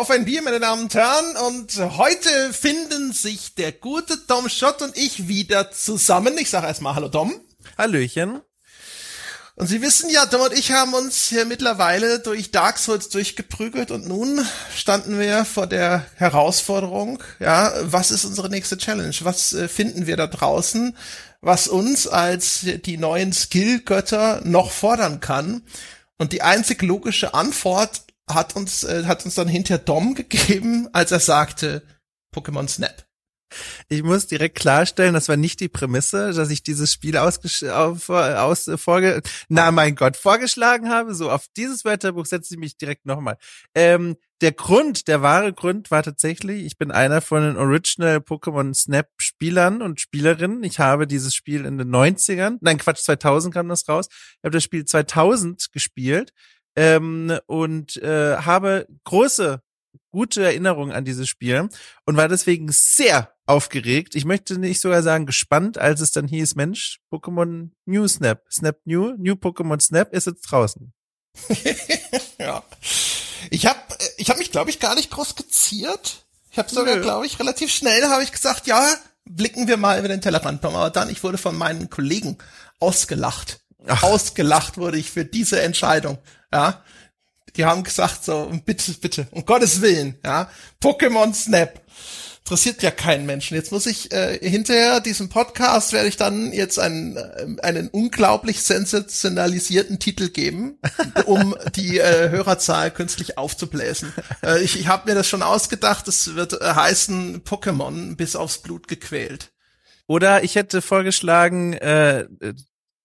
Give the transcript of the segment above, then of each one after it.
Auf ein Bier, meine Damen und Herren. Und heute finden sich der gute Dom Schott und ich wieder zusammen. Ich sage erstmal Hallo Dom. Hallöchen. Und Sie wissen ja, Dom und ich haben uns hier mittlerweile durch Dark Souls durchgeprügelt und nun standen wir vor der Herausforderung, ja, was ist unsere nächste Challenge? Was äh, finden wir da draußen, was uns als die neuen Skill-Götter noch fordern kann? Und die einzig logische Antwort hat uns, äh, hat uns dann hinter Dom gegeben, als er sagte, Pokémon Snap. Ich muss direkt klarstellen, das war nicht die Prämisse, dass ich dieses Spiel ausges auf, aus, vorge na mein Gott, vorgeschlagen habe. So, auf dieses Wörterbuch setze ich mich direkt nochmal. Ähm, der Grund, der wahre Grund war tatsächlich, ich bin einer von den Original Pokémon Snap Spielern und Spielerinnen. Ich habe dieses Spiel in den 90ern, nein Quatsch, 2000 kam das raus. Ich habe das Spiel 2000 gespielt ähm, und äh, habe große, gute Erinnerungen an dieses Spiel und war deswegen sehr aufgeregt. Ich möchte nicht sogar sagen gespannt, als es dann hieß, Mensch, Pokémon New Snap, Snap New, New Pokémon Snap ist jetzt draußen. ja. Ich habe ich hab mich, glaube ich, gar nicht groß geziert. Ich habe sogar, glaube ich, relativ schnell habe ich gesagt, ja, blicken wir mal über den Tellerrand. Aber dann, ich wurde von meinen Kollegen ausgelacht. Ach. Ausgelacht wurde ich für diese Entscheidung. Ja, die haben gesagt so, bitte, bitte, um Gottes Willen, ja, Pokémon Snap interessiert ja keinen Menschen. Jetzt muss ich äh, hinterher diesem Podcast werde ich dann jetzt einen äh, einen unglaublich sensationalisierten Titel geben, um die äh, Hörerzahl künstlich aufzubläsen. Äh, ich ich habe mir das schon ausgedacht. Es wird äh, heißen Pokémon bis aufs Blut gequält. Oder ich hätte vorgeschlagen äh,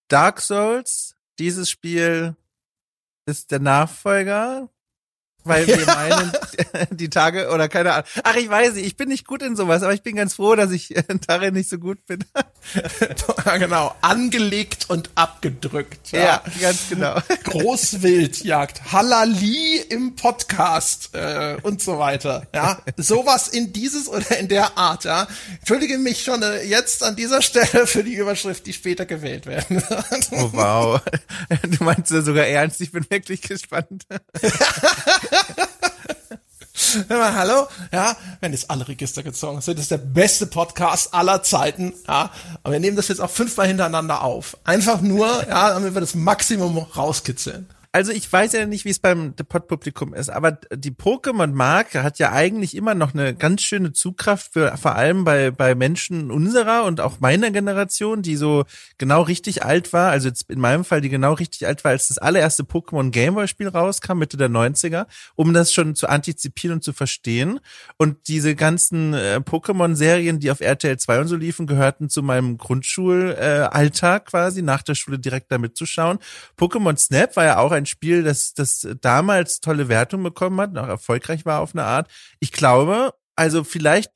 Dark Souls. Dieses Spiel ist der Nachfolger, weil wir meinen, die Tage oder keine Ahnung. Ach, ich weiß nicht, ich bin nicht gut in sowas, aber ich bin ganz froh, dass ich darin nicht so gut bin. ja, genau, angelegt und abgedrückt. Ja, ja ganz genau. Großwildjagd, Halali im Podcast äh, und so weiter. Ja, sowas in dieses oder in der Art. Ja, entschuldige mich schon äh, jetzt an dieser Stelle für die Überschrift, die später gewählt werden. oh wow, du meinst ja sogar ernst. Ich bin wirklich gespannt. Mal, hallo, ja, wenn jetzt alle Register gezogen sind, das ist der beste Podcast aller Zeiten, ja, aber wir nehmen das jetzt auch fünfmal hintereinander auf. Einfach nur, ja, damit wir das Maximum rauskitzeln also ich weiß ja nicht, wie es beim Pod-Publikum ist, aber die Pokémon-Marke hat ja eigentlich immer noch eine ganz schöne Zugkraft für vor allem bei, bei Menschen unserer und auch meiner Generation, die so genau richtig alt war, also jetzt in meinem Fall, die genau richtig alt war, als das allererste Pokémon Gameboy-Spiel rauskam, Mitte der 90er, um das schon zu antizipieren und zu verstehen. Und diese ganzen äh, Pokémon-Serien, die auf RTL 2 und so liefen, gehörten zu meinem Grundschulalltag äh, quasi, nach der Schule direkt da mitzuschauen. Pokémon Snap war ja auch ein ein Spiel, das, das damals tolle Wertung bekommen hat, auch erfolgreich war auf eine Art. Ich glaube, also vielleicht,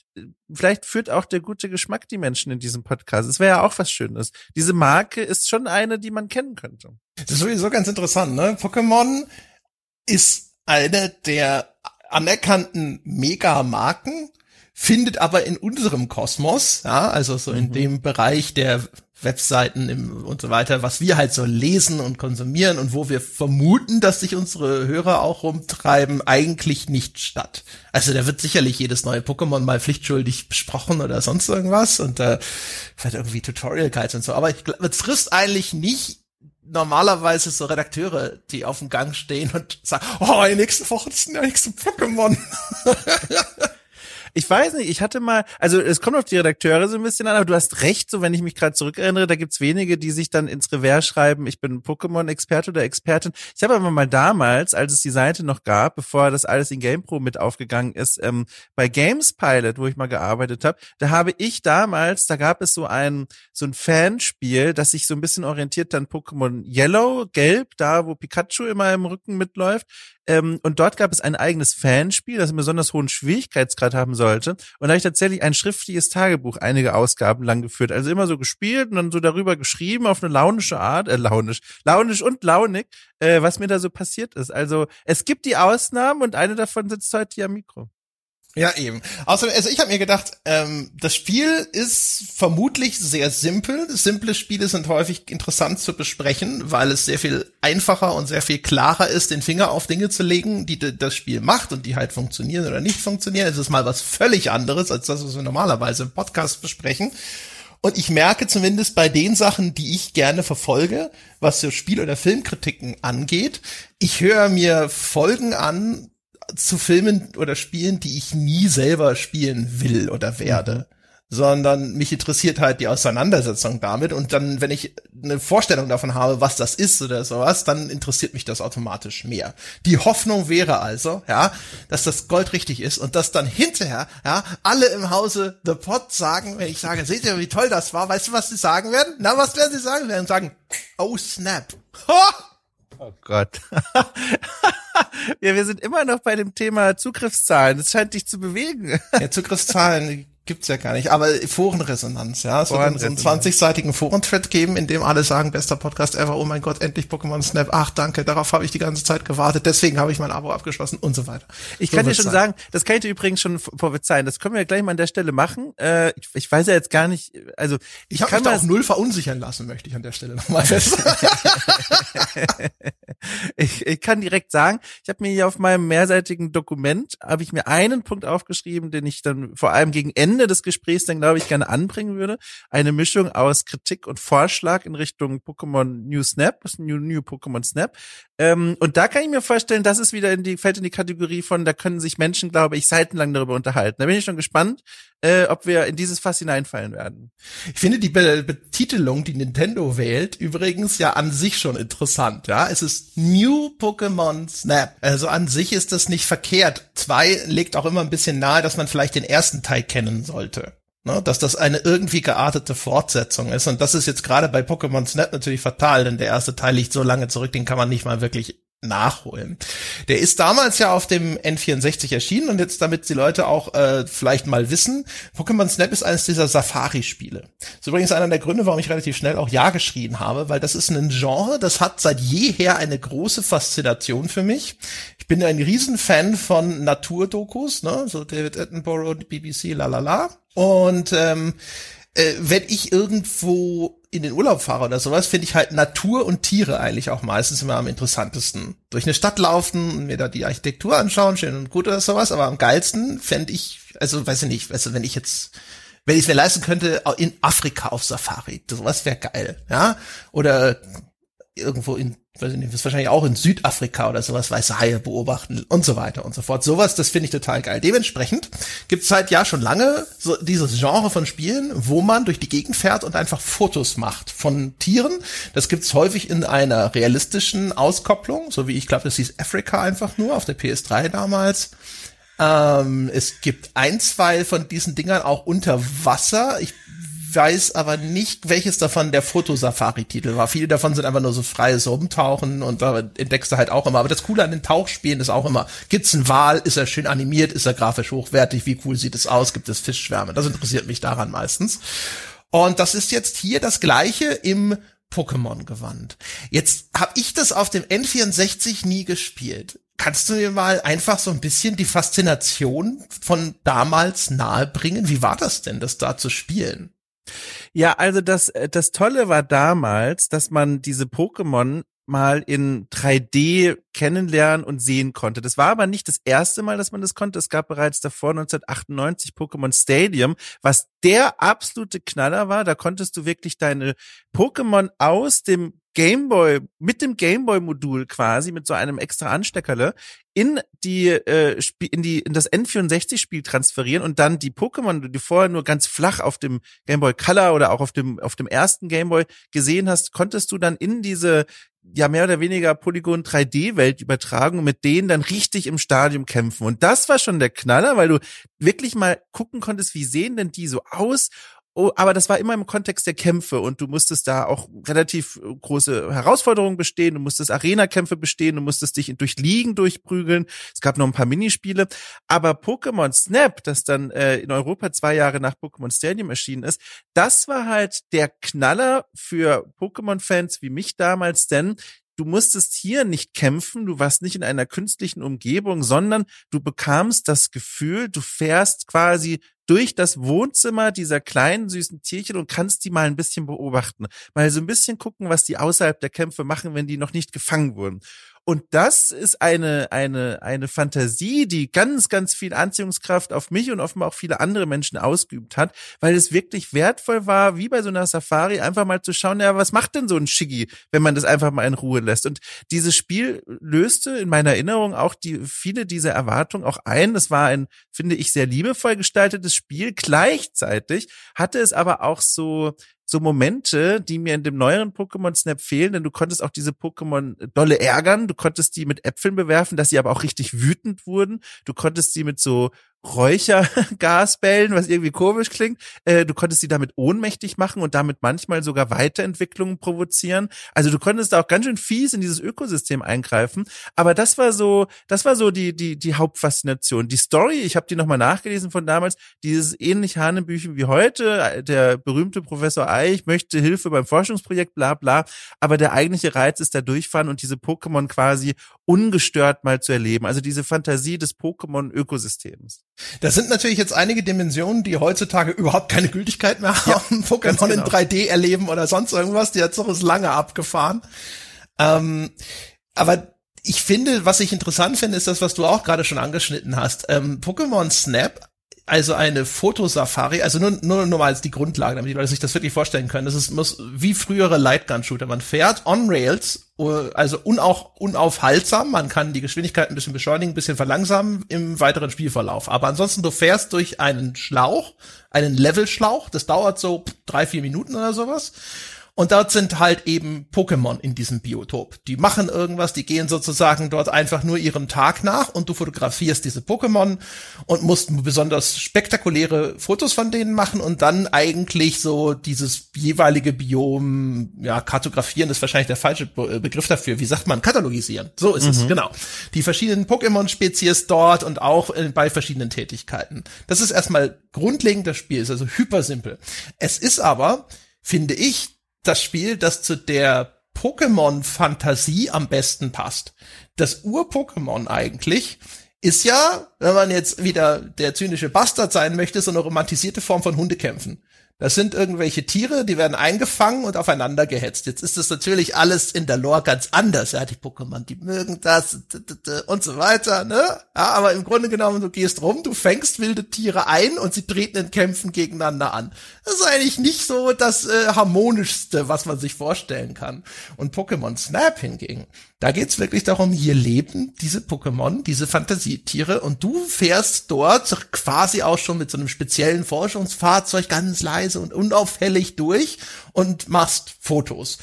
vielleicht führt auch der gute Geschmack die Menschen in diesem Podcast. Es wäre ja auch was Schönes. Diese Marke ist schon eine, die man kennen könnte. Das ist sowieso ganz interessant, ne? Pokémon ist eine der anerkannten Megamarken, findet aber in unserem Kosmos, ja, also so in mhm. dem Bereich der Webseiten im, und so weiter, was wir halt so lesen und konsumieren und wo wir vermuten, dass sich unsere Hörer auch rumtreiben, eigentlich nicht statt. Also da wird sicherlich jedes neue Pokémon mal pflichtschuldig besprochen oder sonst irgendwas und äh, vielleicht irgendwie Tutorial Guides und so. Aber ich glaube, es trifft eigentlich nicht normalerweise so Redakteure, die auf dem Gang stehen und sagen, oh, die nächste Woche ist der nächste Pokémon. Ich weiß nicht, ich hatte mal, also es kommt auf die Redakteure so ein bisschen an, aber du hast recht, so wenn ich mich gerade zurückerinnere, da gibt's wenige, die sich dann ins Revers schreiben, ich bin Pokémon-Experte oder Expertin. Ich habe aber mal damals, als es die Seite noch gab, bevor das alles in GamePro mit aufgegangen ist, ähm, bei Games Pilot, wo ich mal gearbeitet habe, da habe ich damals, da gab es so ein so ein Fanspiel, das sich so ein bisschen orientiert an Pokémon Yellow, Gelb, da wo Pikachu immer im Rücken mitläuft. Ähm, und dort gab es ein eigenes Fanspiel, das einen besonders hohen Schwierigkeitsgrad haben sollte. Und da habe ich tatsächlich ein schriftliches Tagebuch einige Ausgaben lang geführt. Also immer so gespielt und dann so darüber geschrieben auf eine launische Art, äh, launisch, launisch und launig, äh, was mir da so passiert ist. Also es gibt die Ausnahmen und eine davon sitzt heute hier am Mikro. Ja, eben. Außerdem, also ich habe mir gedacht, ähm, das Spiel ist vermutlich sehr simpel. Simple Spiele sind häufig interessant zu besprechen, weil es sehr viel einfacher und sehr viel klarer ist, den Finger auf Dinge zu legen, die das Spiel macht und die halt funktionieren oder nicht funktionieren. Es ist mal was völlig anderes als das, was wir normalerweise im Podcast besprechen. Und ich merke zumindest bei den Sachen, die ich gerne verfolge, was so Spiel- oder Filmkritiken angeht, ich höre mir Folgen an zu Filmen oder Spielen, die ich nie selber spielen will oder werde. Mhm. Sondern mich interessiert halt die Auseinandersetzung damit. Und dann, wenn ich eine Vorstellung davon habe, was das ist oder sowas, dann interessiert mich das automatisch mehr. Die Hoffnung wäre also, ja, dass das Gold richtig ist und dass dann hinterher, ja, alle im Hause The Pot sagen, wenn ich sage, seht ihr, wie toll das war, weißt du, was sie sagen werden? Na, was werden sie sagen? Sie werden sagen, oh snap. Ha! Oh Gott. ja, wir sind immer noch bei dem Thema Zugriffszahlen. Das scheint dich zu bewegen. ja, Zugriffszahlen gibt's ja gar nicht, aber Forenresonanz, ja. Es wird so einen 20-seitigen Forenthread geben, in dem alle sagen, bester Podcast ever, oh mein Gott, endlich Pokémon Snap, ach danke, darauf habe ich die ganze Zeit gewartet, deswegen habe ich mein Abo abgeschlossen und so weiter. Ich so kann dir schon sein. sagen, das kann ich dir übrigens schon prophezeien, das können wir gleich mal an der Stelle machen. Äh, ich, ich weiß ja jetzt gar nicht, also ich, ich habe mich da auch null verunsichern lassen, möchte ich an der Stelle nochmal ich, ich kann direkt sagen, ich habe mir hier auf meinem mehrseitigen Dokument, habe ich mir einen Punkt aufgeschrieben, den ich dann vor allem gegen Ende Ende des Gesprächs dann, glaube ich, gerne anbringen würde. Eine Mischung aus Kritik und Vorschlag in Richtung Pokémon New Snap, New, New Pokémon Snap. Ähm, und da kann ich mir vorstellen, das ist wieder in die, fällt in die Kategorie von, da können sich Menschen, glaube ich, seitenlang darüber unterhalten. Da bin ich schon gespannt, äh, ob wir in dieses Fass hineinfallen werden. Ich finde die Be Betitelung, die Nintendo wählt, übrigens ja an sich schon interessant. Ja, es ist New Pokémon Snap. Also an sich ist das nicht verkehrt. Zwei legt auch immer ein bisschen nahe, dass man vielleicht den ersten Teil kennen sollte. Ne, dass das eine irgendwie geartete Fortsetzung ist. Und das ist jetzt gerade bei Pokémon Snap natürlich fatal, denn der erste Teil liegt so lange zurück, den kann man nicht mal wirklich nachholen. Der ist damals ja auf dem N64 erschienen und jetzt, damit die Leute auch äh, vielleicht mal wissen, Pokémon Snap ist eines dieser Safari-Spiele. Das ist übrigens einer der Gründe, warum ich relativ schnell auch Ja geschrien habe, weil das ist ein Genre, das hat seit jeher eine große Faszination für mich. Ich bin ein Riesenfan von Naturdokus, ne, so David Attenborough, BBC, la la la. Und ähm, äh, wenn ich irgendwo in den Urlaub fahre oder sowas, finde ich halt Natur und Tiere eigentlich auch meistens immer am interessantesten. Durch eine Stadt laufen und mir da die Architektur anschauen, schön und gut oder sowas, aber am geilsten fände ich, also weiß ich nicht, also wenn ich jetzt wenn ich es mir leisten könnte, in Afrika auf Safari. Sowas wäre geil, ja? Oder irgendwo in weiß ich nicht, wahrscheinlich auch in Südafrika oder sowas weiße Haie beobachten und so weiter und so fort. Sowas, das finde ich total geil. Dementsprechend gibt es halt ja schon lange so dieses Genre von Spielen, wo man durch die Gegend fährt und einfach Fotos macht von Tieren. Das gibt es häufig in einer realistischen Auskopplung, so wie ich glaube, das hieß Afrika einfach nur auf der PS3 damals. Ähm, es gibt ein, zwei von diesen Dingern auch unter Wasser. Ich weiß aber nicht, welches davon der Fotosafari-Titel war. Viele davon sind einfach nur so freies Rumtauchen und da entdeckst du halt auch immer. Aber das Coole an den Tauchspielen ist auch immer, gibt's einen Wal, ist er schön animiert, ist er grafisch hochwertig, wie cool sieht es aus, gibt es Fischschwärme. Das interessiert mich daran meistens. Und das ist jetzt hier das gleiche im Pokémon-Gewand. Jetzt habe ich das auf dem N64 nie gespielt. Kannst du mir mal einfach so ein bisschen die Faszination von damals nahebringen? Wie war das denn, das da zu spielen? Ja, also das, äh, das Tolle war damals, dass man diese Pokémon mal in 3D kennenlernen und sehen konnte. Das war aber nicht das erste Mal, dass man das konnte. Es gab bereits davor 1998 Pokémon Stadium, was der absolute Knaller war. Da konntest du wirklich deine Pokémon aus dem Gameboy, mit dem Gameboy-Modul quasi, mit so einem extra Ansteckerle, in die, äh, in die, in das N64-Spiel transferieren und dann die Pokémon, die vorher nur ganz flach auf dem Gameboy Color oder auch auf dem, auf dem ersten Gameboy gesehen hast, konntest du dann in diese, ja, mehr oder weniger Polygon 3D-Welt übertragen und mit denen dann richtig im Stadium kämpfen. Und das war schon der Knaller, weil du wirklich mal gucken konntest, wie sehen denn die so aus Oh, aber das war immer im Kontext der Kämpfe und du musstest da auch relativ äh, große Herausforderungen bestehen, du musstest Arena-Kämpfe bestehen, du musstest dich durch Ligen durchprügeln. Es gab noch ein paar Minispiele, aber Pokémon Snap, das dann äh, in Europa zwei Jahre nach Pokémon Stadium erschienen ist, das war halt der Knaller für Pokémon-Fans wie mich damals, denn du musstest hier nicht kämpfen, du warst nicht in einer künstlichen Umgebung, sondern du bekamst das Gefühl, du fährst quasi durch das Wohnzimmer dieser kleinen süßen Tierchen und kannst die mal ein bisschen beobachten, mal so ein bisschen gucken, was die außerhalb der Kämpfe machen, wenn die noch nicht gefangen wurden. Und das ist eine, eine, eine Fantasie, die ganz, ganz viel Anziehungskraft auf mich und offenbar auch viele andere Menschen ausgeübt hat, weil es wirklich wertvoll war, wie bei so einer Safari, einfach mal zu schauen, ja, was macht denn so ein Shiggy, wenn man das einfach mal in Ruhe lässt? Und dieses Spiel löste in meiner Erinnerung auch die, viele dieser Erwartungen auch ein. Das war ein, finde ich, sehr liebevoll gestaltetes Spiel. Gleichzeitig hatte es aber auch so, so Momente, die mir in dem neueren Pokémon Snap fehlen, denn du konntest auch diese Pokémon dolle ärgern, du konntest die mit Äpfeln bewerfen, dass sie aber auch richtig wütend wurden, du konntest sie mit so Räuchergasbällen, was irgendwie komisch klingt. Äh, du konntest sie damit ohnmächtig machen und damit manchmal sogar Weiterentwicklungen provozieren. Also du konntest da auch ganz schön fies in dieses Ökosystem eingreifen. Aber das war so, das war so die die die Hauptfaszination. Die Story, ich habe die nochmal nachgelesen von damals, dieses ähnlich Hanebüchen wie heute. Der berühmte Professor Eich möchte Hilfe beim Forschungsprojekt, bla bla. Aber der eigentliche Reiz ist da durchfahren und diese Pokémon quasi ungestört mal zu erleben. Also diese Fantasie des Pokémon-Ökosystems. Das sind natürlich jetzt einige Dimensionen, die heutzutage überhaupt keine Gültigkeit mehr haben. Ja, Pokémon genau. in 3D erleben oder sonst irgendwas, die hat so lange abgefahren. Ähm, aber ich finde, was ich interessant finde, ist das, was du auch gerade schon angeschnitten hast. Ähm, Pokémon Snap also eine Fotosafari, also nur, nur, nur mal als die Grundlage, damit die Leute sich das wirklich vorstellen können. Das ist muss wie frühere Lightgun-Shooter. Man fährt on Rails, uh, also unau unaufhaltsam. Man kann die Geschwindigkeit ein bisschen beschleunigen, ein bisschen verlangsamen im weiteren Spielverlauf. Aber ansonsten, du fährst durch einen Schlauch, einen Levelschlauch. Das dauert so drei, vier Minuten oder sowas. Und dort sind halt eben Pokémon in diesem Biotop. Die machen irgendwas, die gehen sozusagen dort einfach nur ihrem Tag nach und du fotografierst diese Pokémon und musst besonders spektakuläre Fotos von denen machen und dann eigentlich so dieses jeweilige Biom, ja, kartografieren ist wahrscheinlich der falsche Begriff dafür. Wie sagt man? Katalogisieren. So ist mhm. es, genau. Die verschiedenen Pokémon-Spezies dort und auch bei verschiedenen Tätigkeiten. Das ist erstmal grundlegend das Spiel, ist also hyper simpel. Es ist aber, finde ich, das Spiel, das zu der Pokémon-Fantasie am besten passt. Das Ur-Pokémon eigentlich ist ja, wenn man jetzt wieder der zynische Bastard sein möchte, so eine romantisierte Form von Hundekämpfen. Das sind irgendwelche Tiere, die werden eingefangen und aufeinander gehetzt. Jetzt ist das natürlich alles in der Lore ganz anders. Ja, die Pokémon, die mögen das und so weiter, ne? Ja, aber im Grunde genommen, du gehst rum, du fängst wilde Tiere ein und sie treten in Kämpfen gegeneinander an. Das ist eigentlich nicht so das äh, harmonischste, was man sich vorstellen kann. Und Pokémon Snap hingegen, da geht's wirklich darum, hier leben diese Pokémon, diese Fantasietiere und du fährst dort quasi auch schon mit so einem speziellen Forschungsfahrzeug ganz leise und unauffällig durch und machst Fotos.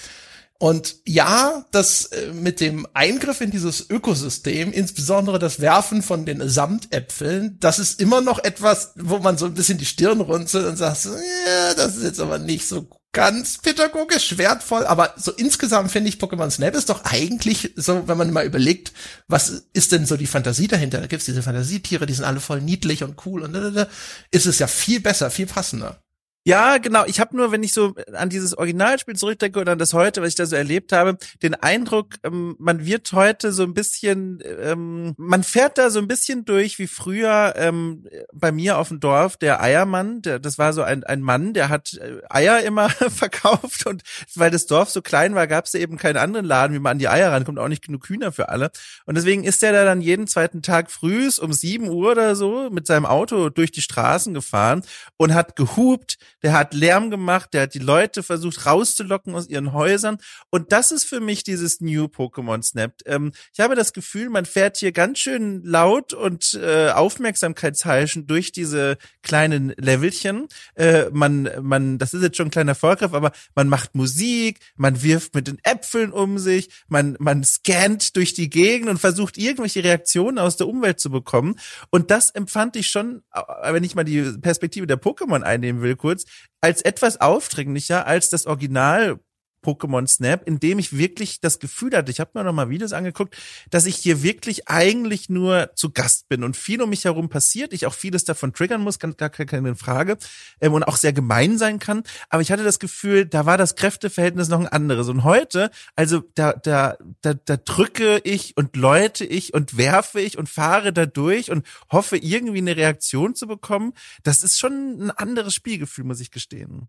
Und ja, das äh, mit dem Eingriff in dieses Ökosystem, insbesondere das Werfen von den Samtäpfeln, das ist immer noch etwas, wo man so ein bisschen die Stirn runzelt und sagt, ja, das ist jetzt aber nicht so ganz pädagogisch wertvoll, aber so insgesamt finde ich Pokémon Snap ist doch eigentlich so, wenn man mal überlegt, was ist denn so die Fantasie dahinter? Da gibt's diese Fantasietiere, die sind alle voll niedlich und cool und da, da, da, ist es ja viel besser, viel passender. Ja, genau. Ich habe nur, wenn ich so an dieses Originalspiel zurückdenke oder an das heute, was ich da so erlebt habe, den Eindruck, ähm, man wird heute so ein bisschen, ähm, man fährt da so ein bisschen durch wie früher ähm, bei mir auf dem Dorf, der Eiermann, der, das war so ein, ein Mann, der hat äh, Eier immer verkauft und weil das Dorf so klein war, gab es eben keinen anderen Laden, wie man an die Eier rankommt, auch nicht genug Hühner für alle. Und deswegen ist der da dann jeden zweiten Tag frühs um sieben Uhr oder so mit seinem Auto durch die Straßen gefahren und hat gehupt, der hat Lärm gemacht, der hat die Leute versucht rauszulocken aus ihren Häusern. Und das ist für mich dieses New Pokémon Snap. Ähm, ich habe das Gefühl, man fährt hier ganz schön laut und äh, aufmerksamkeitsheischend durch diese kleinen Levelchen. Äh, man, man, das ist jetzt schon ein kleiner Vorgriff, aber man macht Musik, man wirft mit den Äpfeln um sich, man, man scannt durch die Gegend und versucht irgendwelche Reaktionen aus der Umwelt zu bekommen. Und das empfand ich schon, äh, wenn ich mal die Perspektive der Pokémon einnehmen will, kurz, als etwas aufdringlicher als das Original Pokémon Snap, in dem ich wirklich das Gefühl hatte, ich habe mir noch mal Videos angeguckt, dass ich hier wirklich eigentlich nur zu Gast bin und viel um mich herum passiert, ich auch vieles davon triggern muss, gar, keine Frage, ähm, und auch sehr gemein sein kann. Aber ich hatte das Gefühl, da war das Kräfteverhältnis noch ein anderes. Und heute, also da, da, da, da drücke ich und läute ich und werfe ich und fahre da durch und hoffe irgendwie eine Reaktion zu bekommen. Das ist schon ein anderes Spielgefühl, muss ich gestehen.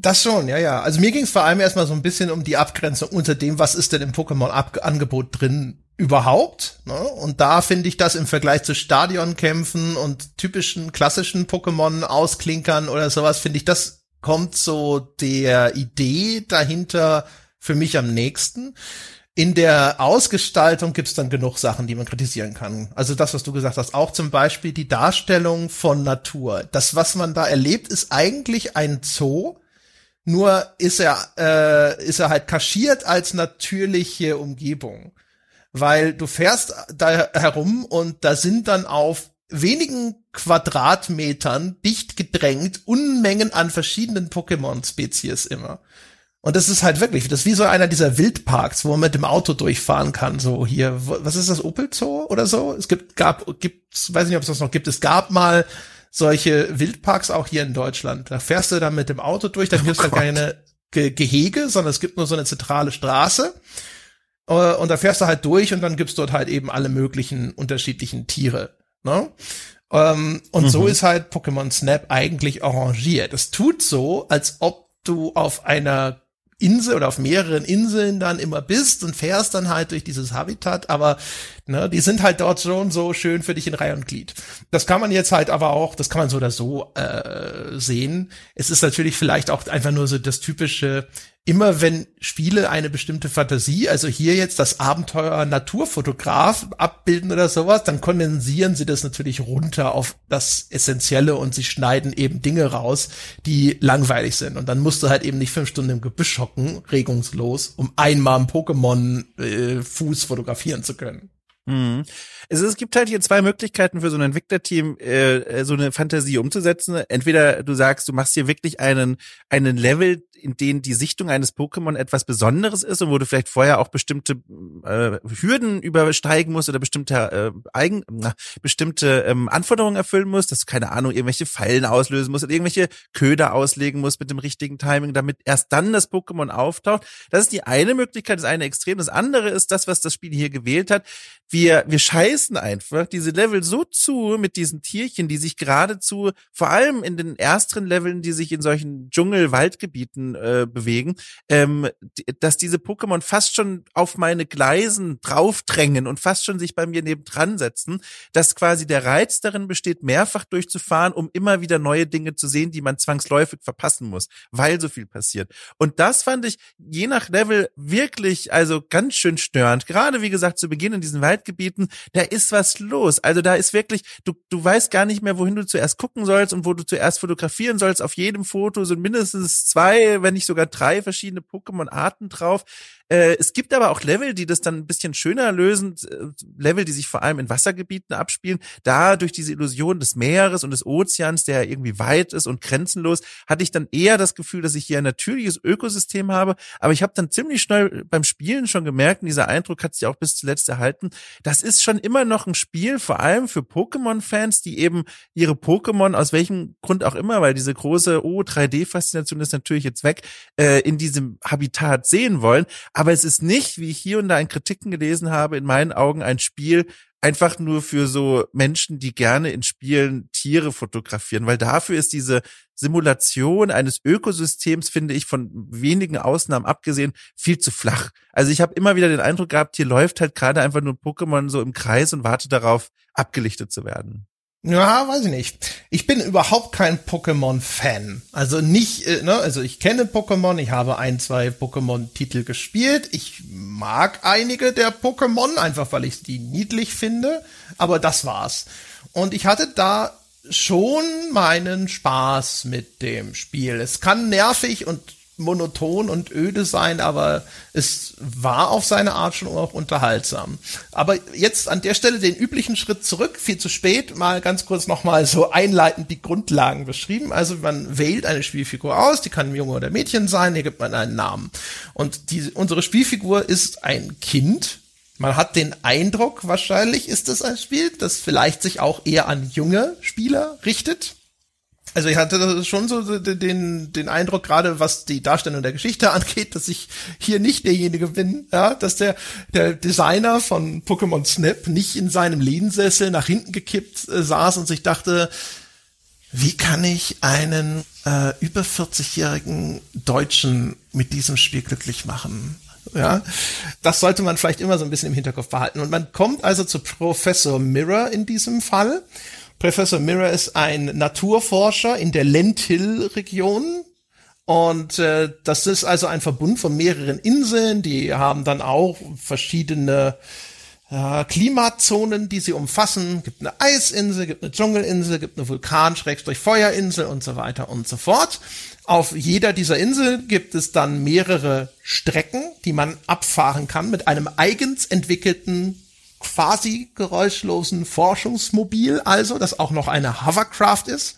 Das schon, ja, ja. Also mir ging es vor allem erstmal so ein bisschen um die Abgrenzung unter dem, was ist denn im Pokémon-Angebot drin überhaupt. Ne? Und da finde ich das im Vergleich zu Stadionkämpfen und typischen klassischen Pokémon-Ausklinkern oder sowas, finde ich, das kommt so der Idee dahinter für mich am nächsten. In der Ausgestaltung gibt's dann genug Sachen, die man kritisieren kann. Also das, was du gesagt hast, auch zum Beispiel die Darstellung von Natur. Das, was man da erlebt, ist eigentlich ein Zoo, nur ist er, äh, ist er halt kaschiert als natürliche Umgebung. Weil du fährst da herum und da sind dann auf wenigen Quadratmetern dicht gedrängt Unmengen an verschiedenen Pokémon-Spezies immer. Und das ist halt wirklich, das ist wie so einer dieser Wildparks, wo man mit dem Auto durchfahren kann. So hier, was ist das, Opel Zoo oder so? Es gibt, gab, gibt, weiß nicht, ob es das noch gibt. Es gab mal solche Wildparks auch hier in Deutschland. Da fährst du dann mit dem Auto durch, dann oh gibt's dann keine Ge Gehege, sondern es gibt nur so eine zentrale Straße. Äh, und da fährst du halt durch und dann gibt's dort halt eben alle möglichen unterschiedlichen Tiere. Ne? Ähm, und mhm. so ist halt Pokémon Snap eigentlich arrangiert. Es tut so, als ob du auf einer Insel oder auf mehreren Inseln dann immer bist und fährst dann halt durch dieses Habitat, aber ne, die sind halt dort schon so schön für dich in Reihe und Glied. Das kann man jetzt halt aber auch, das kann man so oder so äh, sehen. Es ist natürlich vielleicht auch einfach nur so das typische immer wenn Spiele eine bestimmte Fantasie, also hier jetzt das Abenteuer Naturfotograf abbilden oder sowas, dann kondensieren sie das natürlich runter auf das Essentielle und sie schneiden eben Dinge raus, die langweilig sind. Und dann musst du halt eben nicht fünf Stunden im Gebüsch hocken, regungslos, um einmal einen Pokémon-Fuß äh, fotografieren zu können. Mhm. Es, es gibt halt hier zwei Möglichkeiten für so ein Entwicklerteam, äh, äh, so eine Fantasie umzusetzen. Entweder du sagst, du machst hier wirklich einen, einen Level, in dem die Sichtung eines Pokémon etwas Besonderes ist und wo du vielleicht vorher auch bestimmte äh, Hürden übersteigen musst oder bestimmte äh, Eigen, na, bestimmte ähm, Anforderungen erfüllen musst, dass du keine Ahnung irgendwelche Fallen auslösen musst oder irgendwelche Köder auslegen musst mit dem richtigen Timing, damit erst dann das Pokémon auftaucht. Das ist die eine Möglichkeit, das eine Extrem. Das andere ist das, was das Spiel hier gewählt hat. Wir wir scheißen einfach diese Level so zu mit diesen Tierchen, die sich geradezu vor allem in den ersten Leveln, die sich in solchen Dschungel-Waldgebieten äh, bewegen, ähm, dass diese Pokémon fast schon auf meine Gleisen draufdrängen und fast schon sich bei mir nebendran setzen, dass quasi der Reiz darin besteht, mehrfach durchzufahren, um immer wieder neue Dinge zu sehen, die man zwangsläufig verpassen muss, weil so viel passiert. Und das fand ich je nach Level wirklich also ganz schön störend. Gerade wie gesagt zu Beginn in diesen Waldgebieten, da ist was los. Also da ist wirklich, du, du weißt gar nicht mehr, wohin du zuerst gucken sollst und wo du zuerst fotografieren sollst. Auf jedem Foto sind mindestens zwei wenn nicht sogar drei verschiedene Pokémon-Arten drauf. Äh, es gibt aber auch Level, die das dann ein bisschen schöner lösen, äh, Level, die sich vor allem in Wassergebieten abspielen. Da durch diese Illusion des Meeres und des Ozeans, der irgendwie weit ist und grenzenlos, hatte ich dann eher das Gefühl, dass ich hier ein natürliches Ökosystem habe. Aber ich habe dann ziemlich schnell beim Spielen schon gemerkt, und dieser Eindruck hat sich auch bis zuletzt erhalten, das ist schon immer noch ein Spiel, vor allem für Pokémon-Fans, die eben ihre Pokémon aus welchem Grund auch immer, weil diese große oh 3D-Faszination ist natürlich jetzt weg, äh, in diesem Habitat sehen wollen. Aber es ist nicht, wie ich hier und da in Kritiken gelesen habe, in meinen Augen ein Spiel, einfach nur für so Menschen, die gerne in Spielen Tiere fotografieren, weil dafür ist diese Simulation eines Ökosystems, finde ich, von wenigen Ausnahmen abgesehen, viel zu flach. Also ich habe immer wieder den Eindruck gehabt, hier läuft halt gerade einfach nur Pokémon so im Kreis und wartet darauf, abgelichtet zu werden. Ja, weiß ich nicht. Ich bin überhaupt kein Pokémon-Fan. Also nicht, äh, ne, also ich kenne Pokémon, ich habe ein, zwei Pokémon-Titel gespielt. Ich mag einige der Pokémon, einfach weil ich die niedlich finde. Aber das war's. Und ich hatte da schon meinen Spaß mit dem Spiel. Es kann nervig und monoton und öde sein, aber es war auf seine Art schon auch unterhaltsam. Aber jetzt an der Stelle den üblichen Schritt zurück, viel zu spät, mal ganz kurz nochmal so einleitend die Grundlagen beschrieben. Also man wählt eine Spielfigur aus, die kann Junge oder Mädchen sein, hier gibt man einen Namen. Und die, unsere Spielfigur ist ein Kind, man hat den Eindruck, wahrscheinlich ist es ein Spiel, das vielleicht sich auch eher an junge Spieler richtet. Also ich hatte schon so den, den Eindruck, gerade was die Darstellung der Geschichte angeht, dass ich hier nicht derjenige bin, ja, dass der, der Designer von Pokémon Snap nicht in seinem Lehnsessel nach hinten gekippt äh, saß und sich dachte, wie kann ich einen äh, über 40-jährigen Deutschen mit diesem Spiel glücklich machen? Ja, das sollte man vielleicht immer so ein bisschen im Hinterkopf behalten. Und man kommt also zu Professor Mirror in diesem Fall. Professor Mirror ist ein Naturforscher in der Lenthill-Region. Und äh, das ist also ein Verbund von mehreren Inseln, die haben dann auch verschiedene äh, Klimazonen, die sie umfassen. Gibt eine Eisinsel, gibt eine Dschungelinsel, gibt eine Vulkan-Feuerinsel und so weiter und so fort. Auf jeder dieser Insel gibt es dann mehrere Strecken, die man abfahren kann mit einem eigens entwickelten quasi geräuschlosen Forschungsmobil, also das auch noch eine Hovercraft ist.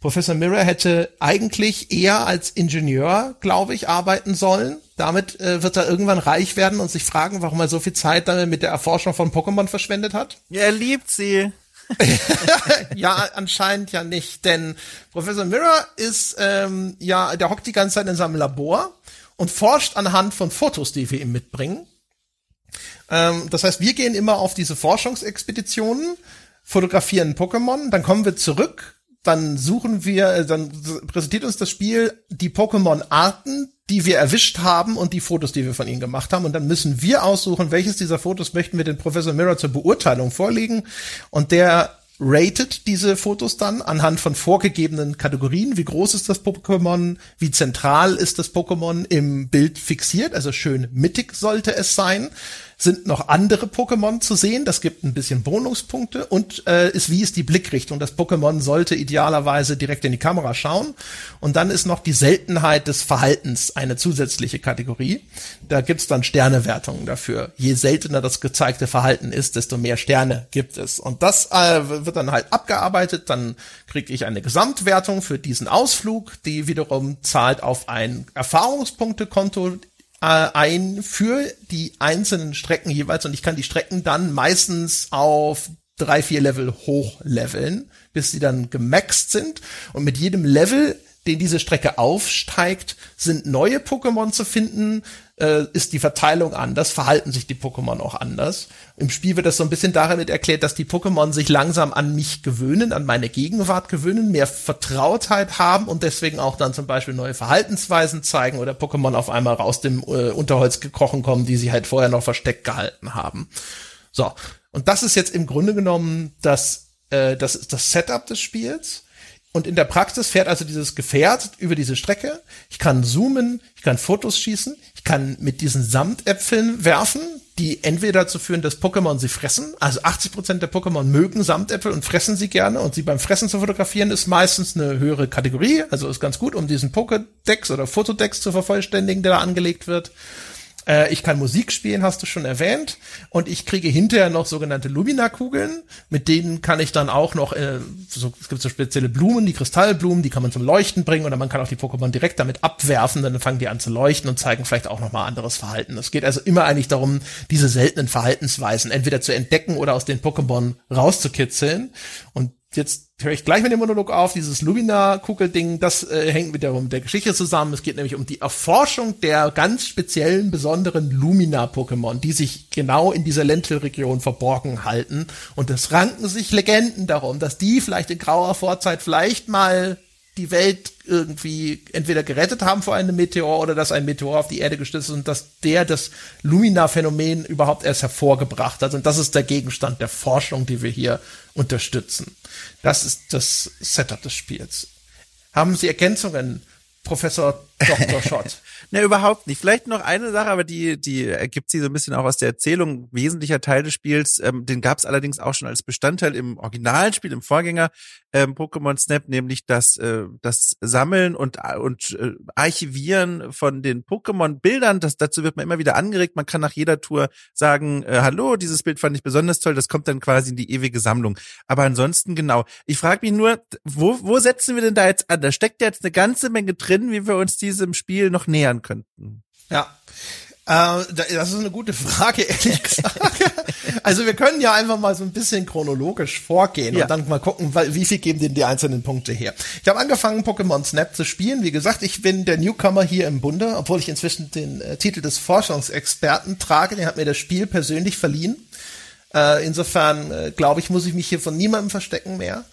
Professor Mirror hätte eigentlich eher als Ingenieur, glaube ich, arbeiten sollen. Damit äh, wird er irgendwann reich werden und sich fragen, warum er so viel Zeit damit mit der Erforschung von Pokémon verschwendet hat. Ja, er liebt sie. ja, anscheinend ja nicht, denn Professor Mirror ist ähm, ja, der hockt die ganze Zeit in seinem Labor und forscht anhand von Fotos, die wir ihm mitbringen. Ähm, das heißt, wir gehen immer auf diese Forschungsexpeditionen, fotografieren Pokémon, dann kommen wir zurück, dann suchen wir, äh, dann präsentiert uns das Spiel die Pokémon-Arten, die wir erwischt haben und die Fotos, die wir von ihnen gemacht haben. Und dann müssen wir aussuchen, welches dieser Fotos möchten wir den Professor Mirror zur Beurteilung vorlegen. Und der ratet diese Fotos dann anhand von vorgegebenen Kategorien. Wie groß ist das Pokémon? Wie zentral ist das Pokémon im Bild fixiert? Also schön mittig sollte es sein sind noch andere Pokémon zu sehen. Das gibt ein bisschen Bonuspunkte und äh, ist wie ist die Blickrichtung. Das Pokémon sollte idealerweise direkt in die Kamera schauen. Und dann ist noch die Seltenheit des Verhaltens eine zusätzliche Kategorie. Da gibt's dann Sternewertungen dafür. Je seltener das gezeigte Verhalten ist, desto mehr Sterne gibt es. Und das äh, wird dann halt abgearbeitet. Dann kriege ich eine Gesamtwertung für diesen Ausflug, die wiederum zahlt auf ein Erfahrungspunktekonto ein für die einzelnen Strecken jeweils und ich kann die Strecken dann meistens auf drei, vier Level hochleveln, bis sie dann gemaxt sind. Und mit jedem Level den diese Strecke aufsteigt, sind neue Pokémon zu finden, äh, ist die Verteilung anders, verhalten sich die Pokémon auch anders. Im Spiel wird das so ein bisschen damit erklärt, dass die Pokémon sich langsam an mich gewöhnen, an meine Gegenwart gewöhnen, mehr Vertrautheit haben und deswegen auch dann zum Beispiel neue Verhaltensweisen zeigen oder Pokémon auf einmal aus dem äh, Unterholz gekrochen kommen, die sie halt vorher noch versteckt gehalten haben. So. Und das ist jetzt im Grunde genommen das, äh, das das Setup des Spiels. Und in der Praxis fährt also dieses Gefährt über diese Strecke. Ich kann zoomen, ich kann Fotos schießen, ich kann mit diesen Samtäpfeln werfen, die entweder dazu führen, dass Pokémon sie fressen. Also 80 Prozent der Pokémon mögen Samtäpfel und fressen sie gerne. Und sie beim Fressen zu fotografieren ist meistens eine höhere Kategorie. Also ist ganz gut, um diesen Pokédex oder Fotodex zu vervollständigen, der da angelegt wird. Äh, ich kann Musik spielen, hast du schon erwähnt. Und ich kriege hinterher noch sogenannte Lumina-Kugeln. Mit denen kann ich dann auch noch, äh, so, es gibt so spezielle Blumen, die Kristallblumen, die kann man zum Leuchten bringen oder man kann auch die Pokémon direkt damit abwerfen, dann fangen die an zu leuchten und zeigen vielleicht auch nochmal anderes Verhalten. Es geht also immer eigentlich darum, diese seltenen Verhaltensweisen entweder zu entdecken oder aus den Pokémon rauszukitzeln. Und jetzt höre ich gleich mit dem Monolog auf, dieses Lumina-Kugel-Ding, das äh, hängt wiederum mit der Geschichte zusammen. Es geht nämlich um die Erforschung der ganz speziellen, besonderen Lumina-Pokémon, die sich genau in dieser Lentil-Region verborgen halten. Und es ranken sich Legenden darum, dass die vielleicht in grauer Vorzeit vielleicht mal die Welt irgendwie entweder gerettet haben vor einem Meteor oder dass ein Meteor auf die Erde gestürzt ist und dass der das Lumina-Phänomen überhaupt erst hervorgebracht hat. Und das ist der Gegenstand der Forschung, die wir hier unterstützen. Das ist das Setup des Spiels. Haben Sie Ergänzungen, Professor Dr. Schott? Ne, überhaupt nicht. Vielleicht noch eine Sache, aber die, die ergibt sie so ein bisschen auch aus der Erzählung. Wesentlicher Teil des Spiels, ähm, den gab es allerdings auch schon als Bestandteil im originalen Spiel, im Vorgänger ähm, Pokémon Snap, nämlich das, äh, das Sammeln und, und äh, Archivieren von den Pokémon-Bildern. Das, dazu wird man immer wieder angeregt. Man kann nach jeder Tour sagen, äh, hallo, dieses Bild fand ich besonders toll. Das kommt dann quasi in die ewige Sammlung. Aber ansonsten genau. Ich frage mich nur, wo, wo setzen wir denn da jetzt an? Da steckt jetzt eine ganze Menge drin, wie wir uns diesem Spiel noch nähern könnten. Ja. Äh, das ist eine gute Frage, ehrlich gesagt. also wir können ja einfach mal so ein bisschen chronologisch vorgehen ja. und dann mal gucken, wie viel geben denn die einzelnen Punkte her. Ich habe angefangen, Pokémon Snap zu spielen. Wie gesagt, ich bin der Newcomer hier im Bunde, obwohl ich inzwischen den äh, Titel des Forschungsexperten trage. Den hat mir das Spiel persönlich verliehen. Äh, insofern, äh, glaube ich, muss ich mich hier von niemandem verstecken mehr.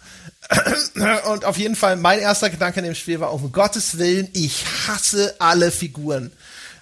Und auf jeden Fall, mein erster Gedanke in dem Spiel war, um Gottes Willen, ich hasse alle Figuren.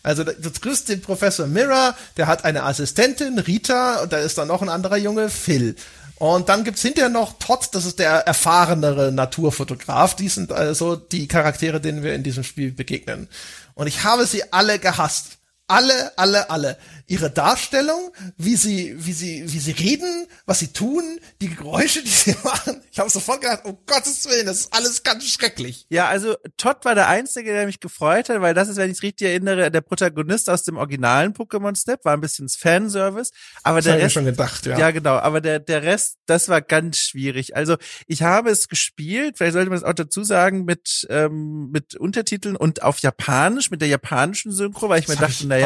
Also du triffst den Professor Mirror, der hat eine Assistentin, Rita, und da ist dann noch ein anderer Junge, Phil. Und dann gibt's hinterher noch Todd, das ist der erfahrenere Naturfotograf. Die sind also die Charaktere, denen wir in diesem Spiel begegnen. Und ich habe sie alle gehasst. Alle, alle, alle ihre Darstellung, wie sie, wie sie, wie sie reden, was sie tun, die Geräusche, die sie machen. Ich habe sofort gedacht, um Gottes Willen, das ist alles ganz schrecklich. Ja, also Todd war der Einzige, der mich gefreut hat, weil das ist, wenn ich es richtig erinnere, der Protagonist aus dem originalen Pokémon Snap, war ein bisschen Fanservice. Aber das der Rest, ich schon gedacht, ja. Ja, genau. Aber der, der Rest, das war ganz schwierig. Also ich habe es gespielt, vielleicht sollte man es auch dazu sagen, mit, ähm, mit Untertiteln und auf Japanisch, mit der japanischen Synchro, weil ich das mir dachte, naja,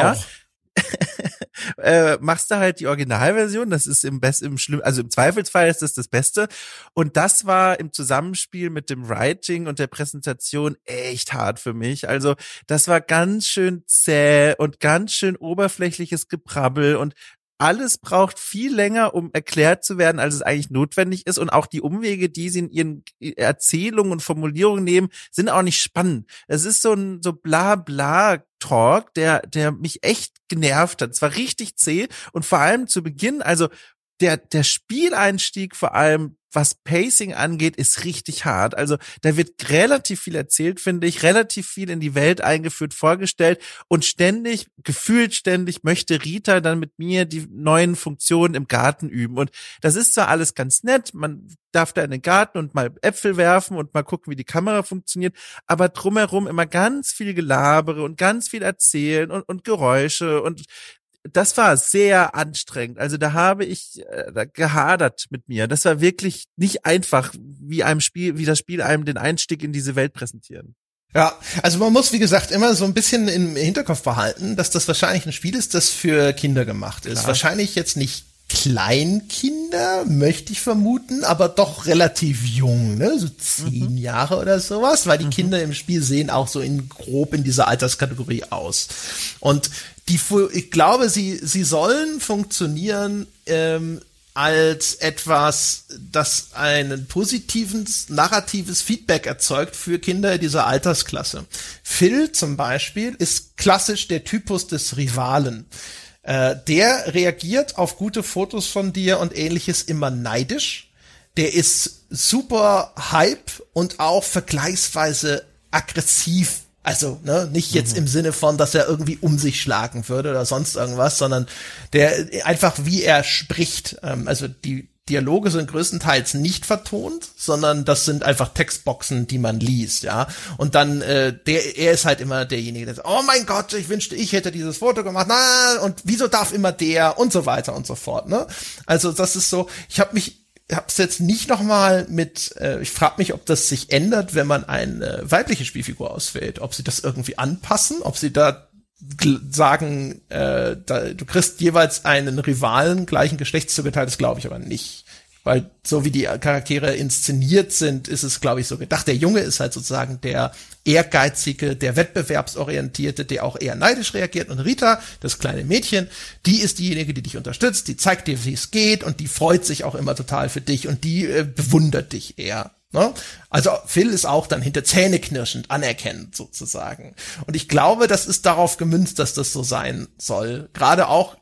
äh, machst du halt die Originalversion. Das ist im Best, im schlimm, also im Zweifelsfall ist das das Beste. Und das war im Zusammenspiel mit dem Writing und der Präsentation echt hart für mich. Also das war ganz schön zäh und ganz schön oberflächliches Gebrabbel und alles braucht viel länger, um erklärt zu werden, als es eigentlich notwendig ist. Und auch die Umwege, die sie in ihren Erzählungen und Formulierungen nehmen, sind auch nicht spannend. Es ist so ein so bla bla Talk, der, der mich echt genervt hat. Es war richtig zäh und vor allem zu Beginn, also der, der Spieleinstieg vor allem was Pacing angeht, ist richtig hart. Also da wird relativ viel erzählt, finde ich, relativ viel in die Welt eingeführt, vorgestellt und ständig, gefühlt ständig möchte Rita dann mit mir die neuen Funktionen im Garten üben. Und das ist zwar alles ganz nett, man darf da in den Garten und mal Äpfel werfen und mal gucken, wie die Kamera funktioniert, aber drumherum immer ganz viel Gelabere und ganz viel erzählen und, und Geräusche und das war sehr anstrengend. Also da habe ich äh, gehadert mit mir. Das war wirklich nicht einfach, wie einem Spiel, wie das Spiel einem den Einstieg in diese Welt präsentieren. Ja, also man muss, wie gesagt, immer so ein bisschen im Hinterkopf behalten, dass das wahrscheinlich ein Spiel ist, das für Kinder gemacht ist. Klar. Wahrscheinlich jetzt nicht Kleinkinder, möchte ich vermuten, aber doch relativ jung, ne? so zehn mhm. Jahre oder sowas, weil die mhm. Kinder im Spiel sehen auch so in grob in dieser Alterskategorie aus. Und die, ich glaube, sie, sie sollen funktionieren ähm, als etwas, das ein positives, narratives Feedback erzeugt für Kinder dieser Altersklasse. Phil zum Beispiel ist klassisch der Typus des Rivalen. Äh, der reagiert auf gute Fotos von dir und ähnliches immer neidisch. Der ist super hype und auch vergleichsweise aggressiv also, ne, nicht jetzt mhm. im Sinne von, dass er irgendwie um sich schlagen würde oder sonst irgendwas, sondern der einfach wie er spricht. Ähm, also die Dialoge sind größtenteils nicht vertont, sondern das sind einfach Textboxen, die man liest, ja. Und dann äh, der er ist halt immer derjenige, der sagt, oh mein Gott, ich wünschte, ich hätte dieses Foto gemacht. Na, und wieso darf immer der und so weiter und so fort, ne? Also, das ist so, ich habe mich habe es jetzt nicht nochmal mit, äh, ich frage mich, ob das sich ändert, wenn man eine weibliche Spielfigur auswählt, ob sie das irgendwie anpassen, ob sie da sagen, äh, da, du kriegst jeweils einen Rivalen gleichen Geschlechts zugeteilt, das glaube ich aber nicht. Weil so wie die Charaktere inszeniert sind, ist es, glaube ich, so gedacht. Der Junge ist halt sozusagen der ehrgeizige, der wettbewerbsorientierte, der auch eher neidisch reagiert. Und Rita, das kleine Mädchen, die ist diejenige, die dich unterstützt, die zeigt dir, wie es geht und die freut sich auch immer total für dich und die äh, bewundert dich eher. Ne? Also Phil ist auch dann hinter Zähne knirschend anerkennend sozusagen. Und ich glaube, das ist darauf gemünzt, dass das so sein soll. Gerade auch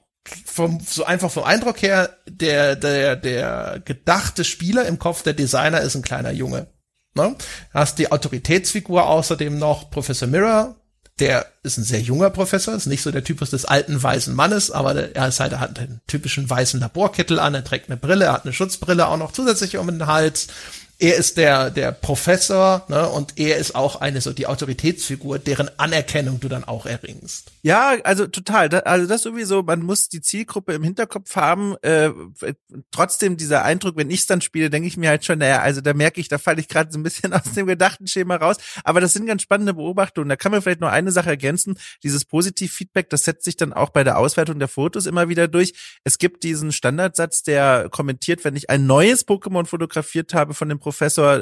vom, so einfach vom Eindruck her, der, der, der gedachte Spieler im Kopf der Designer ist ein kleiner Junge. Ne? Hast die Autoritätsfigur außerdem noch Professor Mirror, der ist ein sehr junger Professor, ist nicht so der Typus des alten weißen Mannes, aber er ist halt, er hat einen typischen weißen Laborkittel an, er trägt eine Brille, er hat eine Schutzbrille auch noch zusätzlich um den Hals er ist der, der Professor, ne, und er ist auch eine so die Autoritätsfigur, deren Anerkennung du dann auch erringst. Ja, also total. Da, also das sowieso, man muss die Zielgruppe im Hinterkopf haben. Äh, trotzdem dieser Eindruck, wenn ich es dann spiele, denke ich mir halt schon, naja, also da merke ich, da falle ich gerade so ein bisschen aus dem Gedankenschema raus. Aber das sind ganz spannende Beobachtungen. Da kann man vielleicht nur eine Sache ergänzen. Dieses Positiv-Feedback, das setzt sich dann auch bei der Auswertung der Fotos immer wieder durch. Es gibt diesen Standardsatz, der kommentiert, wenn ich ein neues Pokémon fotografiert habe von dem Professor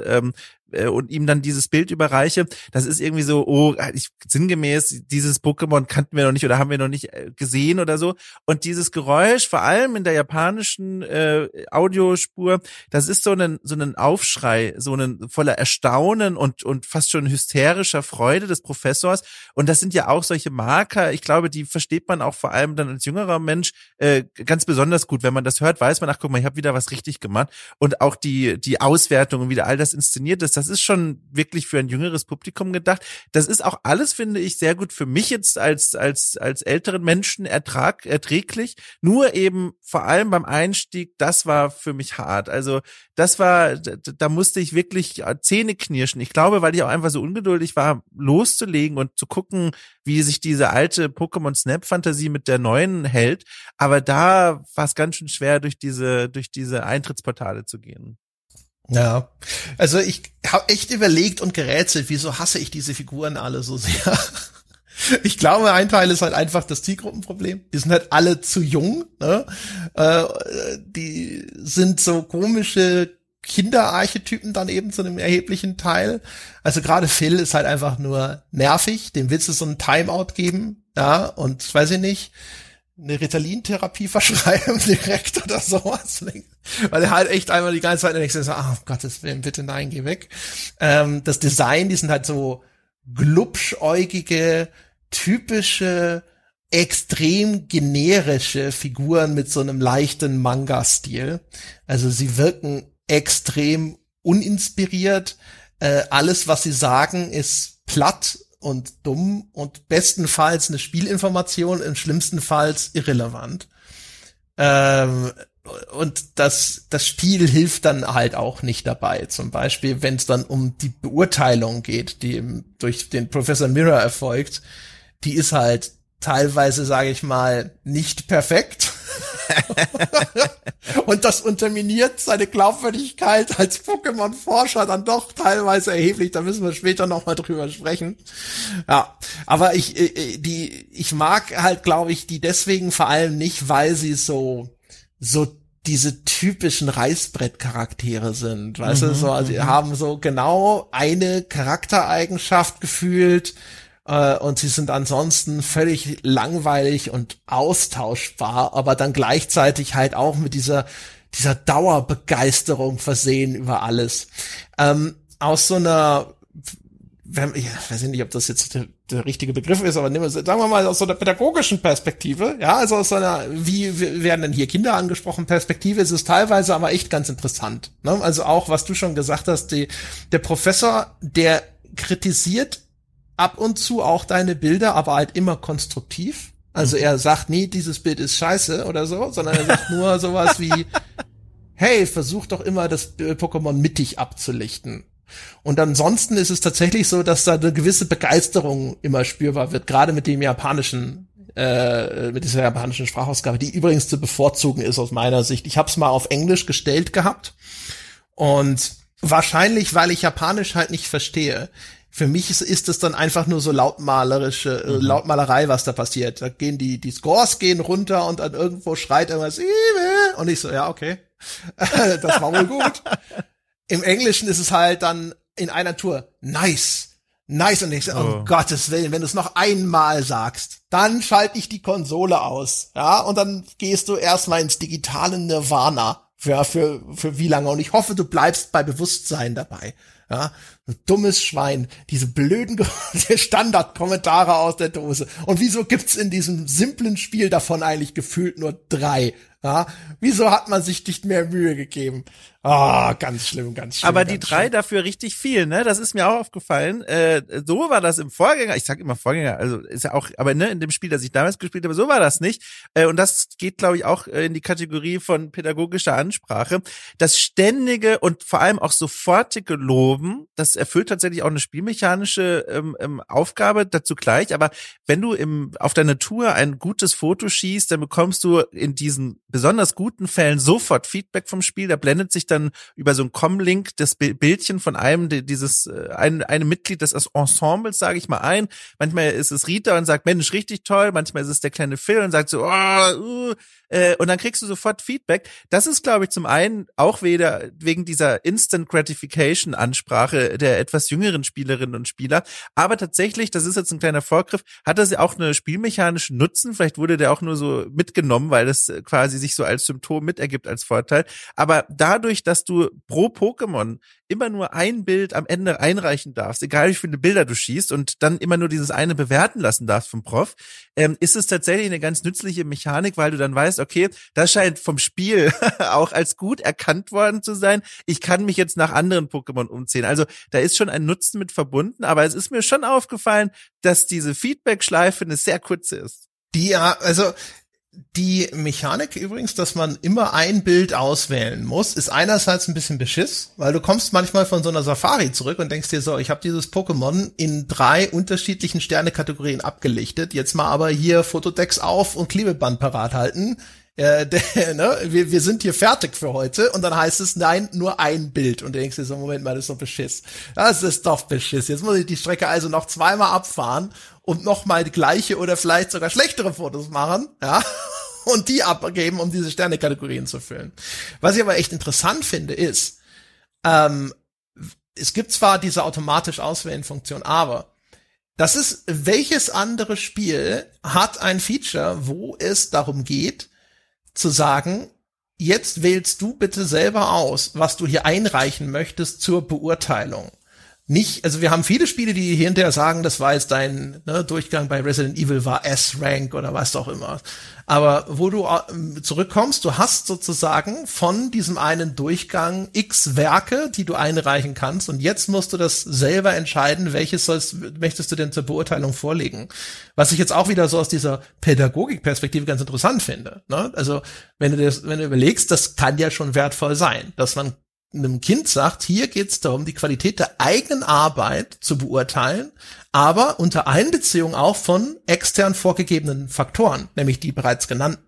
ähm, äh, und ihm dann dieses Bild überreiche, das ist irgendwie so, oh, ich, sinngemäß, dieses Pokémon kannten wir noch nicht oder haben wir noch nicht äh, gesehen oder so. Und dieses Geräusch, vor allem in der japanischen äh, Audiospur, das ist so ein, so ein Aufschrei, so ein voller Erstaunen und, und fast schon hysterischer Freude des Professors. Und das sind ja auch solche Marker, ich glaube, die versteht man auch vor allem dann als jüngerer Mensch äh, ganz besonders gut. Wenn man das hört, weiß man, ach guck mal, ich habe wieder was richtig gemacht. Und auch die, die Auswertung und wie da all das inszeniert ist, das ist schon wirklich für ein jüngeres Publikum gedacht. Das ist auch alles, finde ich, sehr gut für mich jetzt als, als, als älteren Menschen ertrag, erträglich. Nur eben vor allem beim Einstieg, das war für mich hart. Also das war, da musste ich wirklich Zähne knirschen. Ich glaube, weil ich auch einfach so ungeduldig war, loszulegen und zu gucken, wie sich diese alte Pokémon Snap Fantasie mit der neuen hält. Aber da war es ganz schön schwer, durch diese, durch diese Eintrittsportale zu gehen. Ja, also ich habe echt überlegt und gerätselt, wieso hasse ich diese Figuren alle so sehr. Ich glaube, ein Teil ist halt einfach das Zielgruppenproblem. Die sind halt alle zu jung. Ne? Äh, die sind so komische Kinderarchetypen dann eben zu einem erheblichen Teil. Also gerade Phil ist halt einfach nur nervig. Dem willst du so einen Timeout geben. Ja, und weiß ich nicht eine Ritalin-Therapie verschreiben direkt oder sowas. Weil er halt echt einmal die ganze Zeit denkt, so, ah, oh, Gottes Willen, bitte nein, geh weg. Ähm, das Design, die sind halt so glubschäugige, typische, extrem generische Figuren mit so einem leichten Manga-Stil. Also sie wirken extrem uninspiriert. Äh, alles, was sie sagen, ist platt und dumm und bestenfalls eine Spielinformation, im schlimmsten Falls irrelevant. Ähm, und das, das Spiel hilft dann halt auch nicht dabei. Zum Beispiel, wenn es dann um die Beurteilung geht, die durch den Professor Mirror erfolgt, die ist halt teilweise, sage ich mal, nicht perfekt. und das unterminiert seine Glaubwürdigkeit als Pokémon-Forscher dann doch teilweise erheblich. Da müssen wir später noch mal drüber sprechen. Ja, aber ich, äh, äh, die, ich mag halt, glaube ich, die deswegen vor allem nicht, weil sie so, so diese typischen Reißbrettcharaktere sind, weißt mhm, du, so, also die mhm. haben so genau eine Charaktereigenschaft gefühlt, äh, und sie sind ansonsten völlig langweilig und austauschbar, aber dann gleichzeitig halt auch mit dieser dieser Dauerbegeisterung versehen über alles. Ähm, aus so einer ich weiß nicht, ob das jetzt der, der richtige Begriff ist, aber nehmen wir, sagen wir mal aus so einer pädagogischen Perspektive, ja, also aus so einer, wie werden denn hier Kinder angesprochen, Perspektive ist es teilweise aber echt ganz interessant. Ne? Also auch, was du schon gesagt hast, die, der Professor, der kritisiert ab und zu auch deine Bilder, aber halt immer konstruktiv. Also er sagt nie, dieses Bild ist scheiße oder so, sondern er sagt nur sowas wie, hey, versuch doch immer das Pokémon mittig abzulichten. Und ansonsten ist es tatsächlich so, dass da eine gewisse Begeisterung immer spürbar wird, gerade mit dem japanischen, äh, mit dieser japanischen Sprachausgabe, die übrigens zu bevorzugen ist aus meiner Sicht. Ich habe es mal auf Englisch gestellt gehabt und wahrscheinlich, weil ich Japanisch halt nicht verstehe, für mich ist, ist es dann einfach nur so lautmalerische, äh, mhm. Lautmalerei, was da passiert. Da gehen die, die Scores gehen runter und dann irgendwo schreit irgendwas, und ich so, ja, okay. das war wohl gut. Im Englischen ist es halt dann in einer Tour, nice. Nice und ich so, oh. um Gottes Willen, wenn du es noch einmal sagst, dann schalte ich die Konsole aus, ja, und dann gehst du erstmal ins digitale Nirvana für, für, für wie lange und ich hoffe, du bleibst bei Bewusstsein dabei. Ja, ein dummes Schwein, diese blöden Standardkommentare aus der Dose. Und wieso gibt's in diesem simplen Spiel davon eigentlich gefühlt nur drei? Ja, wieso hat man sich nicht mehr Mühe gegeben? Ah, oh, ganz schlimm, ganz schlimm. Aber die ganz drei schlimm. dafür richtig viel, ne? Das ist mir auch aufgefallen. Äh, so war das im Vorgänger. Ich sag immer Vorgänger, also ist ja auch, aber ne, in dem Spiel, das ich damals gespielt habe, so war das nicht. Äh, und das geht, glaube ich, auch äh, in die Kategorie von pädagogischer Ansprache. Das ständige und vor allem auch sofortige Loben, das erfüllt tatsächlich auch eine spielmechanische ähm, ähm, Aufgabe dazu gleich. Aber wenn du im auf deiner Tour ein gutes Foto schießt, dann bekommst du in diesen besonders guten Fällen sofort Feedback vom Spiel. Da blendet sich dann über so ein Com-Link das Bildchen von einem dieses äh, ein, einem Mitglied des Ensembles, sage ich mal, ein. Manchmal ist es Rita und sagt, Mensch, richtig toll. Manchmal ist es der kleine Phil und sagt so, oh, uh, äh, und dann kriegst du sofort Feedback. Das ist, glaube ich, zum einen auch weder wegen dieser Instant Gratification Ansprache der etwas jüngeren Spielerinnen und Spieler, aber tatsächlich, das ist jetzt ein kleiner Vorgriff, hat das ja auch eine spielmechanische Nutzen. Vielleicht wurde der auch nur so mitgenommen, weil das quasi sich so als Symptom mitergibt als Vorteil. Aber dadurch, dass du pro Pokémon immer nur ein Bild am Ende einreichen darfst, egal wie viele Bilder du schießt und dann immer nur dieses eine bewerten lassen darfst vom Prof, ähm, ist es tatsächlich eine ganz nützliche Mechanik, weil du dann weißt, okay, das scheint vom Spiel auch als gut erkannt worden zu sein. Ich kann mich jetzt nach anderen Pokémon umziehen. Also da ist schon ein Nutzen mit verbunden, aber es ist mir schon aufgefallen, dass diese Feedback-Schleife eine sehr kurze ist. Die ja, also die Mechanik übrigens, dass man immer ein Bild auswählen muss, ist einerseits ein bisschen beschiss, weil du kommst manchmal von so einer Safari zurück und denkst dir so, ich habe dieses Pokémon in drei unterschiedlichen Sternekategorien abgelichtet, jetzt mal aber hier Fotodex auf und Klebeband parat halten. Äh, der, ne, wir, wir sind hier fertig für heute und dann heißt es, nein, nur ein Bild. Und du denkst dir so, Moment mal, das ist doch Beschiss. Das ist doch Beschiss. Jetzt muss ich die Strecke also noch zweimal abfahren und nochmal gleiche oder vielleicht sogar schlechtere Fotos machen, ja, und die abgeben, um diese Sternekategorien zu füllen. Was ich aber echt interessant finde, ist, ähm, es gibt zwar diese automatisch auswählen Funktion, aber das ist, welches andere Spiel hat ein Feature, wo es darum geht, zu sagen, jetzt wählst du bitte selber aus, was du hier einreichen möchtest zur Beurteilung nicht, also wir haben viele Spiele, die hinterher sagen, das war jetzt dein ne, Durchgang bei Resident Evil war S-Rank oder was auch immer. Aber wo du äh, zurückkommst, du hast sozusagen von diesem einen Durchgang x Werke, die du einreichen kannst und jetzt musst du das selber entscheiden, welches sollst, möchtest du denn zur Beurteilung vorlegen. Was ich jetzt auch wieder so aus dieser Pädagogikperspektive ganz interessant finde. Ne? Also wenn du das, wenn du überlegst, das kann ja schon wertvoll sein, dass man einem Kind sagt, hier geht es darum, die Qualität der eigenen Arbeit zu beurteilen, aber unter Einbeziehung auch von extern vorgegebenen Faktoren, nämlich die bereits genannten.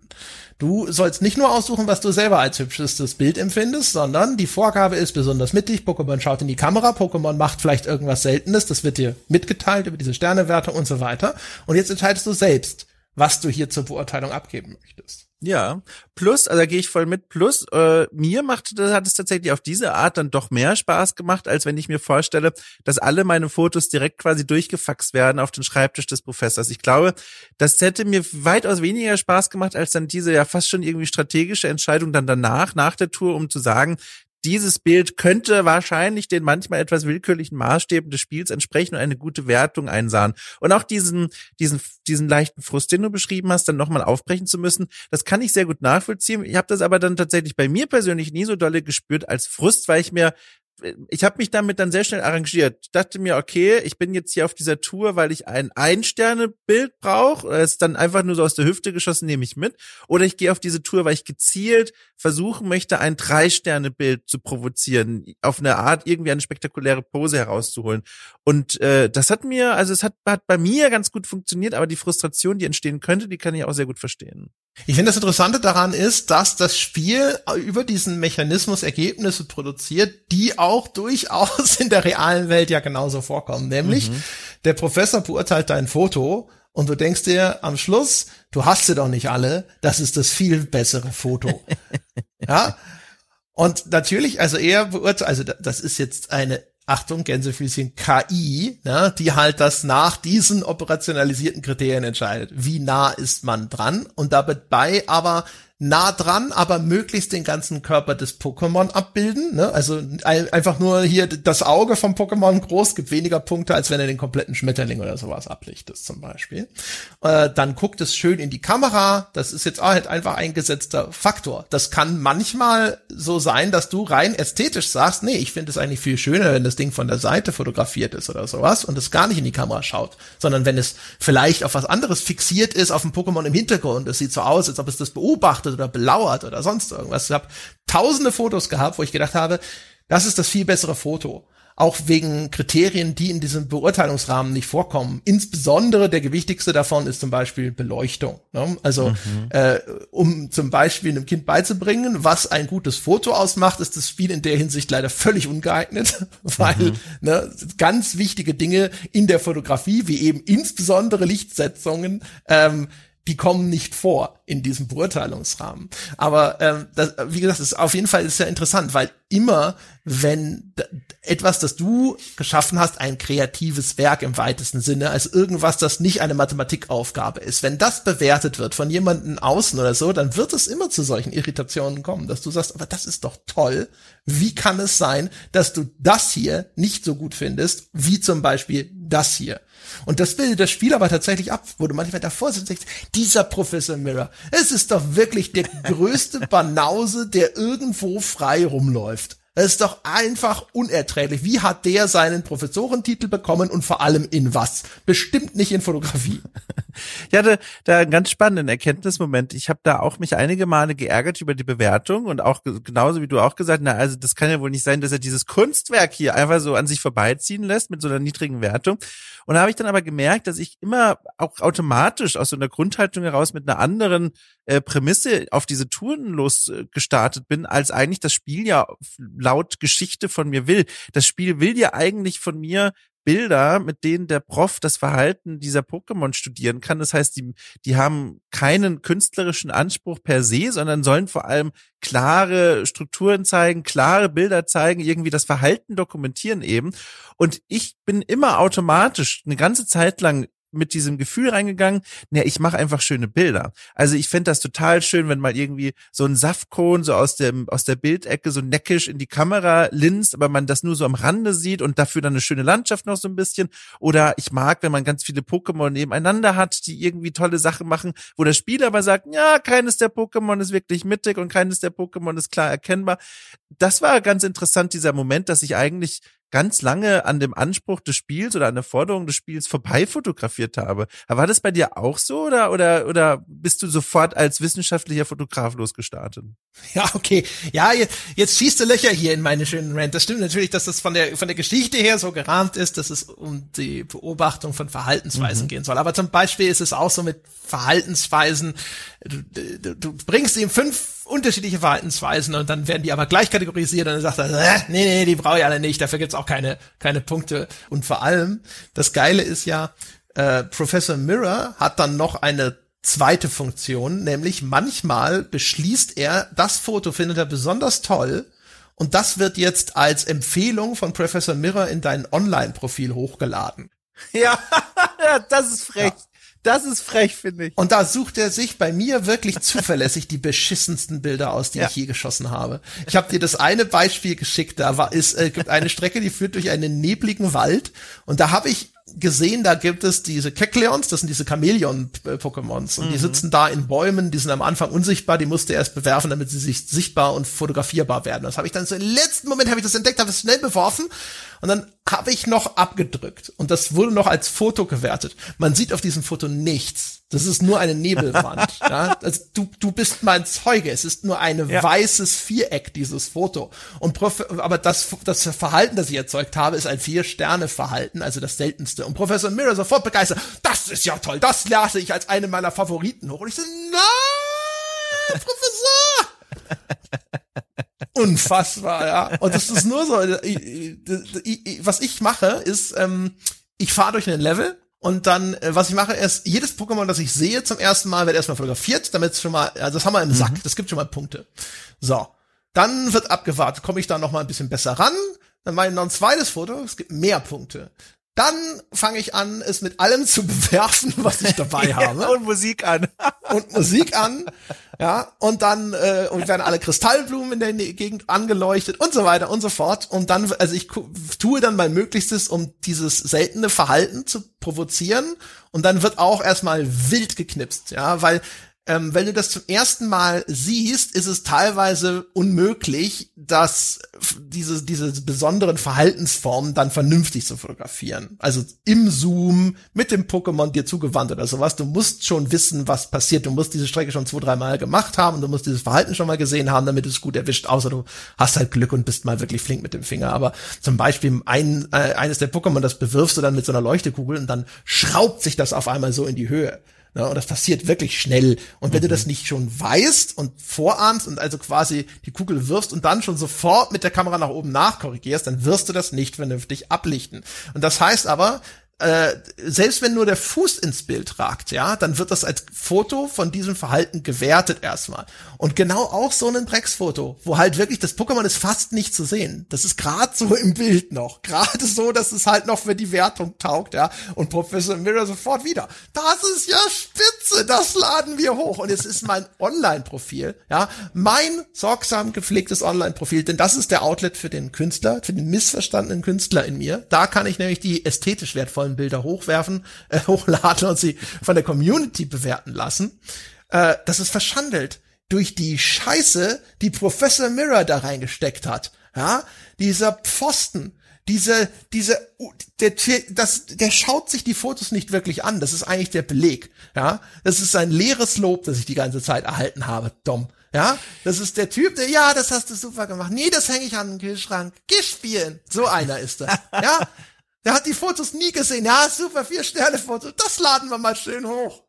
Du sollst nicht nur aussuchen, was du selber als hübschestes Bild empfindest, sondern die Vorgabe ist besonders mittig. Pokémon schaut in die Kamera, Pokémon macht vielleicht irgendwas Seltenes, das wird dir mitgeteilt über diese Sternewerte und so weiter. Und jetzt entscheidest du selbst, was du hier zur Beurteilung abgeben möchtest. Ja, plus, also da gehe ich voll mit. Plus, äh, mir macht das hat es tatsächlich auf diese Art dann doch mehr Spaß gemacht, als wenn ich mir vorstelle, dass alle meine Fotos direkt quasi durchgefaxt werden auf den Schreibtisch des Professors. Ich glaube, das hätte mir weitaus weniger Spaß gemacht, als dann diese ja fast schon irgendwie strategische Entscheidung dann danach, nach der Tour, um zu sagen, dieses Bild könnte wahrscheinlich den manchmal etwas willkürlichen Maßstäben des Spiels entsprechen und eine gute Wertung einsahen. Und auch diesen, diesen, diesen leichten Frust, den du beschrieben hast, dann nochmal aufbrechen zu müssen, das kann ich sehr gut nachvollziehen. Ich habe das aber dann tatsächlich bei mir persönlich nie so dolle gespürt als Frust, weil ich mir ich habe mich damit dann sehr schnell arrangiert. Ich dachte mir, okay, ich bin jetzt hier auf dieser Tour, weil ich ein Ein-Sterne-Bild brauche. Es ist dann einfach nur so aus der Hüfte geschossen, nehme ich mit. Oder ich gehe auf diese Tour, weil ich gezielt versuchen möchte, ein Drei-Sterne-Bild zu provozieren, auf eine Art irgendwie eine spektakuläre Pose herauszuholen. Und äh, das hat mir, also es hat, hat bei mir ganz gut funktioniert, aber die Frustration, die entstehen könnte, die kann ich auch sehr gut verstehen. Ich finde das Interessante daran ist, dass das Spiel über diesen Mechanismus Ergebnisse produziert, die auch durchaus in der realen Welt ja genauso vorkommen. Nämlich, mhm. der Professor beurteilt dein Foto und du denkst dir am Schluss, du hast sie doch nicht alle, das ist das viel bessere Foto. ja. Und natürlich, also er beurteilt, also das ist jetzt eine Achtung, Gänsefüßchen, KI, ne, die halt das nach diesen operationalisierten Kriterien entscheidet. Wie nah ist man dran? Und dabei aber nah dran, aber möglichst den ganzen Körper des Pokémon abbilden. Ne? Also ein, einfach nur hier das Auge vom Pokémon groß, gibt weniger Punkte, als wenn er den kompletten Schmetterling oder sowas ablichtet zum Beispiel. Äh, dann guckt es schön in die Kamera. Das ist jetzt halt einfach eingesetzter Faktor. Das kann manchmal so sein, dass du rein ästhetisch sagst, nee, ich finde es eigentlich viel schöner, wenn das Ding von der Seite fotografiert ist oder sowas und es gar nicht in die Kamera schaut, sondern wenn es vielleicht auf was anderes fixiert ist, auf dem Pokémon im Hintergrund. Es sieht so aus, als ob es das beobachtet beobachtet oder belauert oder sonst irgendwas. Ich habe tausende Fotos gehabt, wo ich gedacht habe, das ist das viel bessere Foto. Auch wegen Kriterien, die in diesem Beurteilungsrahmen nicht vorkommen. Insbesondere der gewichtigste davon ist zum Beispiel Beleuchtung. Ne? Also mhm. äh, um zum Beispiel einem Kind beizubringen, was ein gutes Foto ausmacht, ist das Spiel in der Hinsicht leider völlig ungeeignet, weil mhm. ne, ganz wichtige Dinge in der Fotografie, wie eben insbesondere Lichtsetzungen, ähm, die kommen nicht vor in diesem Beurteilungsrahmen. Aber ähm, das, wie gesagt, ist auf jeden Fall ist ja interessant, weil immer, wenn etwas, das du geschaffen hast, ein kreatives Werk im weitesten Sinne, als irgendwas, das nicht eine Mathematikaufgabe ist, wenn das bewertet wird von jemandem außen oder so, dann wird es immer zu solchen Irritationen kommen, dass du sagst, aber das ist doch toll. Wie kann es sein, dass du das hier nicht so gut findest, wie zum Beispiel das hier? Und das bildet das Spiel aber tatsächlich ab, wo du manchmal davor sitzt und denkst, dieser Professor Mirror, es ist doch wirklich der größte Banause, der irgendwo frei rumläuft. Das ist doch einfach unerträglich. Wie hat der seinen Professorentitel bekommen und vor allem in was? Bestimmt nicht in Fotografie. Ich hatte da einen ganz spannenden Erkenntnismoment. Ich habe da auch mich einige Male geärgert über die Bewertung und auch genauso wie du auch gesagt, na also das kann ja wohl nicht sein, dass er dieses Kunstwerk hier einfach so an sich vorbeiziehen lässt mit so einer niedrigen Wertung. Und da habe ich dann aber gemerkt, dass ich immer auch automatisch aus so einer Grundhaltung heraus mit einer anderen äh, Prämisse auf diese Touren losgestartet äh, bin, als eigentlich das Spiel ja laut Geschichte von mir will. Das Spiel will ja eigentlich von mir Bilder, mit denen der Prof das Verhalten dieser Pokémon studieren kann. Das heißt, die, die haben keinen künstlerischen Anspruch per se, sondern sollen vor allem klare Strukturen zeigen, klare Bilder zeigen, irgendwie das Verhalten dokumentieren eben. Und ich bin immer automatisch eine ganze Zeit lang mit diesem Gefühl reingegangen, ne, ich mache einfach schöne Bilder. Also ich fände das total schön, wenn mal irgendwie so ein Saftkohn so aus dem aus der Bildecke so neckisch in die Kamera linst, aber man das nur so am Rande sieht und dafür dann eine schöne Landschaft noch so ein bisschen. Oder ich mag, wenn man ganz viele Pokémon nebeneinander hat, die irgendwie tolle Sachen machen, wo der Spieler aber sagt, ja, keines der Pokémon ist wirklich mittig und keines der Pokémon ist klar erkennbar. Das war ganz interessant, dieser Moment, dass ich eigentlich ganz lange an dem Anspruch des Spiels oder an der Forderung des Spiels vorbei fotografiert habe. Aber war das bei dir auch so oder, oder, oder bist du sofort als wissenschaftlicher Fotograf losgestartet? Ja, okay. Ja, jetzt, jetzt schießt du Löcher hier in meine schönen Rant. Das stimmt natürlich, dass das von der, von der Geschichte her so gerahmt ist, dass es um die Beobachtung von Verhaltensweisen mhm. gehen soll. Aber zum Beispiel ist es auch so mit Verhaltensweisen. Du, du, du bringst ihm fünf unterschiedliche Verhaltensweisen und dann werden die aber gleich kategorisiert und dann sagt er, äh, nee, nee, die brauche ich alle nicht, dafür gibt's auch keine, keine Punkte. Und vor allem, das Geile ist ja, äh, Professor Mirror hat dann noch eine zweite Funktion, nämlich manchmal beschließt er, das Foto findet er besonders toll und das wird jetzt als Empfehlung von Professor Mirror in dein Online-Profil hochgeladen. Ja, das ist frech. Ja. Das ist frech, finde ich. Und da sucht er sich bei mir wirklich zuverlässig die beschissensten Bilder aus, die ja. ich je geschossen habe. Ich habe dir das eine Beispiel geschickt, da war es äh, gibt eine Strecke, die führt durch einen nebligen Wald und da habe ich gesehen, da gibt es diese Kekleons, das sind diese Chamäleon-Pokémons und mhm. die sitzen da in Bäumen, die sind am Anfang unsichtbar, die musste erst bewerfen, damit sie sich sichtbar und fotografierbar werden. Das habe ich dann so im letzten Moment habe ich das entdeckt, habe es schnell beworfen und dann habe ich noch abgedrückt und das wurde noch als Foto gewertet. Man sieht auf diesem Foto nichts. Das ist nur eine Nebelwand. ja? also du, du bist mein Zeuge. Es ist nur ein ja. weißes Viereck, dieses Foto. Und aber das, das Verhalten, das ich erzeugt habe, ist ein Vier-Sterne-Verhalten, also das seltenste. Und Professor Mirror sofort begeistert. Das ist ja toll. Das lasse ich als eine meiner Favoriten hoch. Und ich so, nein, Professor! Unfassbar, ja. Und das ist nur so, was ich mache, ist, ähm, ich fahre durch einen Level und dann, äh, was ich mache, ist, jedes Pokémon, das ich sehe zum ersten Mal, wird erstmal fotografiert, damit es schon mal, also das haben wir im Sack, mhm. das gibt schon mal Punkte. So. Dann wird abgewartet, komme ich da noch mal ein bisschen besser ran, dann mache ich noch ein zweites Foto, es gibt mehr Punkte. Dann fange ich an, es mit allem zu bewerfen, was ich dabei habe. und Musik an. und Musik an. Ja, und dann äh, und werden alle Kristallblumen in der Gegend angeleuchtet und so weiter und so fort. Und dann, also ich tue dann mein Möglichstes, um dieses seltene Verhalten zu provozieren. Und dann wird auch erstmal wild geknipst, ja, weil ähm, wenn du das zum ersten Mal siehst, ist es teilweise unmöglich, dass diese, diese besonderen Verhaltensformen dann vernünftig zu fotografieren. Also im Zoom, mit dem Pokémon dir zugewandt oder sowas. Du musst schon wissen, was passiert. Du musst diese Strecke schon zwei, dreimal gemacht haben und du musst dieses Verhalten schon mal gesehen haben, damit es gut erwischt, außer du hast halt Glück und bist mal wirklich flink mit dem Finger. Aber zum Beispiel ein, äh, eines der Pokémon, das bewirfst du dann mit so einer Leuchtekugel und dann schraubt sich das auf einmal so in die Höhe. Ne? Und das passiert wirklich schnell. Und wenn mhm. du das nicht schon weißt und vorahnst und also quasi die Kugel wirfst und dann schon sofort mit der Kamera nach oben nachkorrigierst, dann wirst du das nicht vernünftig ablichten. Und das heißt aber, äh, selbst wenn nur der Fuß ins Bild ragt, ja, dann wird das als Foto von diesem Verhalten gewertet erstmal. Und genau auch so ein Drecksfoto, wo halt wirklich das Pokémon ist fast nicht zu sehen. Das ist gerade so im Bild noch. Gerade so, dass es halt noch für die Wertung taugt, ja. Und Professor Mirror sofort wieder. Das ist ja spitze, das laden wir hoch. Und es ist mein Online-Profil, ja. Mein sorgsam gepflegtes Online-Profil, denn das ist der Outlet für den Künstler, für den missverstandenen Künstler in mir. Da kann ich nämlich die ästhetisch wertvollen wertvollen Bilder hochwerfen, äh, hochladen und sie von der Community bewerten lassen. Äh, das ist verschandelt durch die Scheiße, die Professor Mirror da reingesteckt hat. Ja, dieser Pfosten, diese, diese, der, das, der schaut sich die Fotos nicht wirklich an. Das ist eigentlich der Beleg. Ja, das ist ein leeres Lob, das ich die ganze Zeit erhalten habe. Dom. Ja, das ist der Typ, der, ja, das hast du super gemacht. Nee, das hänge ich an den Kühlschrank. Geh spielen. So einer ist das. Ja, der hat die Fotos nie gesehen. Ja, super, vier Sterne Foto. Das laden wir mal schön hoch.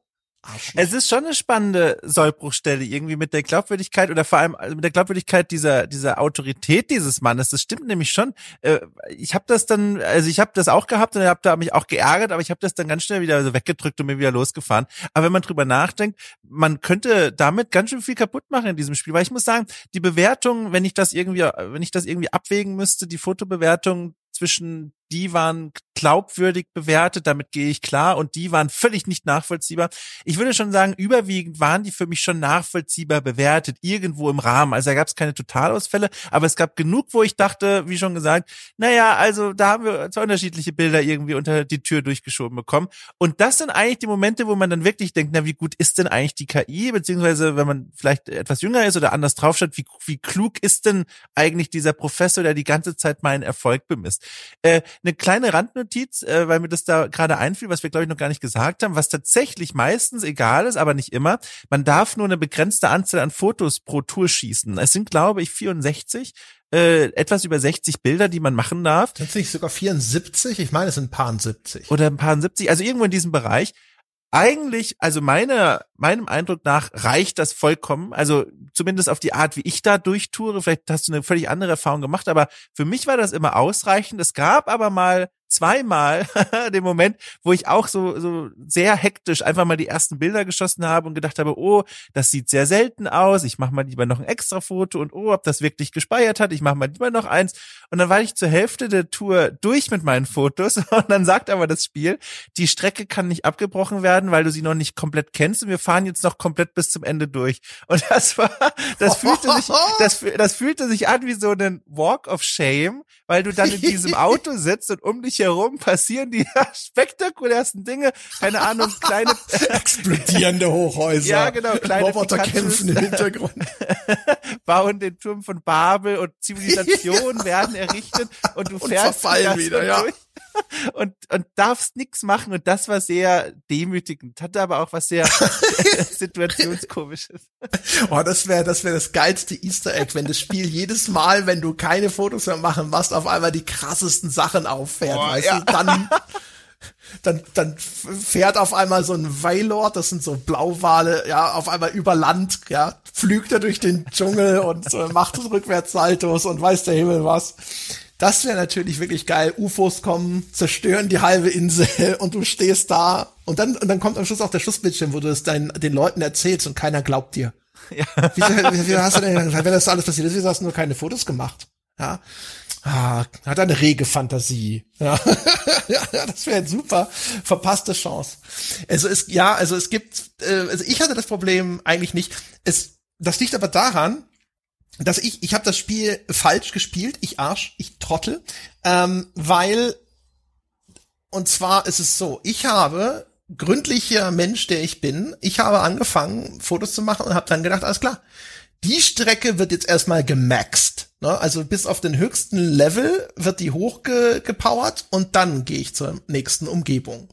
Arschloch. Es ist schon eine spannende Sollbruchstelle irgendwie mit der Glaubwürdigkeit oder vor allem also mit der Glaubwürdigkeit dieser dieser Autorität dieses Mannes. Das stimmt nämlich schon. Äh, ich habe das dann, also ich habe das auch gehabt und habe da mich auch geärgert, aber ich habe das dann ganz schnell wieder so weggedrückt und mir wieder losgefahren. Aber wenn man drüber nachdenkt, man könnte damit ganz schön viel kaputt machen in diesem Spiel, weil ich muss sagen, die Bewertung, wenn ich das irgendwie, wenn ich das irgendwie abwägen müsste, die Fotobewertung zwischen die waren glaubwürdig bewertet, damit gehe ich klar und die waren völlig nicht nachvollziehbar. Ich würde schon sagen, überwiegend waren die für mich schon nachvollziehbar bewertet, irgendwo im Rahmen. Also da gab es keine Totalausfälle, aber es gab genug, wo ich dachte, wie schon gesagt, naja, also da haben wir zwei unterschiedliche Bilder irgendwie unter die Tür durchgeschoben bekommen. Und das sind eigentlich die Momente, wo man dann wirklich denkt, na, wie gut ist denn eigentlich die KI, beziehungsweise wenn man vielleicht etwas jünger ist oder anders draufschaut, wie, wie klug ist denn eigentlich dieser Professor, der die ganze Zeit meinen Erfolg bemisst. Äh, eine kleine Randnotiz, äh, weil mir das da gerade einfiel, was wir glaube ich noch gar nicht gesagt haben, was tatsächlich meistens egal ist, aber nicht immer. Man darf nur eine begrenzte Anzahl an Fotos pro Tour schießen. Es sind glaube ich 64 äh, etwas über 60 Bilder, die man machen darf. Tatsächlich sogar 74? Ich meine, es sind ein paar 70. Oder ein paar 70, also irgendwo in diesem Bereich eigentlich, also meine, meinem Eindruck nach reicht das vollkommen. Also zumindest auf die Art, wie ich da durchtoure. Vielleicht hast du eine völlig andere Erfahrung gemacht, aber für mich war das immer ausreichend. Es gab aber mal zweimal den Moment, wo ich auch so, so sehr hektisch einfach mal die ersten Bilder geschossen habe und gedacht habe, oh, das sieht sehr selten aus, ich mache mal lieber noch ein extra Foto und oh, ob das wirklich gespeichert hat, ich mache mal lieber noch eins. Und dann war ich zur Hälfte der Tour durch mit meinen Fotos und dann sagt aber das Spiel, die Strecke kann nicht abgebrochen werden, weil du sie noch nicht komplett kennst und wir fahren jetzt noch komplett bis zum Ende durch. Und das war, das fühlte sich, das, das fühlte sich an wie so ein Walk of Shame, weil du dann in diesem Auto sitzt und um dich dich herum passieren die spektakulärsten Dinge. Keine Ahnung, kleine explodierende Hochhäuser. Ja, genau, kleine Roboter kämpfen im Hintergrund. bauen den Turm von Babel und Zivilisationen werden errichtet und du fährst und wieder, ja. Durch und, und darfst nix machen. Und das war sehr demütigend. Hatte aber auch was sehr situationskomisches. Oh, das wäre das wäre das geilste Easter Egg, wenn das Spiel jedes Mal, wenn du keine Fotos mehr machen machst, auf einmal die krassesten Sachen auffährt. Weißt ja. du, dann dann, dann fährt auf einmal so ein Wailord, das sind so Blauwale, ja, auf einmal über Land, ja, flügt er durch den Dschungel und äh, macht Rückwärtssaltos und weiß der Himmel was. Das wäre natürlich wirklich geil. UFOs kommen, zerstören die halbe Insel und du stehst da und dann, und dann kommt am Schluss auch der Schlussbildschirm, wo du es deinen, den Leuten erzählst und keiner glaubt dir. Ja. Wieso, wieso hast du denn, wenn das alles passiert ist, wieso hast du nur keine Fotos gemacht? Ja. Ah, hat eine rege Fantasie. Ja, das wäre super. Verpasste Chance. Also es, ja, also es gibt, äh, also ich hatte das Problem eigentlich nicht. Es, das liegt aber daran, dass ich, ich habe das Spiel falsch gespielt, ich Arsch, ich Trottel, ähm, weil, und zwar ist es so, ich habe gründlicher Mensch, der ich bin, ich habe angefangen, Fotos zu machen und habe dann gedacht, alles klar, die Strecke wird jetzt erstmal gemaxt. Ne? Also bis auf den höchsten Level wird die hochgepowert und dann gehe ich zur nächsten Umgebung.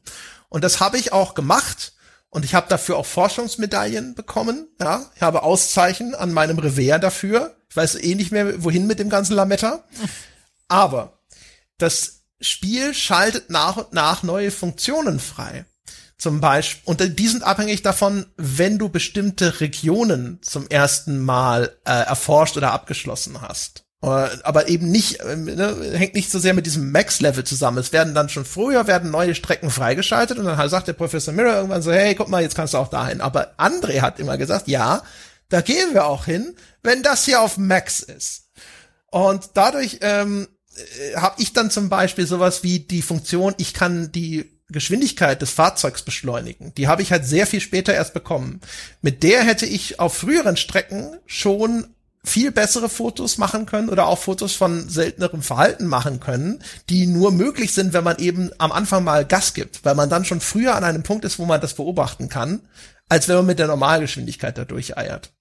Und das habe ich auch gemacht und ich habe dafür auch Forschungsmedaillen bekommen. Ja, ich habe Auszeichen an meinem Revers dafür. Ich weiß eh nicht mehr, wohin mit dem ganzen Lametta. Aber das Spiel schaltet nach und nach neue Funktionen frei. Zum Beispiel, und die sind abhängig davon, wenn du bestimmte Regionen zum ersten Mal äh, erforscht oder abgeschlossen hast. Äh, aber eben nicht, äh, ne, hängt nicht so sehr mit diesem Max-Level zusammen. Es werden dann schon früher werden neue Strecken freigeschaltet und dann sagt der Professor Mirror irgendwann so, hey, guck mal, jetzt kannst du auch dahin. Aber André hat immer gesagt, ja, da gehen wir auch hin, wenn das hier auf Max ist. Und dadurch ähm, äh, habe ich dann zum Beispiel sowas wie die Funktion, ich kann die Geschwindigkeit des Fahrzeugs beschleunigen. Die habe ich halt sehr viel später erst bekommen. Mit der hätte ich auf früheren Strecken schon viel bessere Fotos machen können oder auch Fotos von seltenerem Verhalten machen können, die nur möglich sind, wenn man eben am Anfang mal Gas gibt, weil man dann schon früher an einem Punkt ist, wo man das beobachten kann, als wenn man mit der Normalgeschwindigkeit da durcheiert.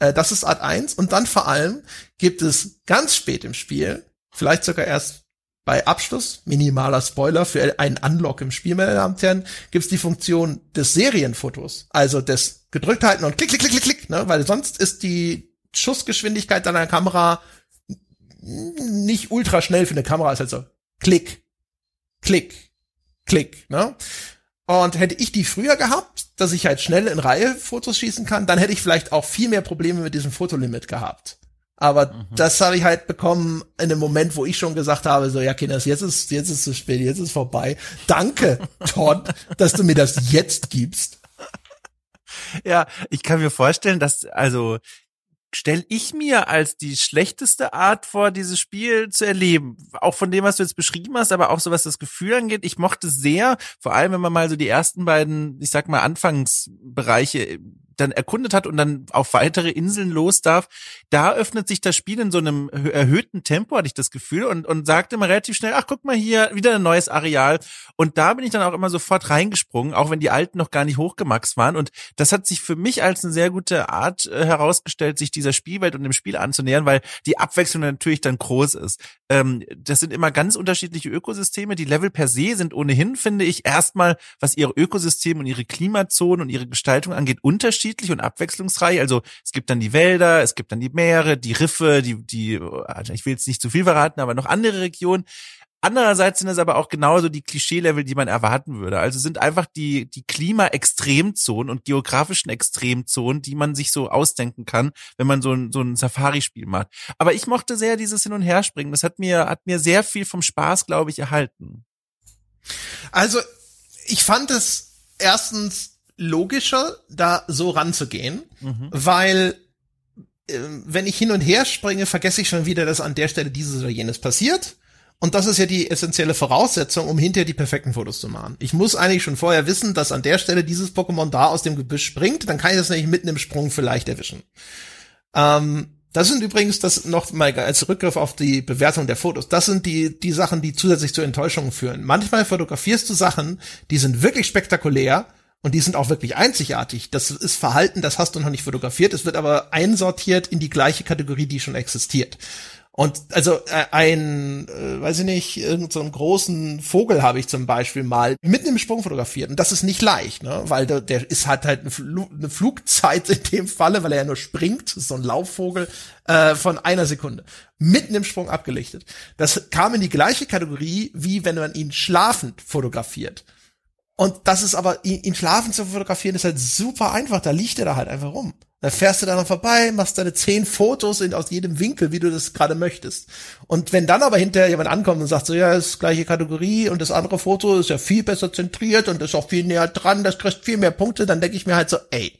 Äh, das ist Art 1 und dann vor allem gibt es ganz spät im Spiel, vielleicht sogar erst bei Abschluss, minimaler Spoiler für einen Unlock im Spiel, meine Damen und Herren, gibt's die Funktion des Serienfotos. Also des gedrückt halten und klick, klick, klick, klick, klick, ne? weil sonst ist die Schussgeschwindigkeit deiner Kamera nicht ultra schnell für eine Kamera, ist halt so klick, klick, klick, ne? Und hätte ich die früher gehabt, dass ich halt schnell in Reihe Fotos schießen kann, dann hätte ich vielleicht auch viel mehr Probleme mit diesem Fotolimit gehabt. Aber mhm. das habe ich halt bekommen in dem Moment, wo ich schon gesagt habe, so, ja, Kinders, jetzt ist, jetzt ist es spät, jetzt ist vorbei. Danke, Todd, dass du mir das jetzt gibst. Ja, ich kann mir vorstellen, dass, also, stelle ich mir als die schlechteste Art vor, dieses Spiel zu erleben. Auch von dem, was du jetzt beschrieben hast, aber auch so was das Gefühl angeht. Ich mochte sehr, vor allem wenn man mal so die ersten beiden, ich sag mal, Anfangsbereiche dann erkundet hat und dann auf weitere Inseln los darf, da öffnet sich das Spiel in so einem erhöhten Tempo, hatte ich das Gefühl, und, und sagte immer relativ schnell, ach, guck mal hier, wieder ein neues Areal. Und da bin ich dann auch immer sofort reingesprungen, auch wenn die alten noch gar nicht hochgemaxt waren. Und das hat sich für mich als eine sehr gute Art äh, herausgestellt, sich dieser Spielwelt und dem Spiel anzunähern, weil die Abwechslung natürlich dann groß ist. Ähm, das sind immer ganz unterschiedliche Ökosysteme. Die Level per se sind ohnehin, finde ich, erstmal, was ihre Ökosysteme und ihre Klimazonen und ihre Gestaltung angeht, unterschiedlich unterschiedlich und abwechslungsreich. Also es gibt dann die Wälder, es gibt dann die Meere, die Riffe, die, die, also ich will jetzt nicht zu viel verraten, aber noch andere Regionen. Andererseits sind es aber auch genauso die Klischee-Level, die man erwarten würde. Also sind einfach die, die Klima-Extremzonen und geografischen Extremzonen, die man sich so ausdenken kann, wenn man so ein, so ein Safari-Spiel macht. Aber ich mochte sehr dieses Hin- und Herspringen. Das hat mir, hat mir sehr viel vom Spaß, glaube ich, erhalten. Also, ich fand es erstens logischer, da so ranzugehen, mhm. weil äh, wenn ich hin und her springe, vergesse ich schon wieder, dass an der Stelle dieses oder jenes passiert. Und das ist ja die essentielle Voraussetzung, um hinterher die perfekten Fotos zu machen. Ich muss eigentlich schon vorher wissen, dass an der Stelle dieses Pokémon da aus dem Gebüsch springt, dann kann ich das nämlich mitten im Sprung vielleicht erwischen. Ähm, das sind übrigens das noch mal als Rückgriff auf die Bewertung der Fotos. Das sind die die Sachen, die zusätzlich zu Enttäuschungen führen. Manchmal fotografierst du Sachen, die sind wirklich spektakulär und die sind auch wirklich einzigartig. Das ist Verhalten, das hast du noch nicht fotografiert. Es wird aber einsortiert in die gleiche Kategorie, die schon existiert. Und also äh, ein, äh, weiß ich nicht, irgendeinen so großen Vogel habe ich zum Beispiel mal mitten im Sprung fotografiert. Und das ist nicht leicht, ne? Weil der, der ist halt halt eine, eine Flugzeit in dem Falle, weil er ja nur springt, so ein Laufvogel, äh, von einer Sekunde. Mitten im Sprung abgelichtet. Das kam in die gleiche Kategorie, wie wenn man ihn schlafend fotografiert. Und das ist aber, ihn, ihn schlafen zu fotografieren, ist halt super einfach. Da liegt er da halt einfach rum. Da fährst du da noch vorbei, machst deine zehn Fotos in, aus jedem Winkel, wie du das gerade möchtest. Und wenn dann aber hinterher jemand ankommt und sagt so, ja, ist gleiche Kategorie und das andere Foto ist ja viel besser zentriert und ist auch viel näher dran, das kriegst viel mehr Punkte, dann denke ich mir halt so, ey,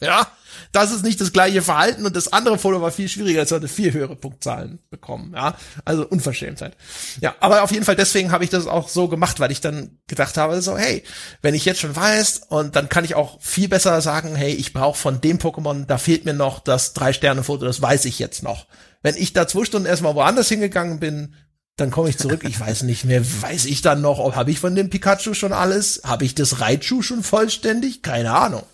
Ja, das ist nicht das gleiche Verhalten und das andere Foto war viel schwieriger, es sollte viel höhere Punktzahlen bekommen, ja. Also Unverschämtheit. Ja, aber auf jeden Fall deswegen habe ich das auch so gemacht, weil ich dann gedacht habe, so, hey, wenn ich jetzt schon weiß und dann kann ich auch viel besser sagen, hey, ich brauche von dem Pokémon, da fehlt mir noch das Drei-Sterne-Foto, das weiß ich jetzt noch. Wenn ich da zwei Stunden erstmal woanders hingegangen bin, dann komme ich zurück, ich weiß nicht mehr, weiß ich dann noch, ob habe ich von dem Pikachu schon alles? Habe ich das Raichu schon vollständig? Keine Ahnung.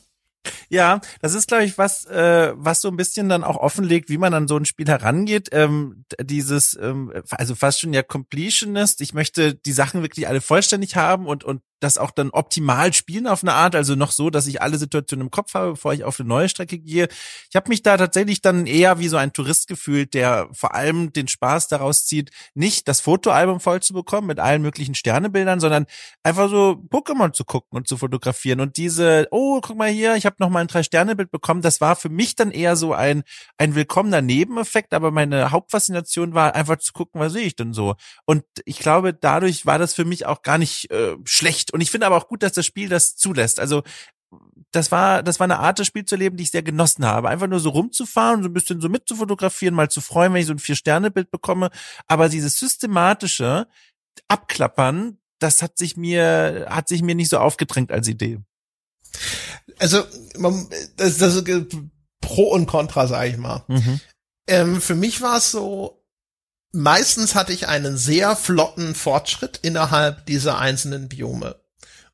Ja, das ist, glaube ich, was, äh, was so ein bisschen dann auch offenlegt, wie man an so ein Spiel herangeht. Ähm, dieses, ähm, also fast schon ja Completionist. Ich möchte die Sachen wirklich alle vollständig haben und, und das auch dann optimal spielen auf eine Art, also noch so, dass ich alle Situationen im Kopf habe, bevor ich auf eine neue Strecke gehe. Ich habe mich da tatsächlich dann eher wie so ein Tourist gefühlt, der vor allem den Spaß daraus zieht, nicht das Fotoalbum voll zu bekommen mit allen möglichen Sternebildern, sondern einfach so Pokémon zu gucken und zu fotografieren und diese, oh, guck mal hier, ich habe noch mal ein Drei-Sterne-Bild bekommen, das war für mich dann eher so ein, ein willkommener Nebeneffekt, aber meine Hauptfaszination war einfach zu gucken, was sehe ich denn so. Und ich glaube, dadurch war das für mich auch gar nicht äh, schlecht und ich finde aber auch gut, dass das Spiel das zulässt. Also das war, das war eine Art, das Spiel zu leben, die ich sehr genossen habe. Einfach nur so rumzufahren, so ein bisschen so mitzufotografieren, mal zu freuen, wenn ich so ein Vier-Sterne-Bild bekomme. Aber dieses systematische Abklappern, das hat sich mir, hat sich mir nicht so aufgedrängt als Idee. Also, man, das, das ist Pro und Contra, sag ich mal. Mhm. Ähm, für mich war es so, meistens hatte ich einen sehr flotten Fortschritt innerhalb dieser einzelnen Biome.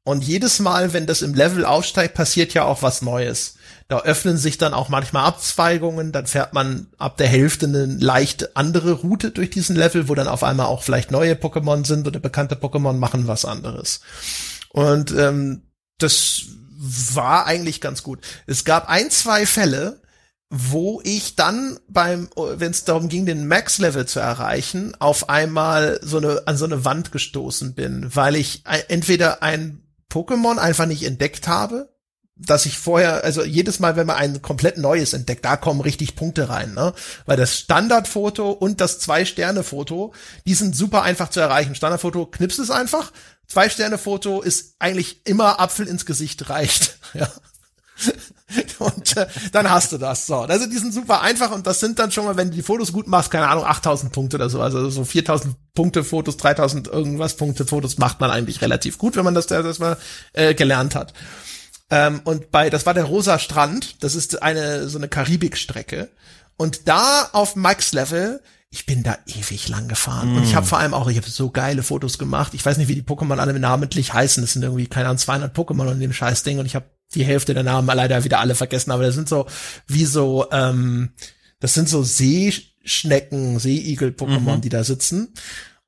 Und jedes Mal, wenn das im Level aufsteigt, passiert ja auch was Neues. Da öffnen sich dann auch manchmal Abzweigungen, dann fährt man ab der Hälfte eine leicht andere Route durch diesen Level, wo dann auf einmal auch vielleicht neue Pokémon sind oder bekannte Pokémon machen was anderes. Und ähm, das war eigentlich ganz gut. Es gab ein, zwei Fälle, wo ich dann beim, wenn es darum ging, den Max-Level zu erreichen, auf einmal so eine, an so eine Wand gestoßen bin, weil ich entweder ein Pokémon einfach nicht entdeckt habe, dass ich vorher, also jedes Mal, wenn man ein komplett neues entdeckt, da kommen richtig Punkte rein, ne? Weil das Standardfoto und das Zwei-Sterne-Foto, die sind super einfach zu erreichen. Standardfoto knipst es einfach. Zwei-Sterne-Foto ist eigentlich immer Apfel ins Gesicht reicht, ja. und äh, dann hast du das. So, also die sind super einfach und das sind dann schon mal, wenn du die Fotos gut machst, keine Ahnung, 8000 Punkte oder so, also so 4000 Punkte Fotos, 3000 irgendwas Punkte Fotos macht man eigentlich relativ gut, wenn man das das mal äh, gelernt hat. Ähm, und bei, das war der Rosa Strand, das ist eine so eine Karibikstrecke und da auf Max Level ich bin da ewig lang gefahren. Mm. Und ich habe mm. vor allem auch, ich habe so geile Fotos gemacht. Ich weiß nicht, wie die Pokémon alle namentlich heißen. Das sind irgendwie, keine Ahnung, 200 Pokémon in dem Scheißding. Und ich habe die Hälfte der Namen leider wieder alle vergessen, aber das sind so wie so, ähm, das sind so Seeschnecken, Seeigel-Pokémon, mhm. die da sitzen.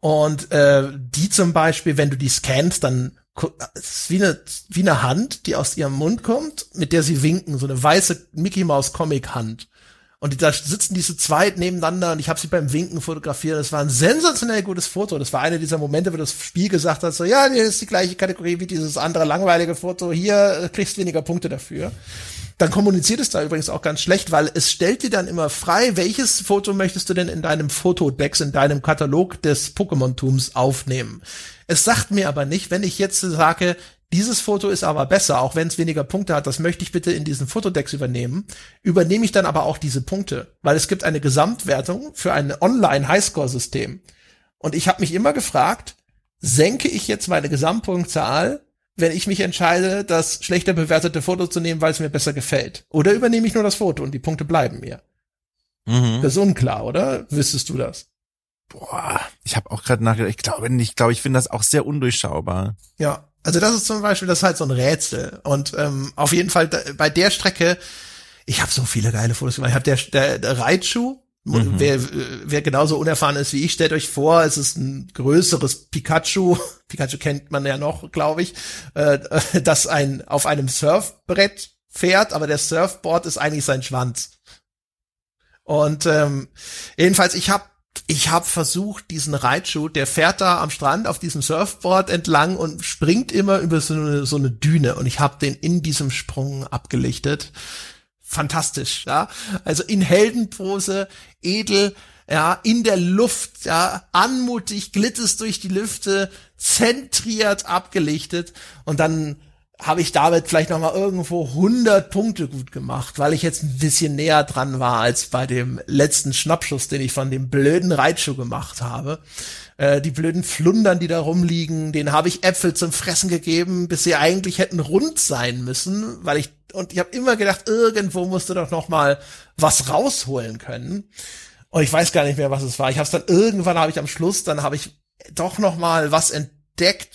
Und äh, die zum Beispiel, wenn du die scannst, dann ist wie eine, wie eine Hand, die aus ihrem Mund kommt, mit der sie winken, so eine weiße Mickey Mouse Comic Hand. Und da sitzen diese zwei nebeneinander und ich habe sie beim Winken fotografiert. Das war ein sensationell gutes Foto. Das war einer dieser Momente, wo das Spiel gesagt hat, so, ja, das ist die gleiche Kategorie wie dieses andere langweilige Foto. Hier äh, kriegst du weniger Punkte dafür. Dann kommuniziert es da übrigens auch ganz schlecht, weil es stellt dir dann immer frei, welches Foto möchtest du denn in deinem Fotodex, in deinem Katalog des Pokémon-Tums aufnehmen. Es sagt mir aber nicht, wenn ich jetzt sage, dieses Foto ist aber besser, auch wenn es weniger Punkte hat. Das möchte ich bitte in diesen Fotodex übernehmen. Übernehme ich dann aber auch diese Punkte, weil es gibt eine Gesamtwertung für ein Online-Highscore-System. Und ich habe mich immer gefragt, senke ich jetzt meine Gesamtpunktzahl, wenn ich mich entscheide, das schlechter bewertete Foto zu nehmen, weil es mir besser gefällt? Oder übernehme ich nur das Foto und die Punkte bleiben mir? Mhm. Das ist unklar, oder? Wüsstest du das? Boah, ich habe auch gerade nachgedacht, ich glaube nicht, ich glaube, ich finde das auch sehr undurchschaubar. Ja, also das ist zum Beispiel, das ist halt so ein Rätsel. Und ähm, auf jeden Fall bei der Strecke, ich habe so viele geile Fotos gemacht. Ich habe der, der, der Raichu, mhm. wer, wer genauso unerfahren ist wie ich, stellt euch vor, es ist ein größeres Pikachu. Pikachu kennt man ja noch, glaube ich, äh, das ein auf einem Surfbrett fährt, aber der Surfboard ist eigentlich sein Schwanz. Und ähm, jedenfalls, ich habe ich habe versucht, diesen Reitschuh, der fährt da am Strand auf diesem Surfboard entlang und springt immer über so eine, so eine Düne und ich habe den in diesem Sprung abgelichtet. Fantastisch, ja. Also in Heldenpose, edel, ja, in der Luft, ja, anmutig, glitt es durch die Lüfte, zentriert abgelichtet und dann habe ich damit vielleicht noch mal irgendwo 100 Punkte gut gemacht, weil ich jetzt ein bisschen näher dran war als bei dem letzten Schnappschuss, den ich von dem blöden Reitschuh gemacht habe. Äh, die blöden Flundern, die da rumliegen, denen habe ich Äpfel zum Fressen gegeben, bis sie eigentlich hätten rund sein müssen, weil ich und ich habe immer gedacht, irgendwo musst du doch noch mal was rausholen können. Und ich weiß gar nicht mehr, was es war. Ich habe es dann irgendwann habe ich am Schluss, dann habe ich doch noch mal was entdeckt,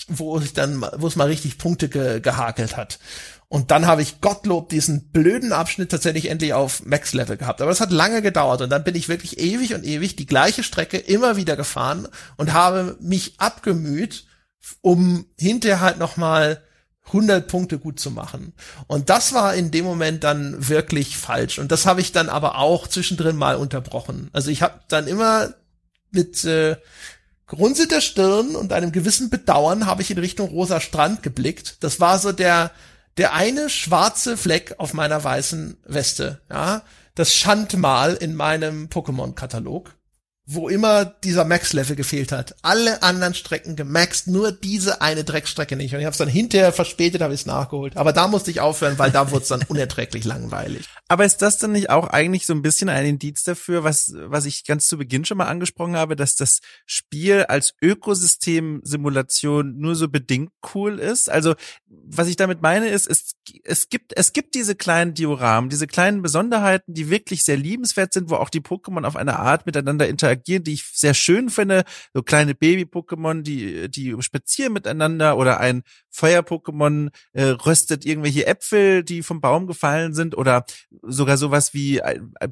wo ich dann wo es mal richtig Punkte ge gehakelt hat. Und dann habe ich Gottlob diesen blöden Abschnitt tatsächlich endlich auf Max-Level gehabt. Aber das hat lange gedauert und dann bin ich wirklich ewig und ewig die gleiche Strecke immer wieder gefahren und habe mich abgemüht, um hinterher halt nochmal 100 Punkte gut zu machen. Und das war in dem Moment dann wirklich falsch. Und das habe ich dann aber auch zwischendrin mal unterbrochen. Also ich habe dann immer mit äh, grunzelter Stirn und einem gewissen Bedauern habe ich in Richtung Rosa Strand geblickt. Das war so der der eine schwarze Fleck auf meiner weißen Weste, ja, das Schandmal in meinem Pokémon-Katalog wo immer dieser Max-Level gefehlt hat. Alle anderen Strecken gemaxt, nur diese eine Dreckstrecke nicht. Und ich habe es dann hinterher verspätet, habe ich es nachgeholt. Aber da musste ich aufhören, weil da wurde es dann unerträglich langweilig. Aber ist das denn nicht auch eigentlich so ein bisschen ein Indiz dafür, was, was ich ganz zu Beginn schon mal angesprochen habe, dass das Spiel als Ökosystem-Simulation nur so bedingt cool ist? Also, was ich damit meine, ist, es, es gibt, es gibt diese kleinen Dioramen, diese kleinen Besonderheiten, die wirklich sehr liebenswert sind, wo auch die Pokémon auf eine Art miteinander interagieren die ich sehr schön finde. So kleine Baby-Pokémon, die, die spazieren miteinander oder ein Feuer-Pokémon äh, röstet irgendwelche Äpfel, die vom Baum gefallen sind oder sogar sowas wie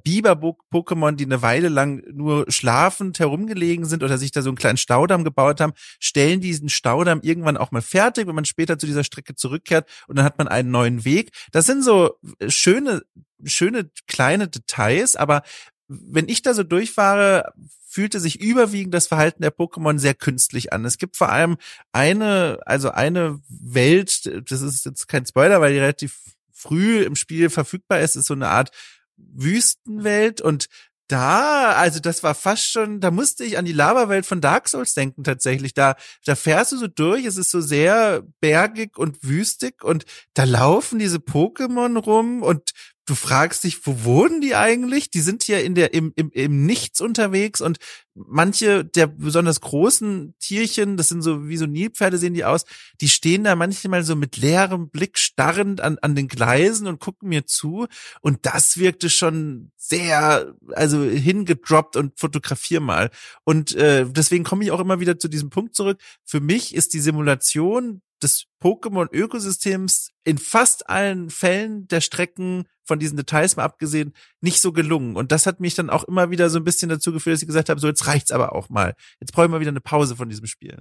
Biber-Pokémon, die eine Weile lang nur schlafend herumgelegen sind oder sich da so einen kleinen Staudamm gebaut haben, stellen diesen Staudamm irgendwann auch mal fertig, wenn man später zu dieser Strecke zurückkehrt und dann hat man einen neuen Weg. Das sind so schöne schöne kleine Details, aber wenn ich da so durchfahre, fühlte sich überwiegend das Verhalten der Pokémon sehr künstlich an. Es gibt vor allem eine, also eine Welt, das ist jetzt kein Spoiler, weil die relativ früh im Spiel verfügbar ist, ist so eine Art Wüstenwelt und da, also das war fast schon, da musste ich an die Lava-Welt von Dark Souls denken tatsächlich. Da, da fährst du so durch, es ist so sehr bergig und wüstig und da laufen diese Pokémon rum und du fragst dich, wo wurden die eigentlich? Die sind hier in der im, im, im Nichts unterwegs und manche der besonders großen Tierchen, das sind so wie so Nilpferde sehen die aus, die stehen da manchmal so mit leerem Blick starrend an, an den Gleisen und gucken mir zu und das wirkte schon sehr also hingedroppt und fotografier mal und äh, deswegen komme ich auch immer wieder zu diesem Punkt zurück. Für mich ist die Simulation des Pokémon-Ökosystems in fast allen Fällen der Strecken von diesen Details mal abgesehen nicht so gelungen. Und das hat mich dann auch immer wieder so ein bisschen dazu geführt, dass ich gesagt habe, so jetzt reicht's aber auch mal. Jetzt brauche ich mal wieder eine Pause von diesem Spiel.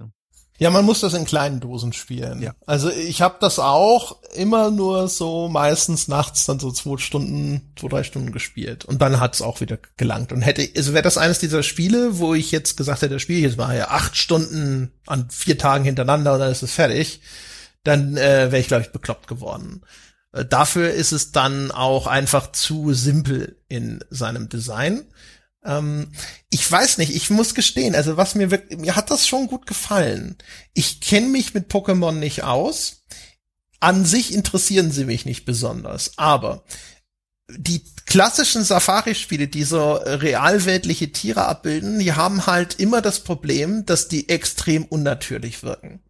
Ja, man muss das in kleinen Dosen spielen. Ja. Also ich habe das auch immer nur so meistens nachts dann so zwei Stunden, zwei, drei Stunden gespielt. Und dann hat's auch wieder gelangt. Und hätte, also wäre das eines dieser Spiele, wo ich jetzt gesagt hätte, das Spiel jetzt mal ja acht Stunden an vier Tagen hintereinander und dann ist es fertig, dann äh, wäre ich, glaube ich, bekloppt geworden. Äh, dafür ist es dann auch einfach zu simpel in seinem Design. Ähm, ich weiß nicht, ich muss gestehen, also was mir wirklich, mir hat das schon gut gefallen. Ich kenne mich mit Pokémon nicht aus. An sich interessieren sie mich nicht besonders, aber die klassischen Safari-Spiele, die so realweltliche Tiere abbilden, die haben halt immer das Problem, dass die extrem unnatürlich wirken.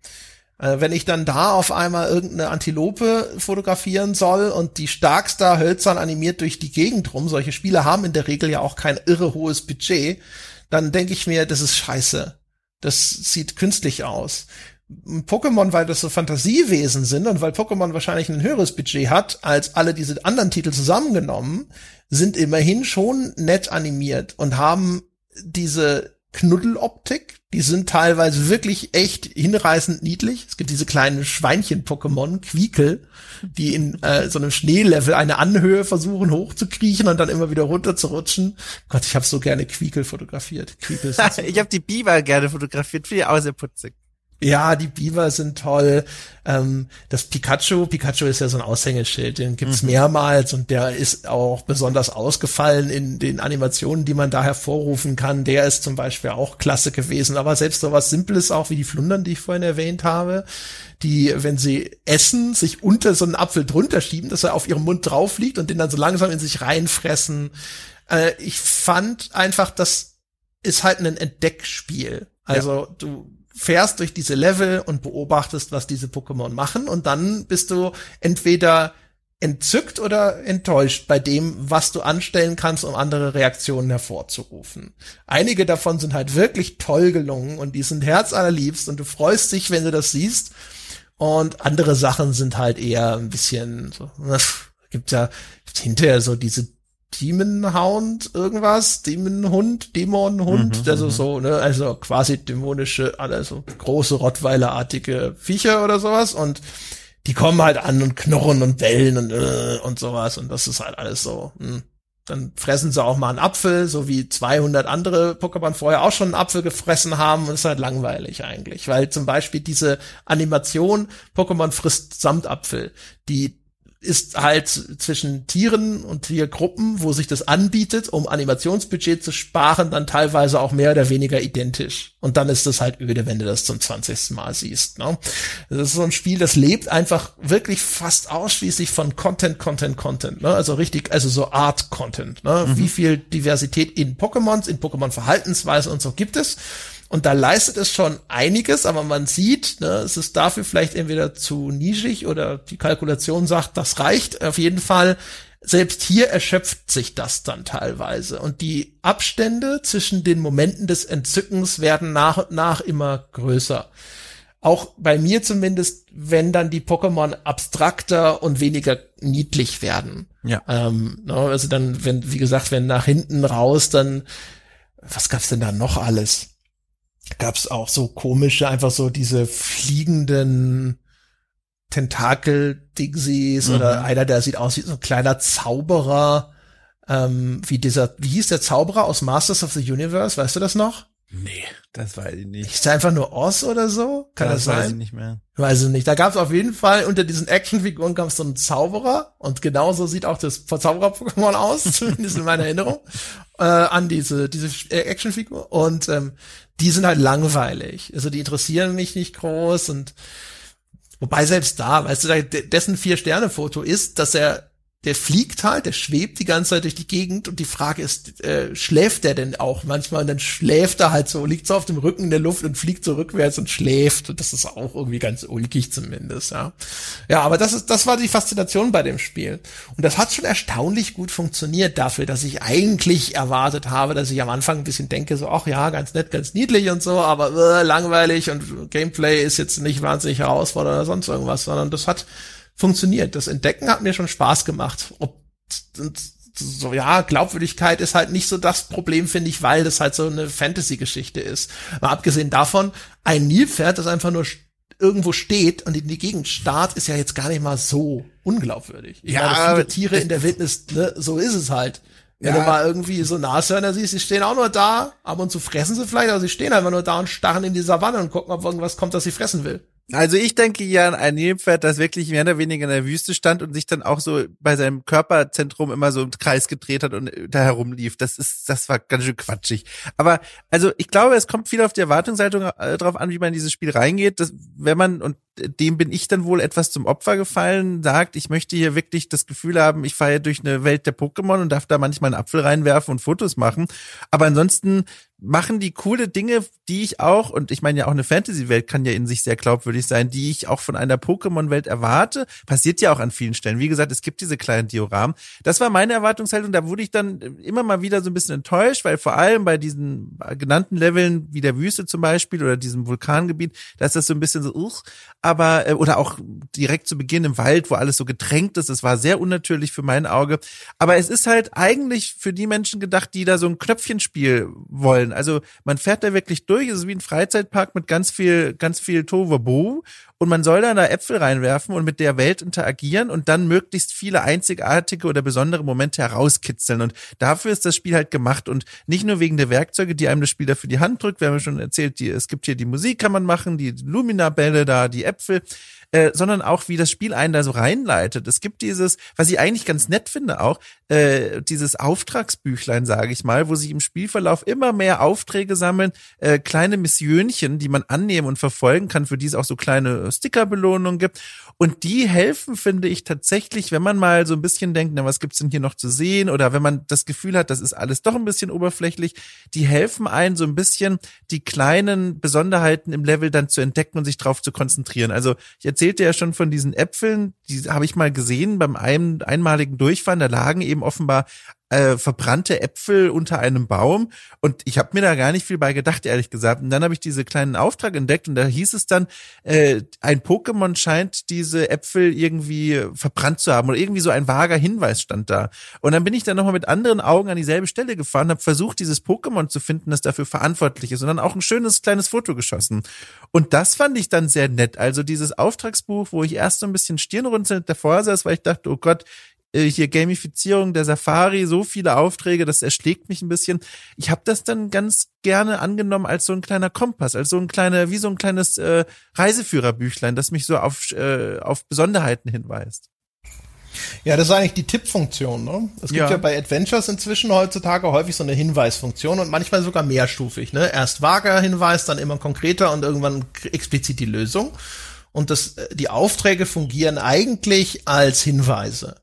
Äh, wenn ich dann da auf einmal irgendeine Antilope fotografieren soll und die starkster hölzern animiert durch die Gegend rum, solche Spiele haben in der Regel ja auch kein irre hohes Budget, dann denke ich mir, das ist scheiße. Das sieht künstlich aus. Pokémon, weil das so Fantasiewesen sind und weil Pokémon wahrscheinlich ein höheres Budget hat als alle diese anderen Titel zusammengenommen, sind immerhin schon nett animiert und haben diese Knuddeloptik. Die sind teilweise wirklich echt hinreißend niedlich. Es gibt diese kleinen Schweinchen-Pokémon, Quiekel, die in äh, so einem Schneelevel eine Anhöhe versuchen hochzukriechen und dann immer wieder runterzurutschen. Gott, ich habe so gerne Quiekel fotografiert. Quiekel ich habe die Biber gerne fotografiert, finde ich auch sehr putzig. Ja, die Biber sind toll. Ähm, das Pikachu, Pikachu ist ja so ein Aushängeschild, den gibt's mhm. mehrmals und der ist auch besonders ausgefallen in den Animationen, die man da hervorrufen kann. Der ist zum Beispiel auch klasse gewesen. Aber selbst so was Simples auch wie die Flundern, die ich vorhin erwähnt habe, die, wenn sie essen, sich unter so einen Apfel drunter schieben, dass er auf ihrem Mund drauf liegt und den dann so langsam in sich reinfressen. Äh, ich fand einfach, das ist halt ein Entdeckspiel. Also ja. du fährst durch diese Level und beobachtest, was diese Pokémon machen und dann bist du entweder entzückt oder enttäuscht bei dem, was du anstellen kannst, um andere Reaktionen hervorzurufen. Einige davon sind halt wirklich toll gelungen und die sind herzallerliebst und du freust dich, wenn du das siehst. Und andere Sachen sind halt eher ein bisschen so, gibt ja hinterher so diese Demon Hound irgendwas, Demon Hund, Dämon Hund, mhm, also mhm. so, ne, also quasi dämonische, also große Rottweilerartige Viecher oder sowas. Und die kommen halt an und knurren und bellen und äh, und sowas. Und das ist halt alles so. Hm. Dann fressen sie auch mal einen Apfel, so wie 200 andere Pokémon vorher auch schon einen Apfel gefressen haben. Und ist halt langweilig eigentlich, weil zum Beispiel diese Animation Pokémon frisst Samtapfel, die ist halt zwischen Tieren und Tiergruppen, wo sich das anbietet, um Animationsbudget zu sparen, dann teilweise auch mehr oder weniger identisch. Und dann ist das halt öde, wenn du das zum 20. Mal siehst. Ne? Das ist so ein Spiel, das lebt einfach wirklich fast ausschließlich von Content, Content, Content. Ne? Also richtig, also so Art Content. Ne? Mhm. Wie viel Diversität in Pokémons, in Pokémon-Verhaltensweise und so gibt es. Und da leistet es schon einiges, aber man sieht, ne, es ist dafür vielleicht entweder zu nischig oder die Kalkulation sagt, das reicht. Auf jeden Fall, selbst hier erschöpft sich das dann teilweise. Und die Abstände zwischen den Momenten des Entzückens werden nach und nach immer größer. Auch bei mir zumindest, wenn dann die Pokémon abstrakter und weniger niedlich werden. Ja. Ähm, ne, also dann, wenn, wie gesagt, wenn nach hinten raus, dann, was gab's denn da noch alles? Gab's auch so komische, einfach so diese fliegenden Tentakel-Dingsies mhm. oder einer, der sieht aus wie so ein kleiner Zauberer, ähm, wie dieser, wie hieß der Zauberer aus Masters of the Universe, weißt du das noch? Nee, das weiß ich nicht. Ist einfach nur Oz oder so? Kann das, das sein? Weiß ich nicht mehr. Weiß ich nicht. Da gab es auf jeden Fall unter diesen Actionfiguren gab es so einen Zauberer und genauso sieht auch das Zauberer-Pokémon aus, zumindest in meiner Erinnerung, äh, an diese, diese Actionfigur. Und ähm, die sind halt langweilig. Also die interessieren mich nicht groß und wobei selbst da, weißt du, dessen Vier-Sterne-Foto ist, dass er der fliegt halt, der schwebt die ganze Zeit durch die Gegend und die Frage ist, äh, schläft der denn auch manchmal? Und dann schläft er halt so, liegt so auf dem Rücken in der Luft und fliegt so rückwärts und schläft. Und das ist auch irgendwie ganz ulkig zumindest, ja. Ja, aber das ist, das war die Faszination bei dem Spiel. Und das hat schon erstaunlich gut funktioniert dafür, dass ich eigentlich erwartet habe, dass ich am Anfang ein bisschen denke, so, ach ja, ganz nett, ganz niedlich und so, aber äh, langweilig und Gameplay ist jetzt nicht wahnsinnig herausfordernd oder sonst irgendwas, sondern das hat funktioniert. Das Entdecken hat mir schon Spaß gemacht. Ob, so, ja, Glaubwürdigkeit ist halt nicht so das Problem, finde ich, weil das halt so eine Fantasy-Geschichte ist. Aber abgesehen davon, ein Nilpferd, das einfach nur irgendwo steht und in die Gegend starrt, ist ja jetzt gar nicht mal so unglaubwürdig. Ich ja, meine, viele Tiere in der Wildnis, ne, so ist es halt. Wenn ja. du mal irgendwie so Nashörner siehst, die stehen auch nur da, ab und zu fressen sie vielleicht, aber sie stehen einfach nur da und starren in die Savanne und gucken, ob irgendwas kommt, das sie fressen will. Also ich denke ja an ein Nilpferd, das wirklich mehr oder weniger in der Wüste stand und sich dann auch so bei seinem Körperzentrum immer so im Kreis gedreht hat und da herumlief. Das ist, das war ganz schön quatschig. Aber also ich glaube, es kommt viel auf die Erwartungshaltung äh, drauf an, wie man in dieses Spiel reingeht. Dass, wenn man, und dem bin ich dann wohl etwas zum Opfer gefallen, sagt, ich möchte hier wirklich das Gefühl haben, ich fahre durch eine Welt der Pokémon und darf da manchmal einen Apfel reinwerfen und Fotos machen. Aber ansonsten machen die coole Dinge, die ich auch, und ich meine ja auch eine Fantasy-Welt kann ja in sich sehr glaubwürdig sein, die ich auch von einer Pokémon-Welt erwarte. Passiert ja auch an vielen Stellen. Wie gesagt, es gibt diese kleinen Dioramen. Das war meine Erwartungshaltung. Da wurde ich dann immer mal wieder so ein bisschen enttäuscht, weil vor allem bei diesen genannten Leveln wie der Wüste zum Beispiel oder diesem Vulkangebiet, da ist das so ein bisschen so, uch, aber, äh, oder auch direkt zu Beginn im Wald, wo alles so getränkt ist. Es war sehr unnatürlich für mein Auge. Aber es ist halt eigentlich für die Menschen gedacht, die da so ein Knöpfchenspiel wollen wollen. Also man fährt da wirklich durch, es ist wie ein Freizeitpark mit ganz viel, ganz viel Toverbo und man soll dann da Äpfel reinwerfen und mit der Welt interagieren und dann möglichst viele einzigartige oder besondere Momente herauskitzeln. Und dafür ist das Spiel halt gemacht und nicht nur wegen der Werkzeuge, die einem das Spiel dafür die Hand drückt. Wir haben ja schon erzählt, die, es gibt hier die Musik kann man machen, die Lumina-Bälle da, die Äpfel. Äh, sondern auch, wie das Spiel einen da so reinleitet. Es gibt dieses, was ich eigentlich ganz nett finde auch, äh, dieses Auftragsbüchlein, sage ich mal, wo sich im Spielverlauf immer mehr Aufträge sammeln, äh, kleine Missionchen, die man annehmen und verfolgen kann, für die es auch so kleine Stickerbelohnungen gibt. Und die helfen, finde ich, tatsächlich, wenn man mal so ein bisschen denkt, na, was gibt's denn hier noch zu sehen? Oder wenn man das Gefühl hat, das ist alles doch ein bisschen oberflächlich, die helfen einen so ein bisschen, die kleinen Besonderheiten im Level dann zu entdecken und sich drauf zu konzentrieren. Also ich erzählte ja schon von diesen Äpfeln, die habe ich mal gesehen beim ein, einmaligen Durchfahren, da lagen eben offenbar äh, verbrannte Äpfel unter einem Baum und ich habe mir da gar nicht viel bei gedacht, ehrlich gesagt. Und dann habe ich diese kleinen Auftrag entdeckt und da hieß es dann, äh, ein Pokémon scheint diese Äpfel irgendwie verbrannt zu haben oder irgendwie so ein vager Hinweis stand da. Und dann bin ich dann nochmal mit anderen Augen an dieselbe Stelle gefahren, habe versucht, dieses Pokémon zu finden, das dafür verantwortlich ist und dann auch ein schönes kleines Foto geschossen. Und das fand ich dann sehr nett. Also dieses Auftragsbuch, wo ich erst so ein bisschen stirnrunzelnd davor saß, weil ich dachte, oh Gott, hier Gamifizierung der Safari, so viele Aufträge, das erschlägt mich ein bisschen. Ich habe das dann ganz gerne angenommen als so ein kleiner Kompass, als so ein kleiner, wie so ein kleines äh, Reiseführerbüchlein, das mich so auf, äh, auf Besonderheiten hinweist. Ja, das ist eigentlich die Tippfunktion. Ne? Es gibt ja. ja. bei Adventures inzwischen heutzutage häufig so eine Hinweisfunktion und manchmal sogar mehrstufig. Ne? Erst vager Hinweis, dann immer konkreter und irgendwann explizit die Lösung. Und das, äh, die Aufträge fungieren eigentlich als Hinweise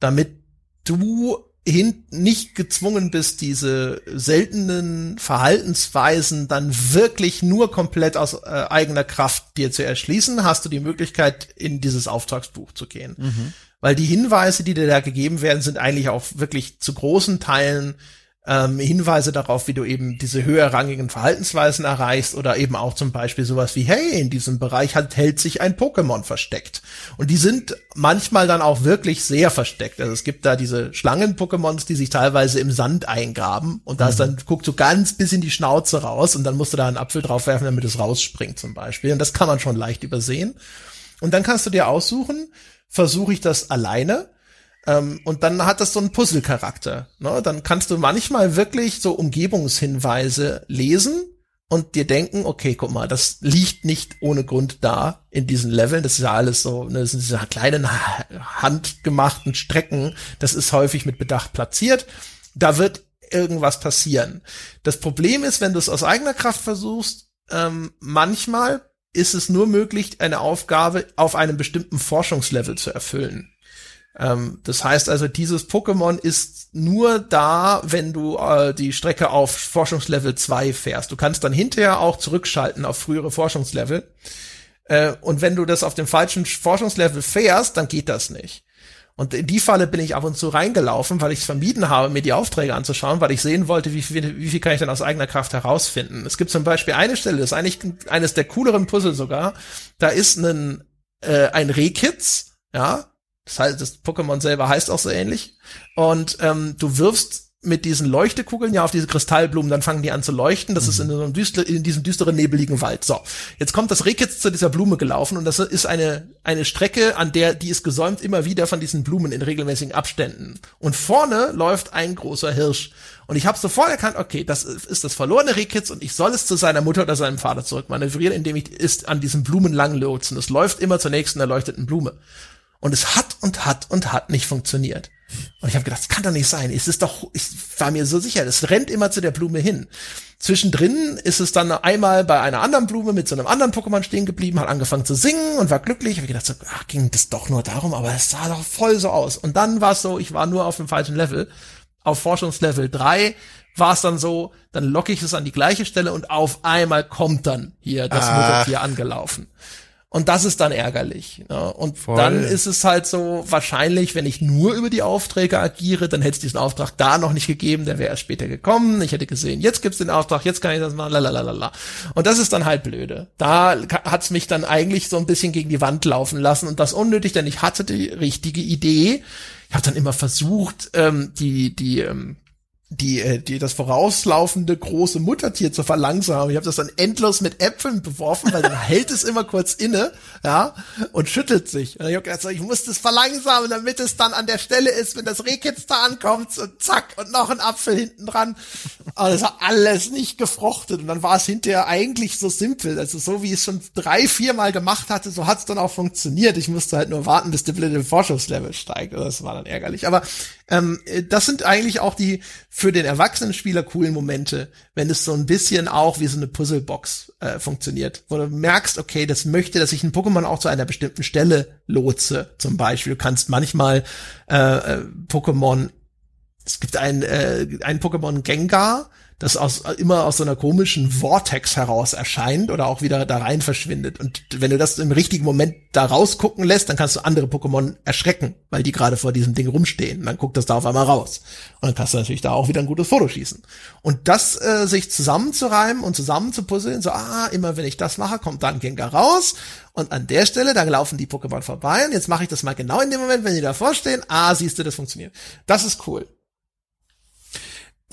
damit du hin nicht gezwungen bist, diese seltenen Verhaltensweisen dann wirklich nur komplett aus äh, eigener Kraft dir zu erschließen, hast du die Möglichkeit, in dieses Auftragsbuch zu gehen. Mhm. Weil die Hinweise, die dir da gegeben werden, sind eigentlich auch wirklich zu großen Teilen ähm, Hinweise darauf, wie du eben diese höherrangigen Verhaltensweisen erreichst oder eben auch zum Beispiel sowas wie, hey, in diesem Bereich hat, hält sich ein Pokémon versteckt. Und die sind manchmal dann auch wirklich sehr versteckt. Also es gibt da diese Schlangen-Pokémons, die sich teilweise im Sand eingraben und da ist dann, guckt so ganz bis in die Schnauze raus und dann musst du da einen Apfel draufwerfen, damit es rausspringt zum Beispiel. Und das kann man schon leicht übersehen. Und dann kannst du dir aussuchen, versuche ich das alleine ähm, und dann hat das so einen Puzzle-Charakter. Ne? Dann kannst du manchmal wirklich so Umgebungshinweise lesen und dir denken, okay, guck mal, das liegt nicht ohne Grund da in diesen Leveln. Das ist ja alles so, ne, das sind diese kleinen handgemachten Strecken. Das ist häufig mit Bedacht platziert. Da wird irgendwas passieren. Das Problem ist, wenn du es aus eigener Kraft versuchst, ähm, manchmal ist es nur möglich, eine Aufgabe auf einem bestimmten Forschungslevel zu erfüllen. Ähm, das heißt also, dieses Pokémon ist nur da, wenn du äh, die Strecke auf Forschungslevel 2 fährst. Du kannst dann hinterher auch zurückschalten auf frühere Forschungslevel. Äh, und wenn du das auf dem falschen Forschungslevel fährst, dann geht das nicht. Und in die Falle bin ich ab und zu reingelaufen, weil ich es vermieden habe, mir die Aufträge anzuschauen, weil ich sehen wollte, wie viel, wie viel kann ich denn aus eigener Kraft herausfinden. Es gibt zum Beispiel eine Stelle, das ist eigentlich eines der cooleren Puzzle sogar. Da ist ein, äh, ein Rehkitz, ja, das heißt, das Pokémon selber heißt auch so ähnlich. Und ähm, du wirfst mit diesen Leuchtekugeln ja auf diese Kristallblumen, dann fangen die an zu leuchten. Das mhm. ist in, so einem düster, in diesem düsteren, nebeligen Wald. So, jetzt kommt das Rehkitz zu dieser Blume gelaufen und das ist eine, eine Strecke, an der die ist gesäumt immer wieder von diesen Blumen in regelmäßigen Abständen. Und vorne läuft ein großer Hirsch. Und ich habe sofort erkannt, okay, das ist das verlorene Rehkitz und ich soll es zu seiner Mutter oder seinem Vater zurückmanövrieren, indem ich es an diesen Blumen langlotsen. Es läuft immer zur nächsten erleuchteten Blume. Und es hat und hat und hat nicht funktioniert. Und ich habe gedacht, das kann doch nicht sein. Es ist doch, ich war mir so sicher, es rennt immer zu der Blume hin. Zwischendrin ist es dann einmal bei einer anderen Blume mit so einem anderen Pokémon stehen geblieben, hat angefangen zu singen und war glücklich. Ich habe gedacht, so, ach, ging das doch nur darum, aber es sah doch voll so aus. Und dann war es so, ich war nur auf dem falschen Level. Auf Forschungslevel 3 war es dann so, dann locke ich es an die gleiche Stelle und auf einmal kommt dann hier das. Muttertier angelaufen. Und das ist dann ärgerlich. Ne? Und Voll. dann ist es halt so, wahrscheinlich, wenn ich nur über die Aufträge agiere, dann hätte es diesen Auftrag da noch nicht gegeben, der wäre erst später gekommen. Ich hätte gesehen, jetzt gibt's den Auftrag, jetzt kann ich das machen, lalalala. Und das ist dann halt blöde. Da hat's mich dann eigentlich so ein bisschen gegen die Wand laufen lassen und das unnötig, denn ich hatte die richtige Idee. Ich habe dann immer versucht, ähm, die, die, ähm, die, äh, die das vorauslaufende große Muttertier zu verlangsamen. Ich habe das dann endlos mit Äpfeln beworfen, weil dann hält es immer kurz inne, ja, und schüttelt sich. Und ich habe gedacht, ich muss das verlangsamen, damit es dann an der Stelle ist, wenn das Rehkitz da ankommt und zack und noch ein Apfel hinten dran. Aber das war alles nicht gefruchtet und dann war es hinterher eigentlich so simpel, also so wie es schon drei, vier Mal gemacht hatte, so hat es dann auch funktioniert. Ich musste halt nur warten, bis der blöde Forschungslevel steigt. Das war dann ärgerlich. Aber ähm, das sind eigentlich auch die für den erwachsenen Spieler coolen Momente, wenn es so ein bisschen auch wie so eine Puzzlebox äh, funktioniert, wo du merkst, okay, das möchte, dass ich ein Pokémon auch zu einer bestimmten Stelle lotse. Zum Beispiel, du kannst manchmal äh, äh, Pokémon, es gibt ein, äh, ein Pokémon Gengar, das aus, immer aus so einer komischen Vortex heraus erscheint oder auch wieder da rein verschwindet. Und wenn du das im richtigen Moment da rausgucken lässt, dann kannst du andere Pokémon erschrecken, weil die gerade vor diesem Ding rumstehen. Und dann guckt das da auf einmal raus. Und dann kannst du natürlich da auch wieder ein gutes Foto schießen. Und das äh, sich zusammenzureimen und zusammenzupuzzeln, so, ah, immer wenn ich das mache, kommt dann Gengar raus. Und an der Stelle, da laufen die Pokémon vorbei. Und jetzt mache ich das mal genau in dem Moment, wenn die davor stehen. Ah, siehst du, das funktioniert. Das ist cool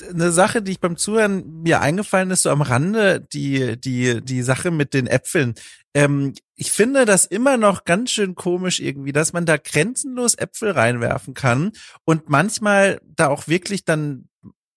eine Sache, die ich beim Zuhören mir eingefallen ist, so am Rande, die, die, die Sache mit den Äpfeln. Ähm, ich finde das immer noch ganz schön komisch irgendwie, dass man da grenzenlos Äpfel reinwerfen kann und manchmal da auch wirklich dann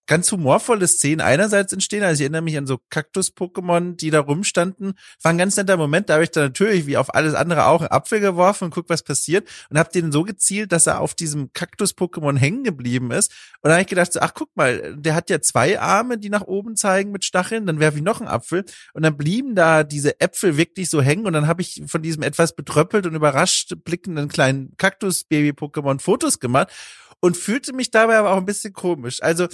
ganz humorvolle Szenen einerseits entstehen. Also ich erinnere mich an so Kaktus-Pokémon, die da rumstanden. War ein ganz netter Moment. Da habe ich dann natürlich wie auf alles andere auch einen Apfel geworfen und guck, was passiert. Und habe den so gezielt, dass er auf diesem Kaktus-Pokémon hängen geblieben ist. Und da habe ich gedacht, so, ach guck mal, der hat ja zwei Arme, die nach oben zeigen mit Stacheln. Dann werfe ich noch einen Apfel. Und dann blieben da diese Äpfel wirklich so hängen. Und dann habe ich von diesem etwas betröppelt und überrascht blickenden kleinen Kaktus-Baby-Pokémon Fotos gemacht und fühlte mich dabei aber auch ein bisschen komisch. Also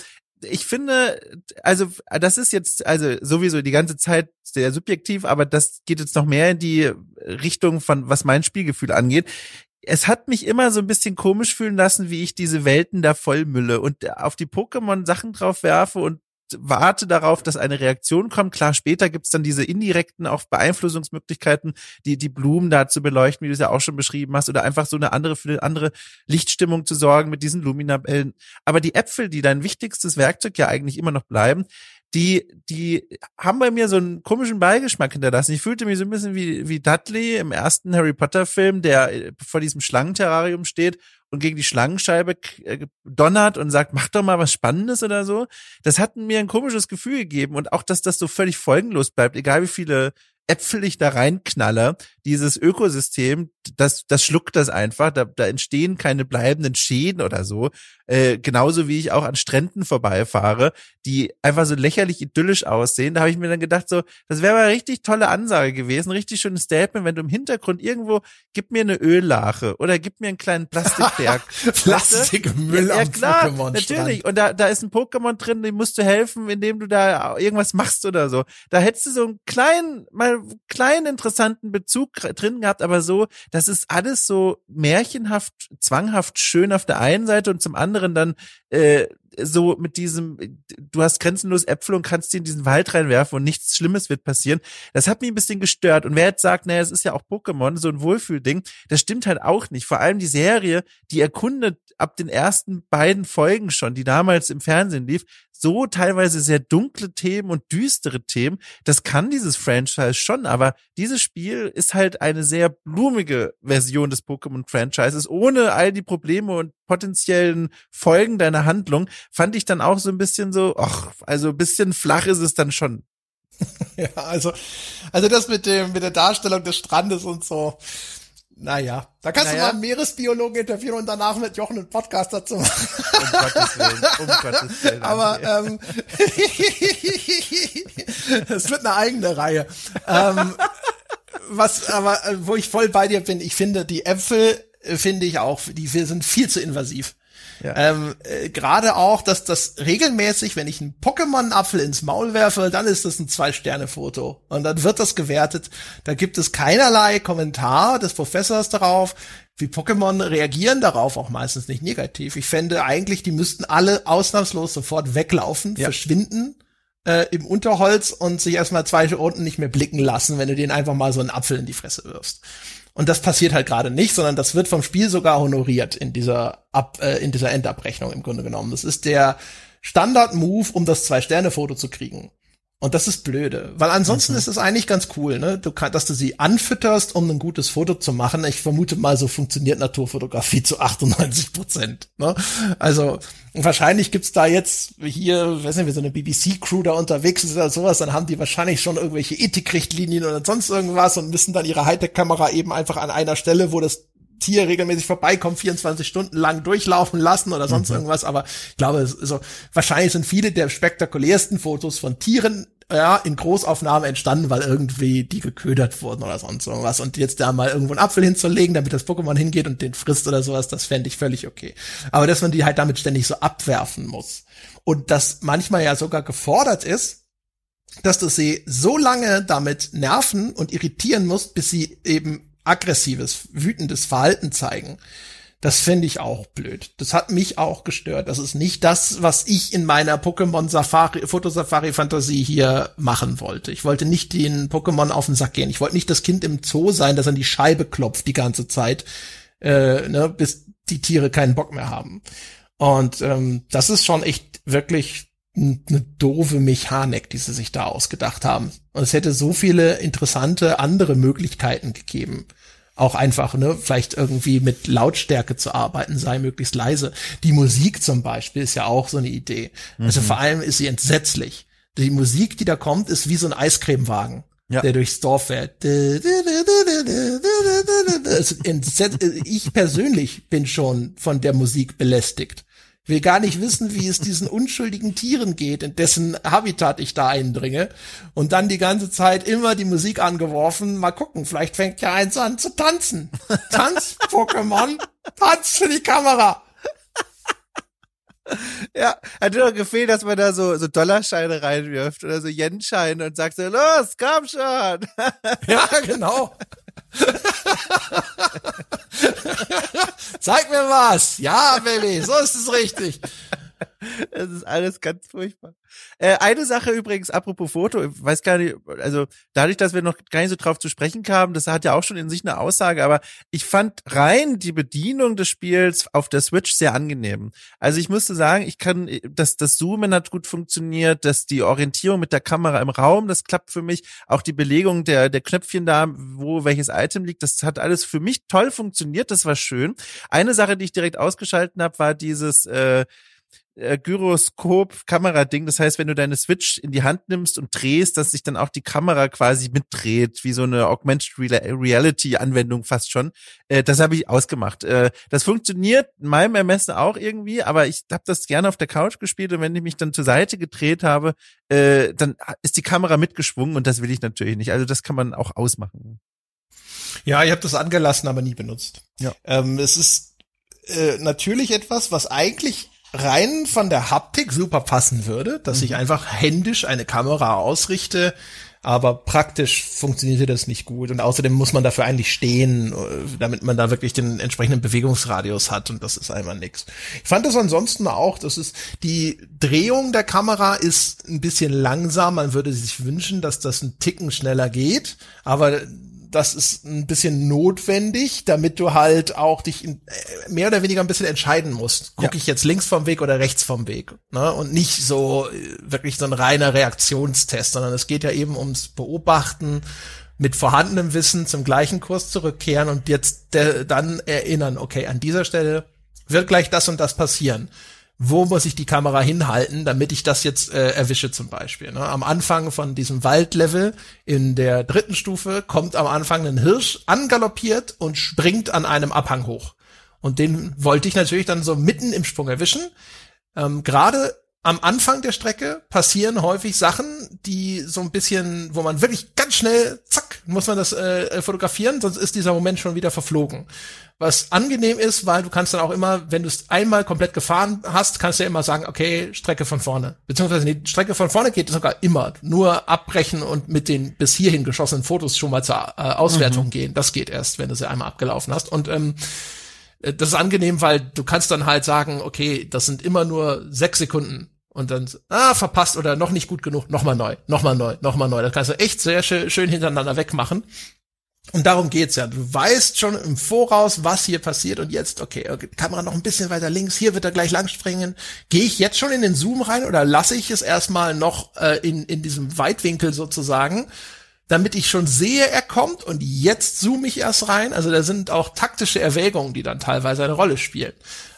ich finde, also das ist jetzt also sowieso die ganze Zeit sehr subjektiv, aber das geht jetzt noch mehr in die Richtung von was mein Spielgefühl angeht. Es hat mich immer so ein bisschen komisch fühlen lassen, wie ich diese Welten da vollmülle und auf die Pokémon Sachen drauf werfe und warte darauf, dass eine Reaktion kommt. Klar, später gibt's dann diese indirekten auch Beeinflussungsmöglichkeiten, die die Blumen da zu beleuchten, wie du es ja auch schon beschrieben hast, oder einfach so eine andere für eine andere Lichtstimmung zu sorgen mit diesen Luminabellen. Aber die Äpfel, die dein wichtigstes Werkzeug ja eigentlich immer noch bleiben, die, die haben bei mir so einen komischen Beigeschmack hinterlassen. Ich fühlte mich so ein bisschen wie, wie Dudley im ersten Harry Potter Film, der vor diesem Schlangenterrarium steht und gegen die Schlangenscheibe äh, donnert und sagt, mach doch mal was Spannendes oder so. Das hat mir ein komisches Gefühl gegeben und auch, dass das so völlig folgenlos bleibt, egal wie viele Äpfel ich da reinknalle, dieses Ökosystem, das, das schluckt das einfach, da, da entstehen keine bleibenden Schäden oder so. Äh, genauso wie ich auch an Stränden vorbeifahre, die einfach so lächerlich idyllisch aussehen. Da habe ich mir dann gedacht, so, das wäre mal richtig tolle Ansage gewesen, richtig schönes Statement, wenn du im Hintergrund irgendwo, gib mir eine Öllache oder gib mir einen kleinen Plastikberg. Plastikmüll ja, ja, klar, natürlich. Und da, da ist ein Pokémon drin, dem musst du helfen, indem du da irgendwas machst oder so. Da hättest du so einen kleinen, mal kleinen interessanten Bezug drin gehabt, aber so, das ist alles so märchenhaft, zwanghaft schön auf der einen Seite und zum anderen dann äh, so mit diesem, du hast grenzenlos Äpfel und kannst die in diesen Wald reinwerfen und nichts Schlimmes wird passieren. Das hat mich ein bisschen gestört. Und wer jetzt sagt, naja, es ist ja auch Pokémon, so ein Wohlfühlding, das stimmt halt auch nicht. Vor allem die Serie, die erkundet ab den ersten beiden Folgen schon, die damals im Fernsehen lief, so teilweise sehr dunkle Themen und düstere Themen. Das kann dieses Franchise schon, aber dieses Spiel ist halt eine sehr blumige Version des Pokémon-Franchises, ohne all die Probleme und potenziellen Folgen deiner Handlung, fand ich dann auch so ein bisschen so, ach, also ein bisschen flach ist es dann schon. ja, also, also das mit dem, mit der Darstellung des Strandes und so, naja, da kannst naja. du mal einen Meeresbiologen interviewen und danach mit Jochen einen Podcast dazu machen. Um Gottes Willen, um Gottes Willen. Aber ähm, es wird eine eigene Reihe. ähm, was, aber wo ich voll bei dir bin, ich finde die Äpfel äh, finde ich auch, die sind viel zu invasiv. Ja. Ähm, äh, Gerade auch, dass das regelmäßig, wenn ich einen Pokémon-Apfel ins Maul werfe, dann ist das ein Zwei-Sterne-Foto. Und dann wird das gewertet. Da gibt es keinerlei Kommentar des Professors darauf. Wie Pokémon reagieren darauf auch meistens nicht negativ. Ich fände eigentlich, die müssten alle ausnahmslos sofort weglaufen, ja. verschwinden äh, im Unterholz und sich erstmal zwei Runden nicht mehr blicken lassen, wenn du denen einfach mal so einen Apfel in die Fresse wirfst. Und das passiert halt gerade nicht, sondern das wird vom Spiel sogar honoriert in dieser Ab, äh, in dieser Endabrechnung im Grunde genommen. Das ist der Standard-Move, um das Zwei-Sterne-Foto zu kriegen. Und das ist blöde, weil ansonsten mhm. ist es eigentlich ganz cool, ne? Du kannst, dass du sie anfütterst, um ein gutes Foto zu machen. Ich vermute mal, so funktioniert Naturfotografie zu 98 Prozent. Ne? Also wahrscheinlich gibt's da jetzt hier, weiß nicht, wie so eine BBC-Crew da unterwegs ist oder sowas, dann haben die wahrscheinlich schon irgendwelche Ethikrichtlinien oder sonst irgendwas und müssen dann ihre Hightech-Kamera eben einfach an einer Stelle, wo das Tier regelmäßig vorbeikommt, 24 Stunden lang durchlaufen lassen oder sonst mhm. irgendwas. Aber ich glaube, so, wahrscheinlich sind viele der spektakulärsten Fotos von Tieren ja, in Großaufnahme entstanden, weil irgendwie die geködert wurden oder sonst irgendwas. Und jetzt da mal irgendwo einen Apfel hinzulegen, damit das Pokémon hingeht und den frisst oder sowas, das fände ich völlig okay. Aber dass man die halt damit ständig so abwerfen muss. Und das manchmal ja sogar gefordert ist, dass du sie so lange damit nerven und irritieren musst, bis sie eben aggressives, wütendes Verhalten zeigen. Das finde ich auch blöd. Das hat mich auch gestört. Das ist nicht das, was ich in meiner Pokémon Safari, Fotosafari Fantasie hier machen wollte. Ich wollte nicht den Pokémon auf den Sack gehen. Ich wollte nicht das Kind im Zoo sein, das an die Scheibe klopft die ganze Zeit, äh, ne, bis die Tiere keinen Bock mehr haben. Und ähm, das ist schon echt wirklich eine doofe Mechanik, die sie sich da ausgedacht haben. Und es hätte so viele interessante andere Möglichkeiten gegeben. Auch einfach, ne, vielleicht irgendwie mit Lautstärke zu arbeiten, sei möglichst leise. Die Musik zum Beispiel ist ja auch so eine Idee. Also mhm. Also vor allem ist sie entsetzlich. Die Musik, die da kommt, ist wie so ein Eiscremewagen. Ja. der durchs Dorf fährt. Ich persönlich bin schon von der Musik belästigt will gar nicht wissen, wie es diesen unschuldigen Tieren geht, in dessen Habitat ich da eindringe. Und dann die ganze Zeit immer die Musik angeworfen. Mal gucken, vielleicht fängt ja eins an zu tanzen. Tanz, Pokémon, tanz für die Kamera. Ja, hat nur gefehlt, dass man da so, so Dollarscheine reinwirft oder so Yen-Scheine und sagt so, los, komm schon. Ja, genau. Zeig mir was. Ja, Baby, so ist es richtig. Es ist alles ganz furchtbar. Äh, eine Sache übrigens, apropos Foto, ich weiß gar nicht, also dadurch, dass wir noch gar nicht so drauf zu sprechen kamen, das hat ja auch schon in sich eine Aussage, aber ich fand rein die Bedienung des Spiels auf der Switch sehr angenehm. Also ich musste sagen, ich kann, dass das Zoomen hat gut funktioniert, dass die Orientierung mit der Kamera im Raum, das klappt für mich, auch die Belegung der, der Knöpfchen da, wo welches Item liegt, das hat alles für mich toll funktioniert, das war schön. Eine Sache, die ich direkt ausgeschalten habe, war dieses äh, äh, Gyroskop-Kamerading. Das heißt, wenn du deine Switch in die Hand nimmst und drehst, dass sich dann auch die Kamera quasi mitdreht, wie so eine Augmented Reality-Anwendung fast schon. Äh, das habe ich ausgemacht. Äh, das funktioniert in meinem Ermessen auch irgendwie, aber ich habe das gerne auf der Couch gespielt und wenn ich mich dann zur Seite gedreht habe, äh, dann ist die Kamera mitgeschwungen und das will ich natürlich nicht. Also das kann man auch ausmachen. Ja, ich habe das angelassen, aber nie benutzt. Ja. Ähm, es ist äh, natürlich etwas, was eigentlich rein von der Haptik super passen würde, dass mhm. ich einfach händisch eine Kamera ausrichte, aber praktisch funktionierte das nicht gut und außerdem muss man dafür eigentlich stehen, äh, damit man da wirklich den entsprechenden Bewegungsradius hat und das ist einfach nix. Ich fand das ansonsten auch, das ist die Drehung der Kamera ist ein bisschen langsam, man würde sich wünschen, dass das ein Ticken schneller geht, aber das ist ein bisschen notwendig, damit du halt auch dich in, äh, mehr oder weniger ein bisschen entscheiden musst. Gucke ja. ich jetzt links vom Weg oder rechts vom Weg? Ne? Und nicht so äh, wirklich so ein reiner Reaktionstest, sondern es geht ja eben ums Beobachten mit vorhandenem Wissen zum gleichen Kurs zurückkehren und jetzt dann erinnern, okay, an dieser Stelle wird gleich das und das passieren wo muss ich die Kamera hinhalten, damit ich das jetzt äh, erwische zum Beispiel. Ne? Am Anfang von diesem Waldlevel in der dritten Stufe kommt am Anfang ein Hirsch angaloppiert und springt an einem Abhang hoch. Und den wollte ich natürlich dann so mitten im Sprung erwischen. Ähm, Gerade am Anfang der Strecke passieren häufig Sachen, die so ein bisschen, wo man wirklich ganz schnell, zack, muss man das äh, fotografieren, sonst ist dieser Moment schon wieder verflogen. Was angenehm ist, weil du kannst dann auch immer, wenn du es einmal komplett gefahren hast, kannst du ja immer sagen, okay, Strecke von vorne. Beziehungsweise die Strecke von vorne geht sogar immer. Nur abbrechen und mit den bis hierhin geschossenen Fotos schon mal zur äh, Auswertung mhm. gehen. Das geht erst, wenn du sie einmal abgelaufen hast. Und ähm, äh, das ist angenehm, weil du kannst dann halt sagen, okay, das sind immer nur sechs Sekunden und dann, ah, verpasst oder noch nicht gut genug, nochmal neu, nochmal neu, nochmal neu. Das kannst du echt sehr schön, schön hintereinander wegmachen. Und darum geht's ja. Du weißt schon im Voraus, was hier passiert und jetzt, okay, Kamera noch ein bisschen weiter links, hier wird er gleich lang springen. Gehe ich jetzt schon in den Zoom rein oder lasse ich es erstmal noch äh, in, in diesem Weitwinkel sozusagen, damit ich schon sehe, er kommt und jetzt zoome ich erst rein. Also da sind auch taktische Erwägungen, die dann teilweise eine Rolle spielen.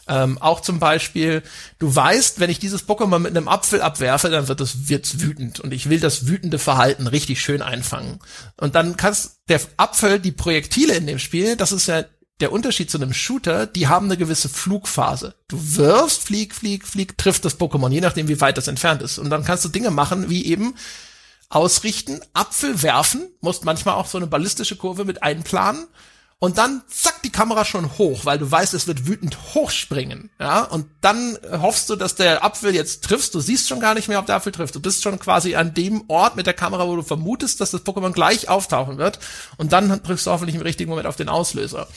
Ähm, auch zum Beispiel, du weißt, wenn ich dieses Pokémon mit einem Apfel abwerfe, dann wird es wird's wütend und ich will das wütende Verhalten richtig schön einfangen. Und dann kannst der Apfel, die Projektile in dem Spiel, das ist ja der Unterschied zu einem Shooter, die haben eine gewisse Flugphase. Du wirfst, flieg, flieg, flieg, trifft das Pokémon, je nachdem, wie weit das entfernt ist. Und dann kannst du Dinge machen, wie eben ausrichten, Apfel werfen, musst manchmal auch so eine ballistische Kurve mit einplanen und dann zack die Kamera schon hoch, weil du weißt, es wird wütend hochspringen, ja, und dann hoffst du, dass der Apfel jetzt triffst, du siehst schon gar nicht mehr, ob der Apfel trifft, du bist schon quasi an dem Ort mit der Kamera, wo du vermutest, dass das Pokémon gleich auftauchen wird. Und dann drückst du hoffentlich im richtigen Moment auf den Auslöser.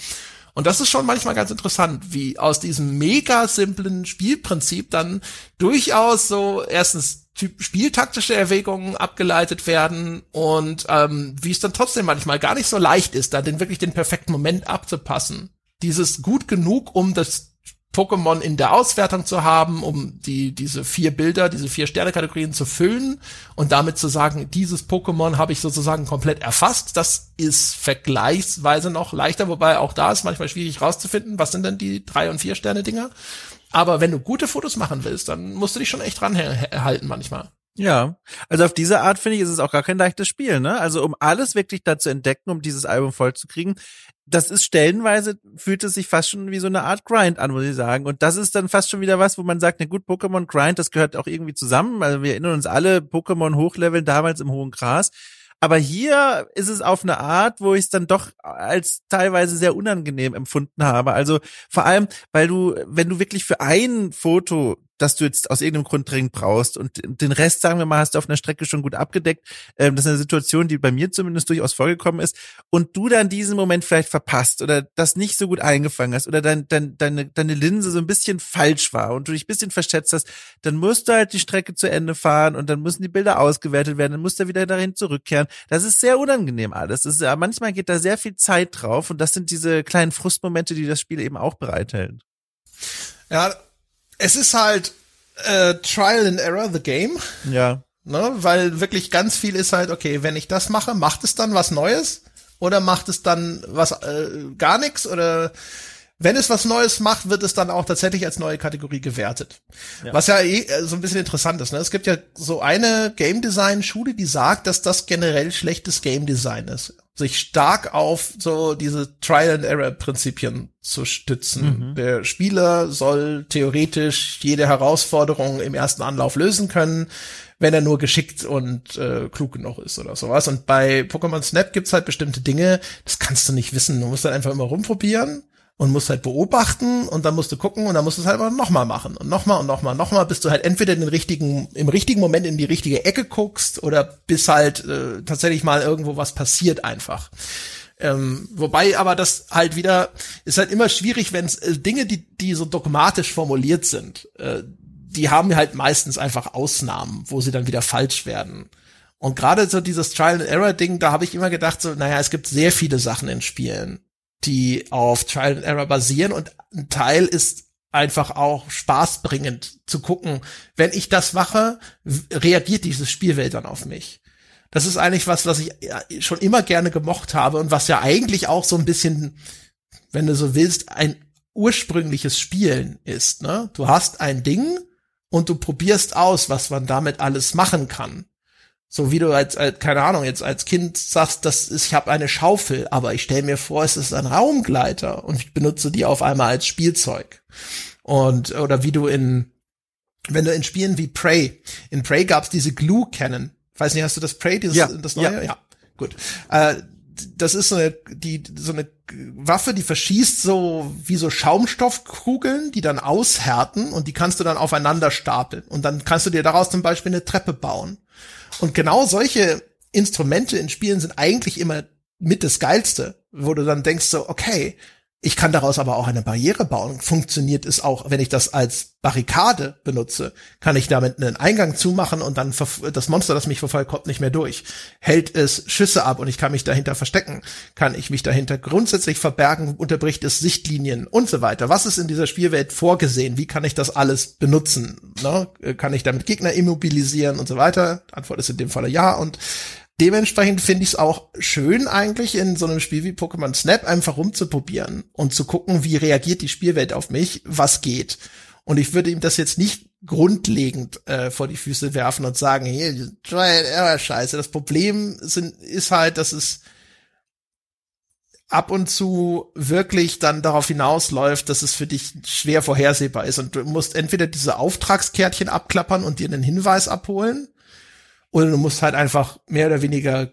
Und das ist schon manchmal ganz interessant, wie aus diesem mega simplen Spielprinzip dann durchaus so erstens spieltaktische Erwägungen abgeleitet werden und ähm, wie es dann trotzdem manchmal gar nicht so leicht ist, da den wirklich den perfekten Moment abzupassen. Dieses gut genug, um das Pokémon in der Auswertung zu haben, um die, diese vier Bilder, diese vier Sterne-Kategorien zu füllen und damit zu sagen, dieses Pokémon habe ich sozusagen komplett erfasst. Das ist vergleichsweise noch leichter, wobei auch da ist manchmal schwierig rauszufinden, was sind denn die drei- und vier Sterne-Dinger. Aber wenn du gute Fotos machen willst, dann musst du dich schon echt dran halten manchmal. Ja, also auf diese Art finde ich, ist es auch gar kein leichtes Spiel, ne? Also um alles wirklich da zu entdecken, um dieses Album voll zu kriegen, das ist stellenweise, fühlt es sich fast schon wie so eine Art Grind an, muss ich sagen. Und das ist dann fast schon wieder was, wo man sagt, na gut, Pokémon Grind, das gehört auch irgendwie zusammen. Also wir erinnern uns alle, Pokémon hochleveln damals im hohen Gras. Aber hier ist es auf eine Art, wo ich es dann doch als teilweise sehr unangenehm empfunden habe. Also vor allem, weil du, wenn du wirklich für ein Foto dass du jetzt aus irgendeinem Grund dringend brauchst. Und den Rest, sagen wir mal, hast du auf einer Strecke schon gut abgedeckt. Ähm, das ist eine Situation, die bei mir zumindest durchaus vorgekommen ist. Und du dann diesen Moment vielleicht verpasst oder das nicht so gut eingefangen hast oder dein, dein, deine, deine Linse so ein bisschen falsch war und du dich ein bisschen verschätzt hast, dann musst du halt die Strecke zu Ende fahren und dann müssen die Bilder ausgewertet werden, dann musst du wieder dahin zurückkehren. Das ist sehr unangenehm alles. Das ist, manchmal geht da sehr viel Zeit drauf und das sind diese kleinen Frustmomente, die das Spiel eben auch bereithält. Ja, es ist halt äh, Trial and Error, the game. Ja. Ne? Weil wirklich ganz viel ist halt, okay, wenn ich das mache, macht es dann was Neues? Oder macht es dann was äh, gar nichts? Oder wenn es was Neues macht, wird es dann auch tatsächlich als neue Kategorie gewertet. Ja. Was ja eh äh, so ein bisschen interessant ist. Ne? Es gibt ja so eine Game Design Schule, die sagt, dass das generell schlechtes Game Design ist sich stark auf so diese Trial and Error Prinzipien zu stützen. Mhm. Der Spieler soll theoretisch jede Herausforderung im ersten Anlauf lösen können, wenn er nur geschickt und äh, klug genug ist oder sowas. Und bei Pokémon Snap gibt's halt bestimmte Dinge, das kannst du nicht wissen. Du musst dann einfach immer rumprobieren und musst halt beobachten und dann musst du gucken und dann musst du es halt nochmal machen und nochmal und nochmal, nochmal, bis du halt entweder in den richtigen, im richtigen Moment in die richtige Ecke guckst oder bis halt äh, tatsächlich mal irgendwo was passiert einfach. Ähm, wobei aber das halt wieder ist halt immer schwierig, wenn es äh, Dinge, die die so dogmatisch formuliert sind, äh, die haben halt meistens einfach Ausnahmen, wo sie dann wieder falsch werden. Und gerade so dieses Trial and Error Ding, da habe ich immer gedacht so, naja, es gibt sehr viele Sachen in Spielen die auf Trial and Error basieren und ein Teil ist einfach auch spaßbringend zu gucken. Wenn ich das mache, reagiert dieses Spielwelt dann auf mich. Das ist eigentlich was, was ich schon immer gerne gemocht habe und was ja eigentlich auch so ein bisschen, wenn du so willst, ein ursprüngliches Spielen ist. Ne? Du hast ein Ding und du probierst aus, was man damit alles machen kann. So wie du als, als keine Ahnung, jetzt als Kind sagst, das ist, ich habe eine Schaufel, aber ich stelle mir vor, es ist ein Raumgleiter und ich benutze die auf einmal als Spielzeug. Und oder wie du in wenn du in Spielen wie Prey, in Prey gab's diese Glue Cannon. Weiß nicht, hast du das Prey, dieses, ja, das neue? Ja, ja. gut. Äh, das ist so eine, die, so eine Waffe, die verschießt so wie so Schaumstoffkugeln, die dann aushärten und die kannst du dann aufeinander stapeln. Und dann kannst du dir daraus zum Beispiel eine Treppe bauen. Und genau solche Instrumente in Spielen sind eigentlich immer mit das Geilste, wo du dann denkst so, okay, Ich kann daraus aber auch eine Barriere bauen. Funktioniert es auch, wenn ich das als Barrikade benutze, kann ich damit einen Eingang zumachen und dann das Monster, das mich verfolgt, kommt nicht mehr durch. Hält es Schüsse ab und ich kann mich dahinter verstecken, kann ich mich dahinter grundsätzlich verbergen, unterbricht es Sichtlinien und so weiter. Was ist in dieser Spielwelt vorgesehen? Wie kann ich das alles benutzen? Ne? Kann ich damit Gegner immobilisieren und so weiter? Antwort ist in dem Falle ja und dementsprechend finde ich es auch schön eigentlich in so einem Spiel wie Pokémon Snap einfach rumzuprobieren und zu gucken, wie reagiert die Spielwelt auf mich, was geht. Und ich würde ihm das jetzt nicht grundlegend äh, vor die Füße werfen und sagen, hier, Trial Error Scheiße. Das Problem sind, ist halt, dass es ab und zu wirklich dann darauf hinausläuft, dass es für dich schwer vorhersehbar ist und du musst entweder diese Auftragskärtchen abklappern und dir einen Hinweis abholen oder du musst halt einfach mehr oder weniger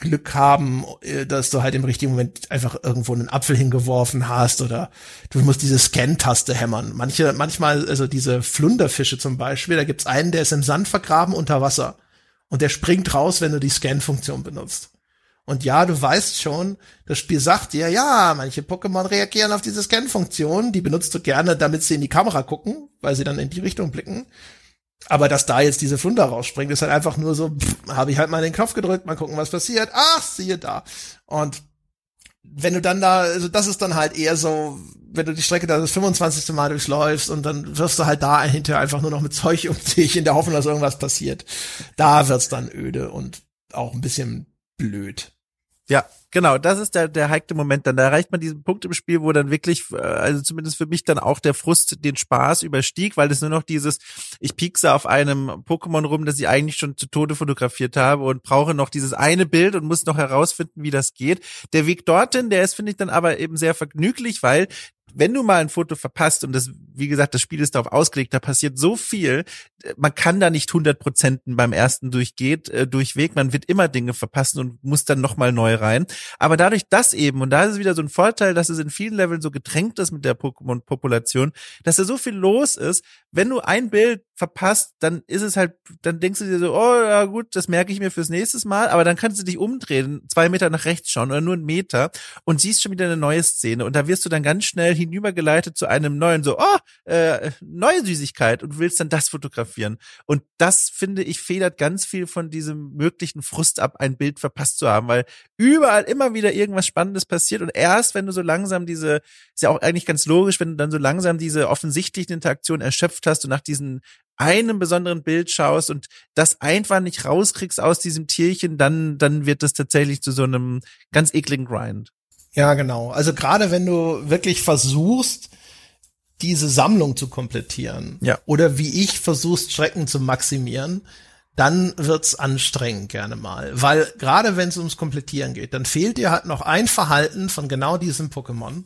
Glück haben, äh, dass du halt im richtigen Moment einfach irgendwo einen Apfel hingeworfen hast oder du musst diese Scan-Taste hämmern. Manche, manchmal, also diese Flunderfische zum Beispiel, da gibt's einen, der ist im Sand vergraben unter Wasser und der springt raus, wenn du die Scan-Funktion benutzt. Und ja, du weißt schon, das Spiel sagt dir, ja, manche Pokémon reagieren auf diese Scan-Funktion, die benutzt du gerne, damit sie in die Kamera gucken, weil sie dann in die Richtung blicken. Aber dass da jetzt diese Flunder rausspringt, ist halt einfach nur so, habe ich halt mal den Knopf gedrückt, mal gucken, was passiert. Ach, siehe da. Und wenn du dann da, also das ist dann halt eher so, wenn du die Strecke da das 25. Mal durchläufst und dann wirst du halt da hinterher einfach nur noch mit Zeug um dich in der Hoffnung, dass irgendwas passiert. Da wird's dann öde und auch ein bisschen blöd. Ja, genau, das ist der, der heikle Moment. Dann da erreicht man diesen Punkt im Spiel, wo dann wirklich, äh, also zumindest für mich dann auch der Frust den Spaß überstieg, weil es nur noch dieses, ich piekse auf einem Pokémon rum, das ich eigentlich schon zu Tode fotografiert habe und brauche noch dieses eine Bild und muss noch herausfinden, wie das geht. Der Weg dorthin, der ist, finde ich, dann aber eben sehr vergnüglich, weil wenn du mal ein Foto verpasst und das, wie gesagt, das Spiel ist darauf ausgelegt, da passiert so viel, äh, man kann da nicht 100 Prozenten beim ersten durchgeht, äh, durchweg, man wird immer Dinge verpassen und muss dann nochmal neu rein. Aber dadurch, dass eben, und da ist es wieder so ein Vorteil, dass es in vielen Leveln so getränkt ist mit der Pokémon-Population, dass da so viel los ist, wenn du ein Bild verpasst, dann ist es halt, dann denkst du dir so, oh ja gut, das merke ich mir fürs nächste Mal, aber dann kannst du dich umdrehen, zwei Meter nach rechts schauen oder nur einen Meter und siehst schon wieder eine neue Szene und da wirst du dann ganz schnell hinübergeleitet zu einem neuen, so, oh, äh, neue Süßigkeit und willst dann das fotografieren. Und das, finde ich, federt ganz viel von diesem möglichen Frust ab, ein Bild verpasst zu haben, weil überall immer wieder irgendwas Spannendes passiert und erst, wenn du so langsam diese, ist ja auch eigentlich ganz logisch, wenn du dann so langsam diese offensichtlichen Interaktionen erschöpft hast und nach diesen einem besonderen Bild schaust und das einfach nicht rauskriegst aus diesem Tierchen, dann, dann wird das tatsächlich zu so einem ganz ekligen Grind. Ja, genau. Also gerade wenn du wirklich versuchst, diese Sammlung zu komplettieren. Ja. Oder wie ich versuchst, Schrecken zu maximieren, dann wird's anstrengend gerne mal. Weil gerade wenn es ums Komplettieren geht, dann fehlt dir halt noch ein Verhalten von genau diesem Pokémon.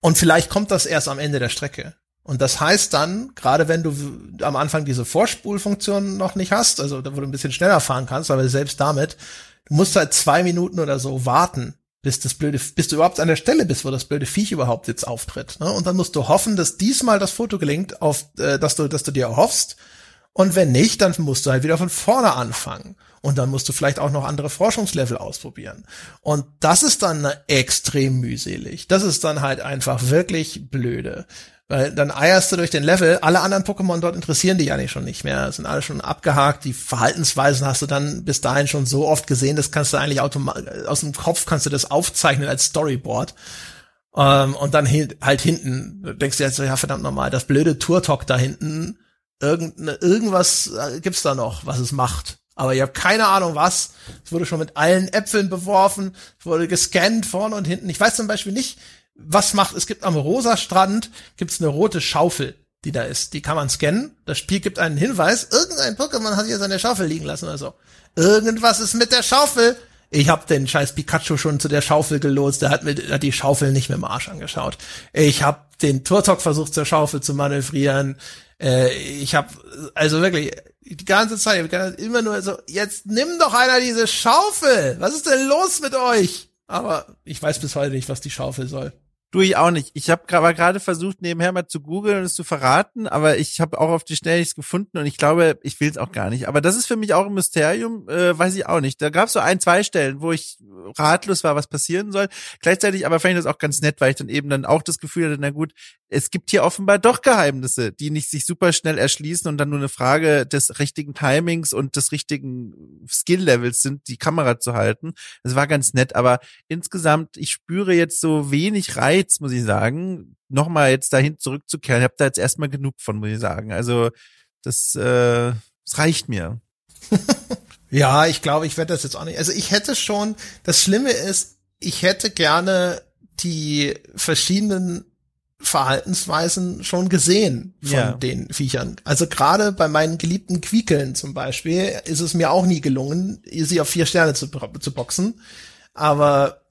Und vielleicht kommt das erst am Ende der Strecke. Und das heißt dann, gerade wenn du am Anfang diese Vorspulfunktion noch nicht hast, also wo du ein bisschen schneller fahren kannst, aber selbst damit, du musst halt zwei Minuten oder so warten, bis das blöde, bis du überhaupt an der Stelle bist, wo das blöde Viech überhaupt jetzt auftritt. Ne? Und dann musst du hoffen, dass diesmal das Foto gelingt, auf, äh, dass du, dass du dir erhoffst. Und wenn nicht, dann musst du halt wieder von vorne anfangen. Und dann musst du vielleicht auch noch andere Forschungslevel ausprobieren. Und das ist dann extrem mühselig. Das ist dann halt einfach wirklich blöde. Weil dann eierst du durch den Level, alle anderen Pokémon dort interessieren dich eigentlich schon nicht mehr, sind alle schon abgehakt, die Verhaltensweisen hast du dann bis dahin schon so oft gesehen, das kannst du eigentlich automatisch, aus dem Kopf kannst du das aufzeichnen als Storyboard. Ähm, und dann halt hinten, denkst du jetzt so, ja verdammt nochmal, das blöde Turtok da hinten, irgende, irgendwas äh, gibt's da noch, was es macht. Aber ich habe keine Ahnung was. Es wurde schon mit allen Äpfeln beworfen, es wurde gescannt vorne und hinten. Ich weiß zum Beispiel nicht, was macht, es gibt am rosa Strand, gibt's eine rote Schaufel, die da ist. Die kann man scannen. Das Spiel gibt einen Hinweis, irgendein Pokémon hat hier seine Schaufel liegen lassen oder so. Irgendwas ist mit der Schaufel. Ich hab den scheiß Pikachu schon zu der Schaufel gelotst, der hat mir hat die Schaufel nicht mit dem Arsch angeschaut. Ich hab den Turtok versucht zur Schaufel zu manövrieren. Äh, ich hab also wirklich die ganze Zeit immer nur so, jetzt nimm doch einer diese Schaufel. Was ist denn los mit euch? Aber ich weiß bis heute nicht, was die Schaufel soll. Du, ich auch nicht. Ich habe gerade versucht, nebenher mal zu googeln und es zu verraten, aber ich habe auch auf die Schnelle nichts gefunden und ich glaube, ich will es auch gar nicht. Aber das ist für mich auch ein Mysterium, äh, weiß ich auch nicht. Da gab es so ein, zwei Stellen, wo ich ratlos war, was passieren soll. Gleichzeitig aber fand ich das auch ganz nett, weil ich dann eben dann auch das Gefühl hatte, na gut, es gibt hier offenbar doch Geheimnisse, die nicht sich super schnell erschließen und dann nur eine Frage des richtigen Timings und des richtigen Skill-Levels sind, die Kamera zu halten. Das war ganz nett, aber insgesamt, ich spüre jetzt so wenig Reiz, muss ich sagen, nochmal jetzt dahin zurückzukehren. Ich habe da jetzt erstmal genug von, muss ich sagen. Also das, äh, das reicht mir. ja, ich glaube, ich werde das jetzt auch nicht. Also ich hätte schon, das Schlimme ist, ich hätte gerne die verschiedenen Verhaltensweisen schon gesehen von ja. den Viechern. Also gerade bei meinen geliebten Quiekeln zum Beispiel ist es mir auch nie gelungen, sie auf vier Sterne zu, zu boxen. Aber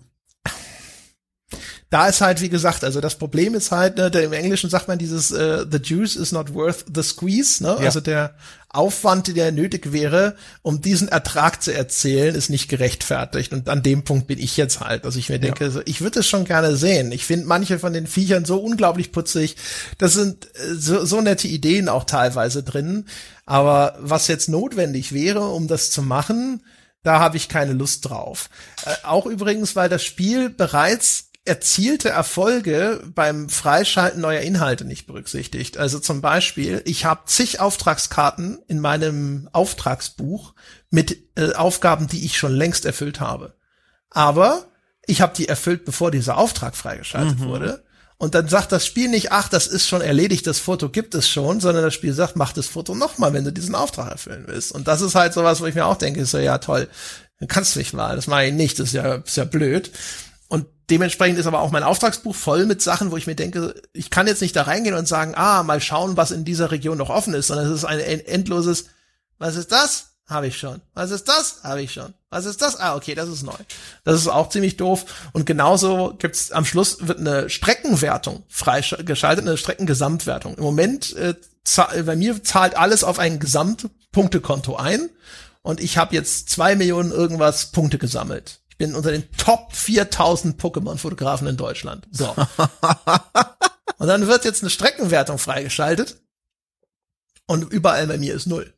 da ist halt, wie gesagt, also das Problem ist halt, ne, der, im Englischen sagt man dieses uh, the juice is not worth the squeeze, ne? Ja. Also der Aufwand, der nötig wäre, um diesen Ertrag zu erzählen, ist nicht gerechtfertigt. Und an dem Punkt bin ich jetzt halt. Also ich mir denke, ja. ich würde es schon gerne sehen. Ich finde manche von den Viechern so unglaublich putzig. Das sind äh, so, so nette Ideen auch teilweise drin. Aber was jetzt notwendig wäre, um das zu machen, da habe ich keine Lust drauf. Äh, auch übrigens, weil das Spiel bereits erzielte Erfolge beim Freischalten neuer Inhalte nicht berücksichtigt. Also zum Beispiel, ich habe zig Auftragskarten in meinem Auftragsbuch mit äh, Aufgaben, die ich schon längst erfüllt habe. Aber ich habe die erfüllt, bevor dieser Auftrag freigeschaltet mhm. wurde. Und dann sagt das Spiel nicht, ach, das ist schon erledigt, das Foto gibt es schon, sondern das Spiel sagt, mach das Foto nochmal, wenn du diesen Auftrag erfüllen willst. Und das ist halt sowas, wo ich mir auch denke, so, ja, toll, dann kannst du nicht mal, das mache ich nicht, das ist ja, ist ja blöd. Und dementsprechend ist aber auch mein Auftragsbuch voll mit Sachen, wo ich mir denke, ich kann jetzt nicht da reingehen und sagen, ah, mal schauen, was in dieser Region noch offen ist, sondern es ist ein endloses, was ist das? Habe ich schon. Was ist das? Habe ich schon. Was ist das? Ah, okay, das ist neu. Das ist auch ziemlich doof. Und genauso gibt's am Schluss wird eine Streckenwertung freigeschaltet, eine Streckengesamtwertung. Im Moment äh, bei mir zahlt alles auf ein Gesamtpunktekonto ein und ich habe jetzt zwei Millionen irgendwas Punkte gesammelt. Ich bin unter den Top 4000 Pokémon-Fotografen in Deutschland. So. und dann wird jetzt eine Streckenwertung freigeschaltet. Und überall bei mir ist null.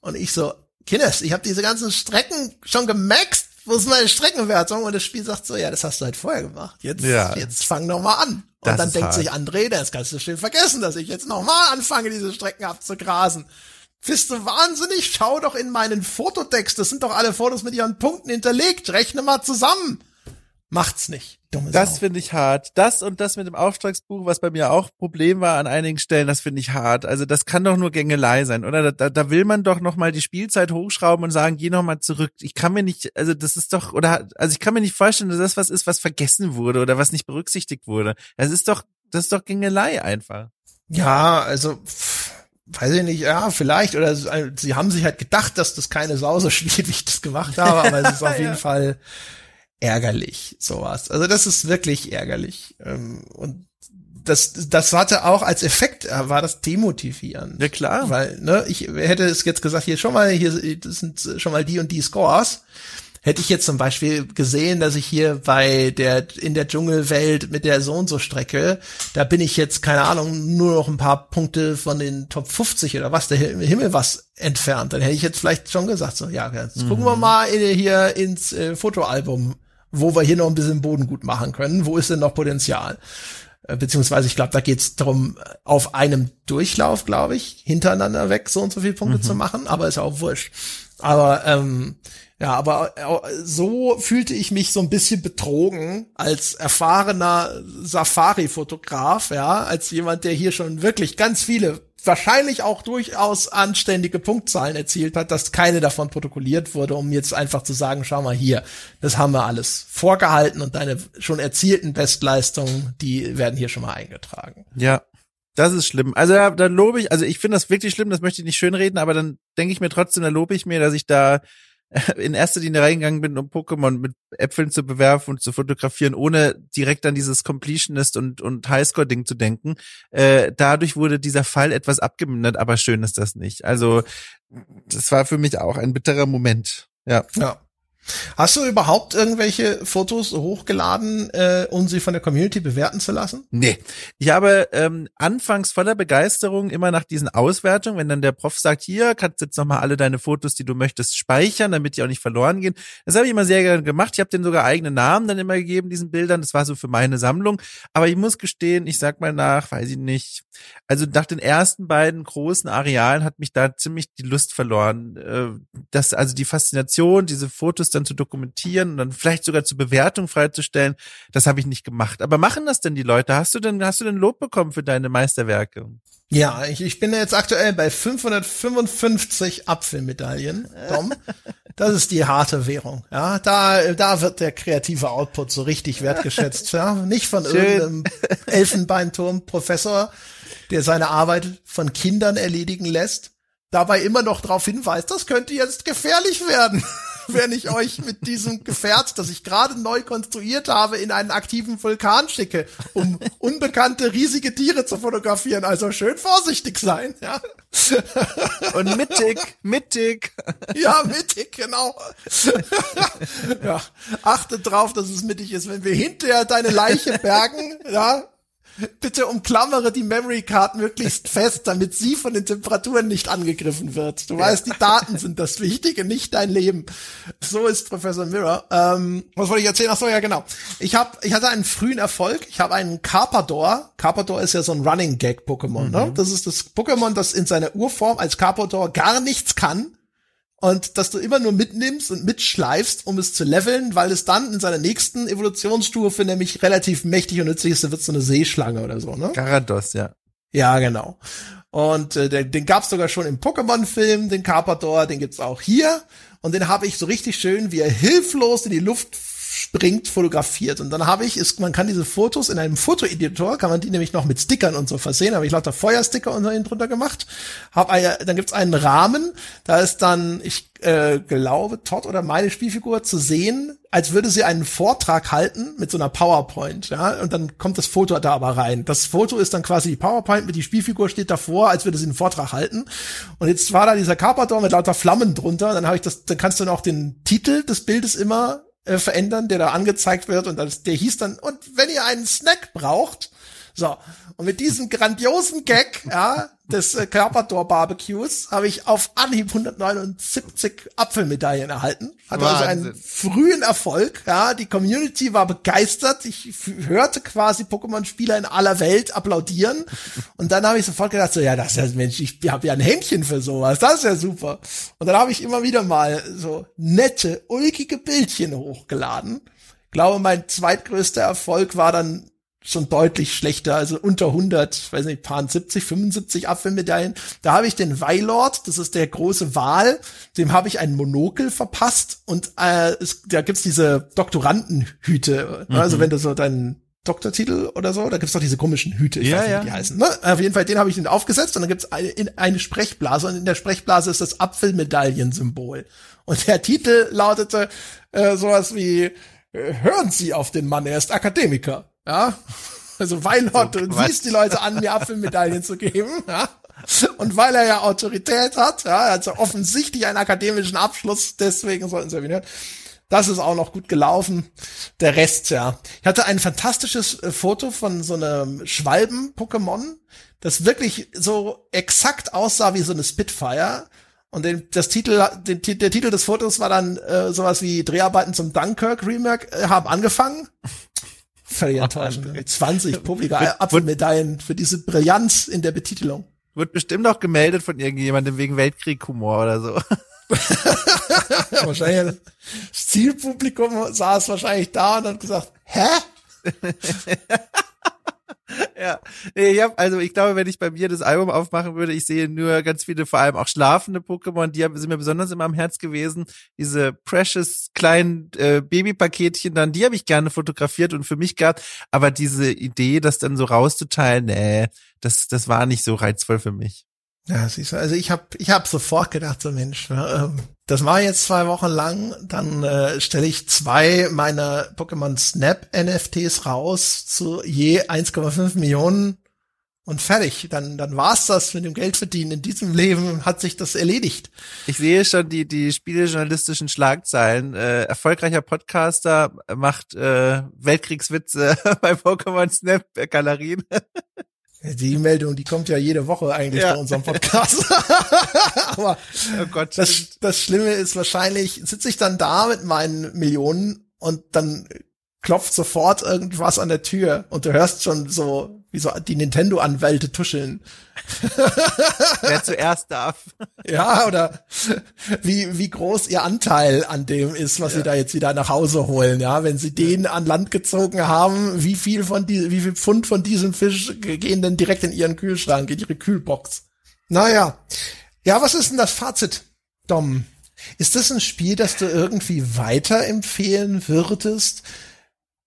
Und ich so, Kines, ich habe diese ganzen Strecken schon gemaxt. Wo ist meine Streckenwertung? Und das Spiel sagt so, ja, das hast du halt vorher gemacht. Jetzt, ja, jetzt fang noch mal an. Und dann denkt hart. sich André, das kannst du schön vergessen, dass ich jetzt noch mal anfange, diese Strecken abzugrasen. Bist du wahnsinnig? Schau doch in meinen Fototext. Das sind doch alle Fotos mit ihren Punkten hinterlegt. Rechne mal zusammen. Macht's nicht. Dumme das finde ich hart. Das und das mit dem Auftragsbuch, was bei mir auch Problem war an einigen Stellen, das finde ich hart. Also das kann doch nur Gängelei sein, oder? Da, da will man doch noch mal die Spielzeit hochschrauben und sagen, geh noch mal zurück. Ich kann mir nicht, also das ist doch, oder, also ich kann mir nicht vorstellen, dass das was ist, was vergessen wurde oder was nicht berücksichtigt wurde. Das ist doch, das ist doch Gängelei einfach. Ja, also. Pff weiß ich nicht, ja, vielleicht, oder sie haben sich halt gedacht, dass das keine Sau so spielt, wie ich das gemacht habe, aber es ist auf jeden Fall ärgerlich, sowas. Also das ist wirklich ärgerlich. Ähm, und das, das hatte auch als Effekt, äh, war das demotivierend. Ja, klar. Weil, ne, ich hätte es jetzt gesagt, hier schon mal, hier das sind schon mal die und die Scores. Hätte ich jetzt zum Beispiel gesehen, dass ich hier bei der, in der Dschungelwelt mit der so und so Strecke, da bin ich jetzt, keine Ahnung, nur noch ein paar Punkte von den Top 50 oder was, der Himmel was entfernt, dann hätte ich jetzt vielleicht schon gesagt, so, ja, jetzt mhm. gucken wir mal in, hier ins äh, Fotoalbum, wo wir hier noch ein bisschen Boden gut machen können. Wo ist denn noch Potenzial? Äh, beziehungsweise ich glaube, da geht's darum, auf einem Durchlauf, glaube ich, hintereinander weg so und so viele Punkte mhm. zu machen, aber ist auch wurscht. Aber ähm, ja, aber äh, so fühlte ich mich so ein bisschen betrogen als erfahrener Safari-Fotograf, ja, als jemand, der hier schon wirklich ganz viele, wahrscheinlich auch durchaus anständige Punktzahlen erzielt hat, dass keine davon protokolliert wurde, um jetzt einfach zu sagen, schau mal hier, das haben wir alles vorgehalten und deine schon erzielten Bestleistungen, die werden hier schon mal eingetragen. Ja. Das ist schlimm. Also ja, dann lobe ich, also ich finde das wirklich schlimm, das möchte ich nicht schönreden, aber dann denke ich mir trotzdem, da lobe ich mir, dass ich da in erster Linie reingegangen bin, um Pokémon mit Äpfeln zu bewerfen und zu fotografieren, ohne direkt an dieses Completionist und, und Highscore-Ding zu denken. Äh, dadurch wurde dieser Fall etwas abgemindert, aber schön ist das nicht. Also, das war für mich auch ein bitterer Moment. Ja. Ja. Hast du überhaupt irgendwelche Fotos hochgeladen, äh, um sie von der Community bewerten zu lassen? Nee. Ich habe ähm, anfangs voller Begeisterung immer nach diesen Auswertungen, wenn dann der Prof sagt, hier kannst jetzt nochmal alle deine Fotos, die du möchtest, speichern, damit die auch nicht verloren gehen. Das habe ich immer sehr gerne gemacht. Ich habe denen sogar eigene Namen dann immer gegeben, diesen Bildern. Das war so für meine Sammlung. Aber ich muss gestehen, ich sag mal nach, weiß ich nicht, also nach den ersten beiden großen Arealen hat mich da ziemlich die Lust verloren. Äh, das, also die Faszination, diese Fotos dann zu dokumentieren und dann vielleicht sogar zur Bewertung freizustellen, das habe ich nicht gemacht. Aber machen das denn die Leute? Hast du denn, hast du denn Lob bekommen für deine Meisterwerke? Ja, ich, ich bin jetzt aktuell bei 555 Apfelmedaillen, Tom. Das ist die harte Währung. Ja, da, da wird der kreative Output so richtig wertgeschätzt. Ja, nicht von Schön. irgendeinem Elfenbeinturm-Professor, der seine Arbeit von Kindern erledigen lässt, dabei immer noch darauf hinweist, das könnte jetzt gefährlich werden wenn ich euch mit diesem Gefährt, das ich gerade neu konstruiert habe, in einen aktiven Vulkan schicke, um unbekannte riesige Tiere zu fotografieren. Also schön vorsichtig sein, ja. Und mittig, mittig. Ja, mittig, genau. ja, achte drauf, dass es mittig ist. Wenn wir hinterher deine Leiche bergen, ja, bitte umklammere die Memory Card möglichst fest, damit sie von den Temperaturen nicht angegriffen wird. Du ja. weißt, die Daten sind das Wichtige, nicht dein Leben. So ist Professor Mirror. Ähm, was wollte ich erzählen? Ach so, ja genau. Ich habe, ich hatte einen frühen Erfolg. Ich habe einen Carpador. Carpador ist ja so ein Running Gag Pokémon. Ne? Mhm. Ne? Das ist das Pokémon, das in seiner Urform als Carpador gar nichts kann und dass du immer nur mitnimmst und mitschleifst, um es zu leveln, weil es dann in seiner nächsten Evolutionsstufe nämlich relativ mächtig und nützlich ist, da wird so eine Seeschlange oder so, ne? Garados, ja. Ja, genau. Und äh, den, den gab's sogar schon im Pokémon-Film, den Carpador, den gibt's auch hier. Und den habe ich so richtig schön, wie er hilflos in die Luft springt, fotografiert. Und dann habe ich, ist, man kann diese Fotos in einem Fotoeditor, kann man die nämlich noch mit Stickern und so versehen, habe ich lauter Feuersticker und so drunter gemacht. Hab eine, dann gibt's einen Rahmen, da ist dann, ich äh, glaube, Todd oder meine Spielfigur zu sehen, als würde sie einen Vortrag halten mit so einer PowerPoint, ja, und dann kommt das Foto da aber rein. Das Foto ist dann quasi die PowerPoint mit die Spielfigur steht davor, als würde sie einen Vortrag halten. Und jetzt war da dieser Carpador mit lauter Flammen drunter, dann habe ich das, dann kannst du noch den Titel des Bildes immer äh, verändern, der da angezeigt wird. Und das, der hieß dann, und wenn ihr einen Snack braucht, so, und mit diesem grandiosen Gag, ja, des äh, Carpador Barbecues habe ich auf Anhieb 179 Apfelmedaillen erhalten. Hatte Wahnsinn. also einen frühen Erfolg. Ja, die Community war begeistert. Ich hörte quasi Pokémon-Spieler in aller Welt applaudieren. Und dann habe ich sofort gedacht, so ja, das ist ja Mensch, ich habe ja ein Händchen für sowas. Das ist ja super. Und dann habe ich immer wieder mal so nette, ulkige Bildchen hochgeladen. Ich glaube, mein zweitgrößter Erfolg war dann schon deutlich schlechter, also unter 100, weiß nicht, paar 70, 75 Apfelmedaillen. Da habe ich den Weilord, das ist der große Wal, dem habe ich ein Monokel verpasst und äh, es, da gibt's diese Doktorandenhüte, mhm. also wenn du so deinen Doktortitel oder so, da gibt's doch diese komischen Hüte, ich ja, weiß nicht, ja. wie die heißen. Ne? Auf jeden Fall, den habe ich den aufgesetzt und dann gibt's eine, eine Sprechblase und in der Sprechblase ist das Apfelmedaillensymbol. Und der Titel lautete äh, sowas wie äh, Hören Sie auf den Mann, er ist Akademiker. Ja. Also Weinhott so, und siehst die Leute an, mir Apfelmedaillen zu geben, ja. Und weil er ja Autorität hat, ja, also offensichtlich einen akademischen Abschluss, deswegen sollten sie ihn hören. Das ist auch noch gut gelaufen. Der Rest, ja. Ich hatte ein fantastisches äh, Foto von so einem Schwalben-Pokémon, das wirklich so exakt aussah wie so eine Spitfire. Und den, das Titel, den, der Titel des Fotos war dann äh, sowas wie Dreharbeiten zum Dunkirk Remake äh, haben angefangen. Völlig enttäuschend. 20 publike Apfelmedaillen für diese Brillanz in der Betitelung. Wird bestimmt auch gemeldet von irgendjemandem wegen Weltkrieg-Humor oder so. wahrscheinlich das Zielpublikum saß wahrscheinlich da und hat gesagt, hä? ja, nee, ich hab, also ich glaube, wenn ich bei mir das Album aufmachen würde, ich sehe nur ganz viele, vor allem auch schlafende Pokémon, die sind mir besonders immer am Herz gewesen. Diese precious kleinen äh, Babypaketchen dann, die habe ich gerne fotografiert und für mich gab, aber diese Idee, das dann so rauszuteilen, nee, das, das war nicht so reizvoll für mich. Ja, siehst du, also ich habe ich hab sofort gedacht, so Mensch, ne, ähm, das war jetzt zwei Wochen lang, dann äh, stelle ich zwei meiner Pokémon Snap NFTs raus zu je 1,5 Millionen und fertig. Dann, dann war's das mit dem Geldverdienen. In diesem Leben hat sich das erledigt. Ich sehe schon die, die spielejournalistischen Schlagzeilen. Äh, erfolgreicher Podcaster macht äh, Weltkriegswitze bei Pokémon Snap Galerien. Die Meldung, die kommt ja jede Woche eigentlich ja. bei unserem Podcast. Aber oh Gott. Das, das Schlimme ist wahrscheinlich, sitze ich dann da mit meinen Millionen und dann klopft sofort irgendwas an der Tür und du hörst schon so, wie so die Nintendo-Anwälte tuscheln. Wer zuerst darf. Ja, oder wie, wie groß ihr Anteil an dem ist, was ja. sie da jetzt wieder nach Hause holen, ja. Wenn sie den an Land gezogen haben, wie viel von die, wie viel Pfund von diesem Fisch gehen denn direkt in ihren Kühlschrank, in ihre Kühlbox? Naja. Ja, was ist denn das Fazit, Dom? Ist das ein Spiel, das du irgendwie weiterempfehlen würdest?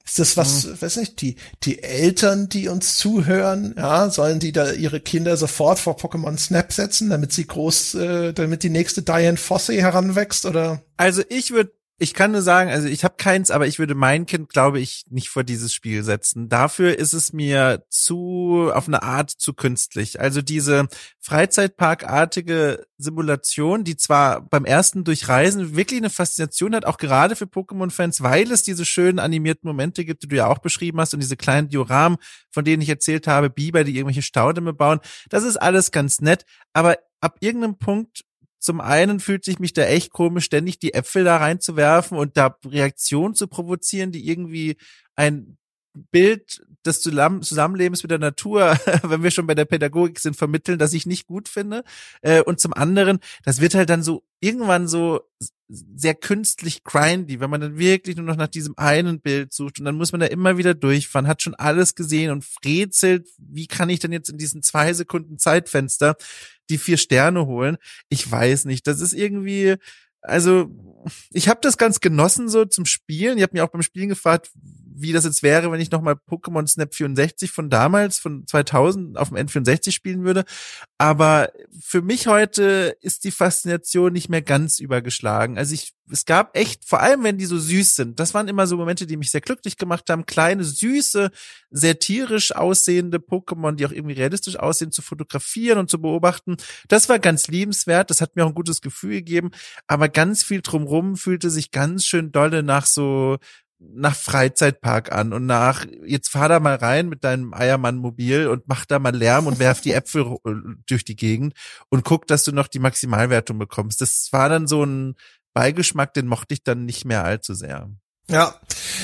Ist das was, mhm. weiß nicht, die, die Eltern, die uns zuhören, ja, sollen die da ihre Kinder sofort vor Pokémon Snap setzen, damit sie groß, äh, damit die nächste Diane Fossey heranwächst, oder? Also ich würde ich kann nur sagen, also ich habe keins, aber ich würde mein Kind, glaube ich, nicht vor dieses Spiel setzen. Dafür ist es mir zu, auf eine Art zu künstlich. Also diese Freizeitparkartige Simulation, die zwar beim ersten Durchreisen wirklich eine Faszination hat, auch gerade für Pokémon-Fans, weil es diese schönen animierten Momente gibt, die du ja auch beschrieben hast und diese kleinen Dioramen, von denen ich erzählt habe, Biber, die irgendwelche Staudämme bauen. Das ist alles ganz nett, aber ab irgendeinem Punkt zum einen fühlt sich mich da echt komisch, ständig die Äpfel da reinzuwerfen und da Reaktionen zu provozieren, die irgendwie ein Bild des Zusammenlebens mit der Natur, wenn wir schon bei der Pädagogik sind, vermitteln, dass ich nicht gut finde. Äh, und zum anderen, das wird halt dann so irgendwann so sehr künstlich grindy, wenn man dann wirklich nur noch nach diesem einen Bild sucht und dann muss man da immer wieder durchfahren, hat schon alles gesehen und rätselt, wie kann ich denn jetzt in diesen zwei Sekunden Zeitfenster die vier Sterne holen? Ich weiß nicht, das ist irgendwie, also ich habe das ganz genossen so zum Spielen. Ich habe mir auch beim Spielen gefragt, wie das jetzt wäre, wenn ich nochmal Pokémon Snap 64 von damals, von 2000 auf dem N64 spielen würde. Aber für mich heute ist die Faszination nicht mehr ganz übergeschlagen. Also ich, es gab echt, vor allem wenn die so süß sind, das waren immer so Momente, die mich sehr glücklich gemacht haben. Kleine, süße, sehr tierisch aussehende Pokémon, die auch irgendwie realistisch aussehen, zu fotografieren und zu beobachten. Das war ganz liebenswert. Das hat mir auch ein gutes Gefühl gegeben. Aber ganz viel drumrum fühlte sich ganz schön dolle nach so nach Freizeitpark an und nach, jetzt fahr da mal rein mit deinem Eiermann-Mobil und mach da mal Lärm und werf die Äpfel durch die Gegend und guck, dass du noch die Maximalwertung bekommst. Das war dann so ein Beigeschmack, den mochte ich dann nicht mehr allzu sehr. Ja,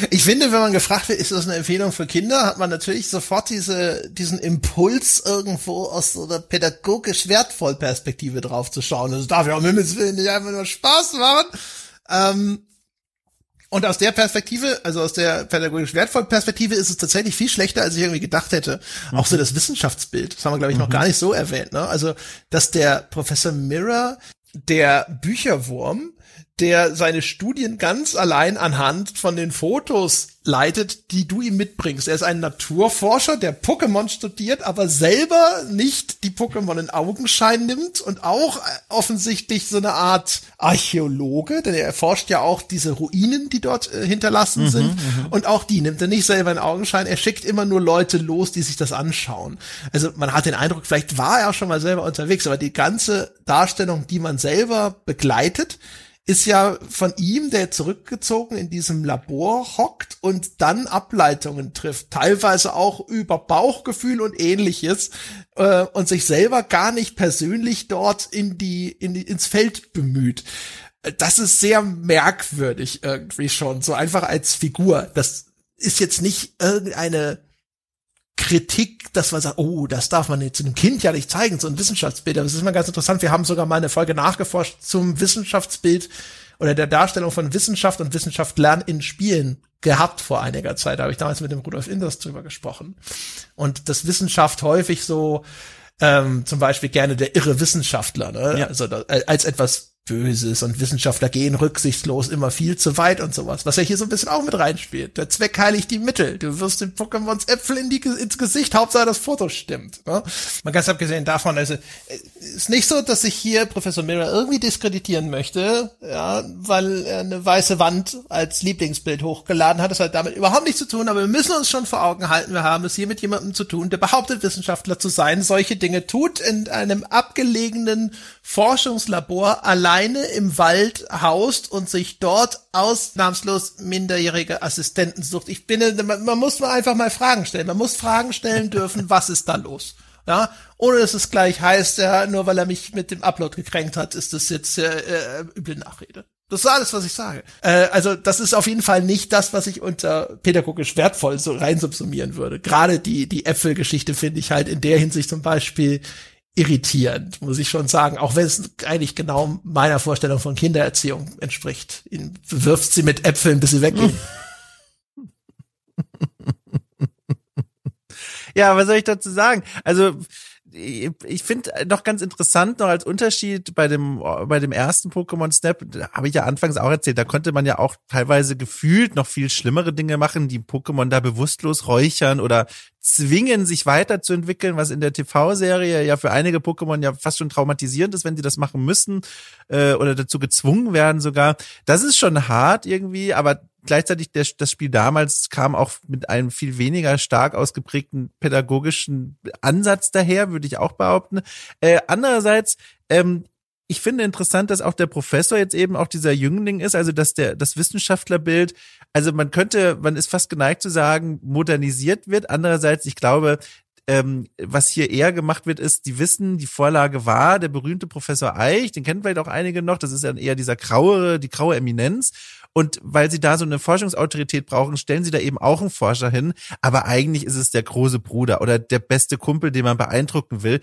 ich finde, wenn man gefragt wird, ist das eine Empfehlung für Kinder, hat man natürlich sofort diese, diesen Impuls irgendwo aus so einer pädagogisch wertvoll Perspektive drauf zu schauen. Das darf ja um Himmels nicht einfach nur Spaß machen. Ähm, und aus der Perspektive, also aus der pädagogisch wertvollen Perspektive, ist es tatsächlich viel schlechter, als ich irgendwie gedacht hätte. Mhm. Auch so das Wissenschaftsbild, das haben wir, glaube ich, noch mhm. gar nicht so erwähnt. Ne? Also, dass der Professor Mirror, der Bücherwurm, der seine Studien ganz allein anhand von den Fotos leitet, die du ihm mitbringst. Er ist ein Naturforscher, der Pokémon studiert, aber selber nicht die Pokémon in Augenschein nimmt und auch offensichtlich so eine Art Archäologe, denn er erforscht ja auch diese Ruinen, die dort äh, hinterlassen mhm, sind mhm. und auch die nimmt er nicht selber in Augenschein. Er schickt immer nur Leute los, die sich das anschauen. Also man hat den Eindruck, vielleicht war er auch schon mal selber unterwegs, aber die ganze Darstellung, die man selber begleitet, ist ja von ihm, der zurückgezogen in diesem Labor hockt und dann Ableitungen trifft, teilweise auch über Bauchgefühl und ähnliches äh, und sich selber gar nicht persönlich dort in die, in die ins Feld bemüht. Das ist sehr merkwürdig irgendwie schon, so einfach als Figur. Das ist jetzt nicht irgendeine Kritik, dass man sagt, oh, das darf man jetzt einem Kind ja nicht zeigen, so ein Wissenschaftsbild. Aber es ist mal ganz interessant. Wir haben sogar mal eine Folge nachgeforscht zum Wissenschaftsbild oder der Darstellung von Wissenschaft und Wissenschaft lernen in Spielen gehabt vor einiger Zeit. Da habe ich damals mit dem Rudolf Inders drüber gesprochen. Und das Wissenschaft häufig so, ähm, zum Beispiel gerne der irre Wissenschaftler, ne? Ja. also da, als etwas Böses und Wissenschaftler gehen rücksichtslos immer viel zu weit und sowas, was ja hier so ein bisschen auch mit reinspielt. Der Zweck heiligt die Mittel. Du wirst den Pokémons Äpfel in die, ins Gesicht, Hauptsache das Foto stimmt. Ne? Mal ganz abgesehen davon, also ist nicht so, dass ich hier Professor Mirror irgendwie diskreditieren möchte, ja, weil er eine weiße Wand als Lieblingsbild hochgeladen hat. Das hat damit überhaupt nichts zu tun, aber wir müssen uns schon vor Augen halten, wir haben es hier mit jemandem zu tun, der behauptet, Wissenschaftler zu sein, solche Dinge tut, in einem abgelegenen Forschungslabor allein alleine im Wald haust und sich dort ausnahmslos minderjährige Assistenten sucht. Ich bin, man, man muss mal einfach mal Fragen stellen. Man muss Fragen stellen dürfen, was ist da los? Ja, ohne dass es gleich heißt, ja, nur weil er mich mit dem Upload gekränkt hat, ist das jetzt äh, äh, üble Nachrede. Das ist alles, was ich sage. Äh, also das ist auf jeden Fall nicht das, was ich unter pädagogisch wertvoll so reinsubsumieren würde. Gerade die die Äpfelgeschichte finde ich halt in der Hinsicht zum Beispiel irritierend, muss ich schon sagen, auch wenn es eigentlich genau meiner Vorstellung von Kindererziehung entspricht. Ihn wirft sie mit Äpfeln, bis sie weggehen. ja, was soll ich dazu sagen? Also ich finde noch ganz interessant noch als Unterschied bei dem bei dem ersten Pokémon Snap habe ich ja anfangs auch erzählt, da konnte man ja auch teilweise gefühlt noch viel schlimmere Dinge machen, die Pokémon da bewusstlos räuchern oder zwingen, sich weiterzuentwickeln, was in der TV-Serie ja für einige Pokémon ja fast schon traumatisierend ist, wenn sie das machen müssen äh, oder dazu gezwungen werden sogar. Das ist schon hart irgendwie, aber gleichzeitig der, das Spiel damals kam auch mit einem viel weniger stark ausgeprägten pädagogischen Ansatz daher, würde ich auch behaupten. Äh, andererseits ähm, ich finde interessant, dass auch der Professor jetzt eben auch dieser Jüngling ist, also dass der das Wissenschaftlerbild, also man könnte, man ist fast geneigt zu sagen, modernisiert wird. Andererseits, ich glaube, ähm, was hier eher gemacht wird, ist, die wissen, die Vorlage war der berühmte Professor Eich, den kennen vielleicht auch einige noch, das ist dann eher dieser graue, die graue Eminenz. Und weil sie da so eine Forschungsautorität brauchen, stellen sie da eben auch einen Forscher hin. Aber eigentlich ist es der große Bruder oder der beste Kumpel, den man beeindrucken will.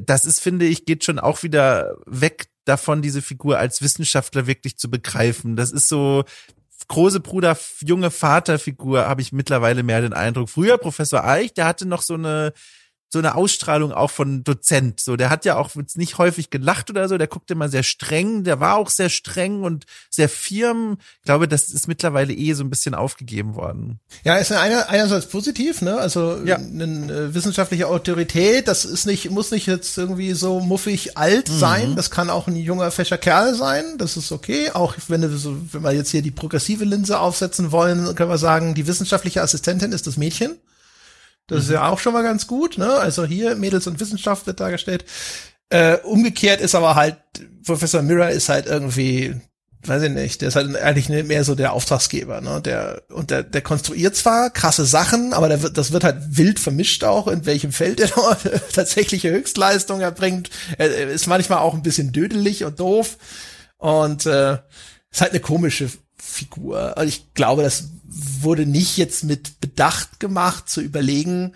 Das ist, finde ich, geht schon auch wieder weg davon, diese Figur als Wissenschaftler wirklich zu begreifen. Das ist so, große Bruder, junge Vaterfigur habe ich mittlerweile mehr den Eindruck. Früher Professor Eich, der hatte noch so eine, so eine Ausstrahlung auch von Dozent. So, der hat ja auch nicht häufig gelacht oder so, der guckte immer sehr streng, der war auch sehr streng und sehr firm. Ich glaube, das ist mittlerweile eh so ein bisschen aufgegeben worden. Ja, ist einer, einerseits positiv, ne? Also ja. eine wissenschaftliche Autorität, das ist nicht, muss nicht jetzt irgendwie so muffig alt mhm. sein. Das kann auch ein junger, fescher Kerl sein. Das ist okay. Auch wenn, wir so, wenn wir jetzt hier die progressive Linse aufsetzen wollen, können wir sagen, die wissenschaftliche Assistentin ist das Mädchen. Das mhm. ist ja auch schon mal ganz gut, ne? Also hier Mädels und Wissenschaft wird dargestellt. Äh, umgekehrt ist aber halt, Professor Mirror ist halt irgendwie, weiß ich nicht, der ist halt eigentlich mehr so der Auftragsgeber, ne? Der, und der, der konstruiert zwar krasse Sachen, aber der wird, das wird halt wild vermischt auch, in welchem Feld er tatsächliche Höchstleistung erbringt. Er ist manchmal auch ein bisschen dödelig und doof. Und äh, ist halt eine komische Figur. Also ich glaube, das wurde nicht jetzt mit Bedacht gemacht, zu überlegen,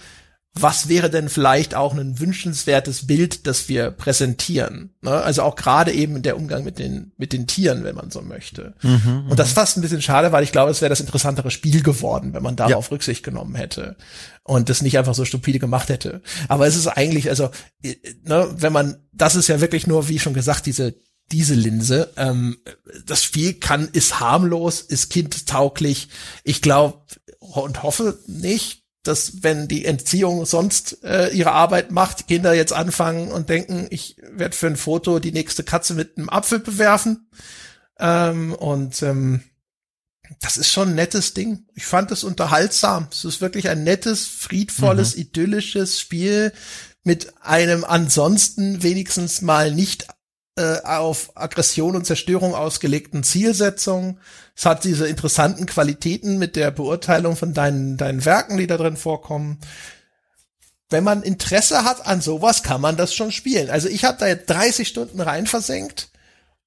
was wäre denn vielleicht auch ein wünschenswertes Bild, das wir präsentieren. Ne? Also auch gerade eben der Umgang mit den, mit den Tieren, wenn man so möchte. Mhm, und das ist fast ein bisschen schade, weil ich glaube, es wäre das interessantere Spiel geworden, wenn man darauf ja. Rücksicht genommen hätte und das nicht einfach so stupide gemacht hätte. Aber es ist eigentlich, also, äh, ne, wenn man, das ist ja wirklich nur, wie schon gesagt, diese diese Linse. Ähm, das Spiel kann, ist harmlos, ist kindtauglich. Ich glaube und hoffe nicht, dass wenn die Entziehung sonst äh, ihre Arbeit macht, Kinder jetzt anfangen und denken, ich werde für ein Foto die nächste Katze mit einem Apfel bewerfen. Ähm, und ähm, das ist schon ein nettes Ding. Ich fand es unterhaltsam. Es ist wirklich ein nettes, friedvolles, mhm. idyllisches Spiel mit einem ansonsten wenigstens mal nicht äh, auf Aggression und Zerstörung ausgelegten Zielsetzung. Es hat diese interessanten Qualitäten mit der Beurteilung von deinen, deinen Werken, die da drin vorkommen. Wenn man Interesse hat an sowas, kann man das schon spielen. Also ich habe da jetzt 30 Stunden rein versenkt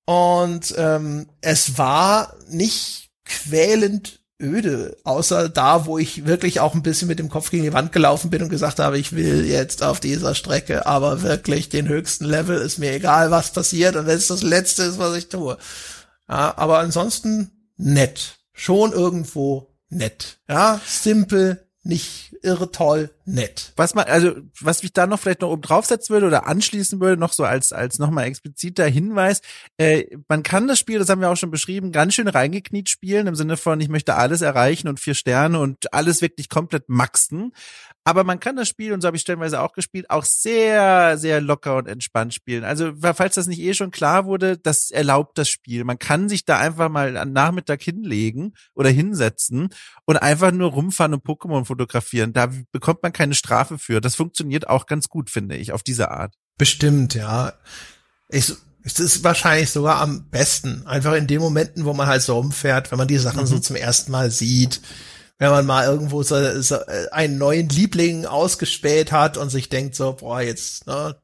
und ähm, es war nicht quälend öde, außer da, wo ich wirklich auch ein bisschen mit dem Kopf gegen die Wand gelaufen bin und gesagt habe, ich will jetzt auf dieser Strecke aber wirklich den höchsten Level, ist mir egal, was passiert und das ist das Letzte ist, was ich tue. Ja, aber ansonsten nett. Schon irgendwo nett. Ja, simpel, nicht irre toll, nett. Was man, also, was ich da noch vielleicht noch oben draufsetzen würde oder anschließen würde, noch so als, als nochmal expliziter Hinweis, äh, man kann das Spiel, das haben wir auch schon beschrieben, ganz schön reingekniet spielen, im Sinne von, ich möchte alles erreichen und vier Sterne und alles wirklich komplett maxen. Aber man kann das Spiel, und so habe ich stellenweise auch gespielt, auch sehr, sehr locker und entspannt spielen. Also, falls das nicht eh schon klar wurde, das erlaubt das Spiel. Man kann sich da einfach mal am Nachmittag hinlegen oder hinsetzen und einfach nur rumfahren und Pokémon fotografieren. Da bekommt man keine Strafe für. Das funktioniert auch ganz gut, finde ich, auf diese Art. Bestimmt, ja. Ich, es ist wahrscheinlich sogar am besten. Einfach in den Momenten, wo man halt so rumfährt, wenn man die Sachen mhm. so zum ersten Mal sieht wenn man mal irgendwo so, so äh, einen neuen Liebling ausgespäht hat und sich denkt so, boah, jetzt, ne,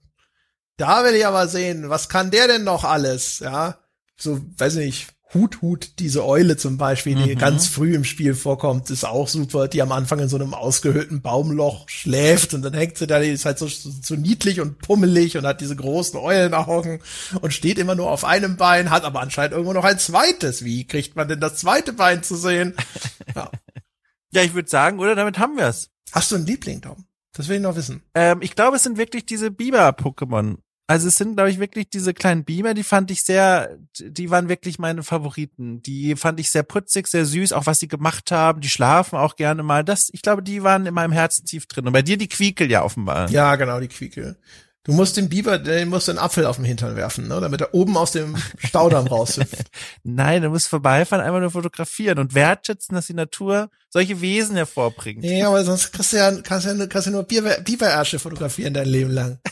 da will ich aber sehen, was kann der denn noch alles, ja? So, weiß nicht, Hut, Hut, diese Eule zum Beispiel, die mhm. ganz früh im Spiel vorkommt, ist auch super, die am Anfang in so einem ausgehöhlten Baumloch schläft und dann hängt sie da, die ist halt so, so, so niedlich und pummelig und hat diese großen Eulenaugen und steht immer nur auf einem Bein, hat aber anscheinend irgendwo noch ein zweites. Wie kriegt man denn das zweite Bein zu sehen? Ja. Ja, ich würde sagen, oder damit haben wir's. Hast du einen Liebling, Tom? Das will ich noch wissen. Ähm, ich glaube, es sind wirklich diese Biber-Pokémon. Also es sind, glaube ich, wirklich diese kleinen Beamer, die fand ich sehr, die waren wirklich meine Favoriten. Die fand ich sehr putzig, sehr süß, auch was sie gemacht haben. Die schlafen auch gerne mal. Das, ich glaube, die waren in meinem Herzen tief drin. Und bei dir die Quiekel ja offenbar. Ja, genau, die Quiekel. Du musst den Biber, den musst du einen Apfel auf dem Hintern werfen, ne, damit er oben aus dem Staudamm raushüpft. Nein, du musst vorbeifahren, einmal nur fotografieren und wertschätzen, dass die Natur solche Wesen hervorbringt. Ja, aber sonst kannst du ja, kannst ja, kannst du nur Biber, Biberärsche fotografieren dein Leben lang.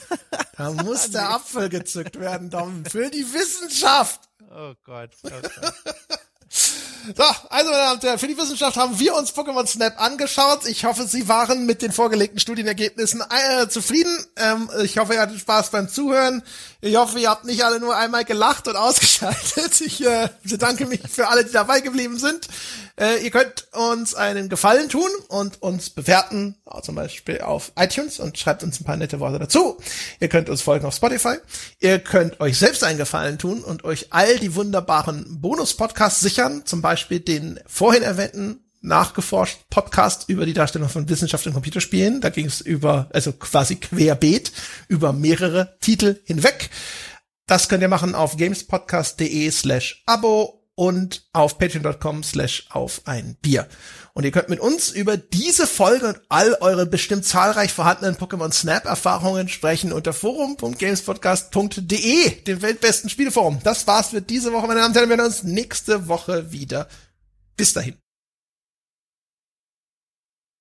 Da muss der Apfel gezückt werden, Dom, für die Wissenschaft. Oh Gott, oh Gott. So, also meine Damen und Herren, für die Wissenschaft haben wir uns Pokémon Snap angeschaut. Ich hoffe, Sie waren mit den vorgelegten Studienergebnissen äh, zufrieden. Ähm, ich hoffe, ihr hattet Spaß beim Zuhören. Ich hoffe, ihr habt nicht alle nur einmal gelacht und ausgeschaltet. Ich äh, bedanke mich für alle, die dabei geblieben sind. Äh, ihr könnt uns einen Gefallen tun und uns bewerten, zum Beispiel auf iTunes und schreibt uns ein paar nette Worte dazu. Ihr könnt uns folgen auf Spotify. Ihr könnt euch selbst einen Gefallen tun und euch all die wunderbaren Bonus-Podcasts sichern, zum Beispiel den vorhin erwähnten nachgeforscht Podcast über die Darstellung von Wissenschaft in Computerspielen. Da ging es über, also quasi querbeet, über mehrere Titel hinweg. Das könnt ihr machen auf gamespodcast.de slash Abo und auf patreon.com slash auf ein Bier. Und ihr könnt mit uns über diese Folge und all eure bestimmt zahlreich vorhandenen Pokémon Snap Erfahrungen sprechen unter forum.gamespodcast.de, dem weltbesten Spieleforum. Das war's für diese Woche, meine Damen und Herren. Wir sehen uns nächste Woche wieder. Bis dahin.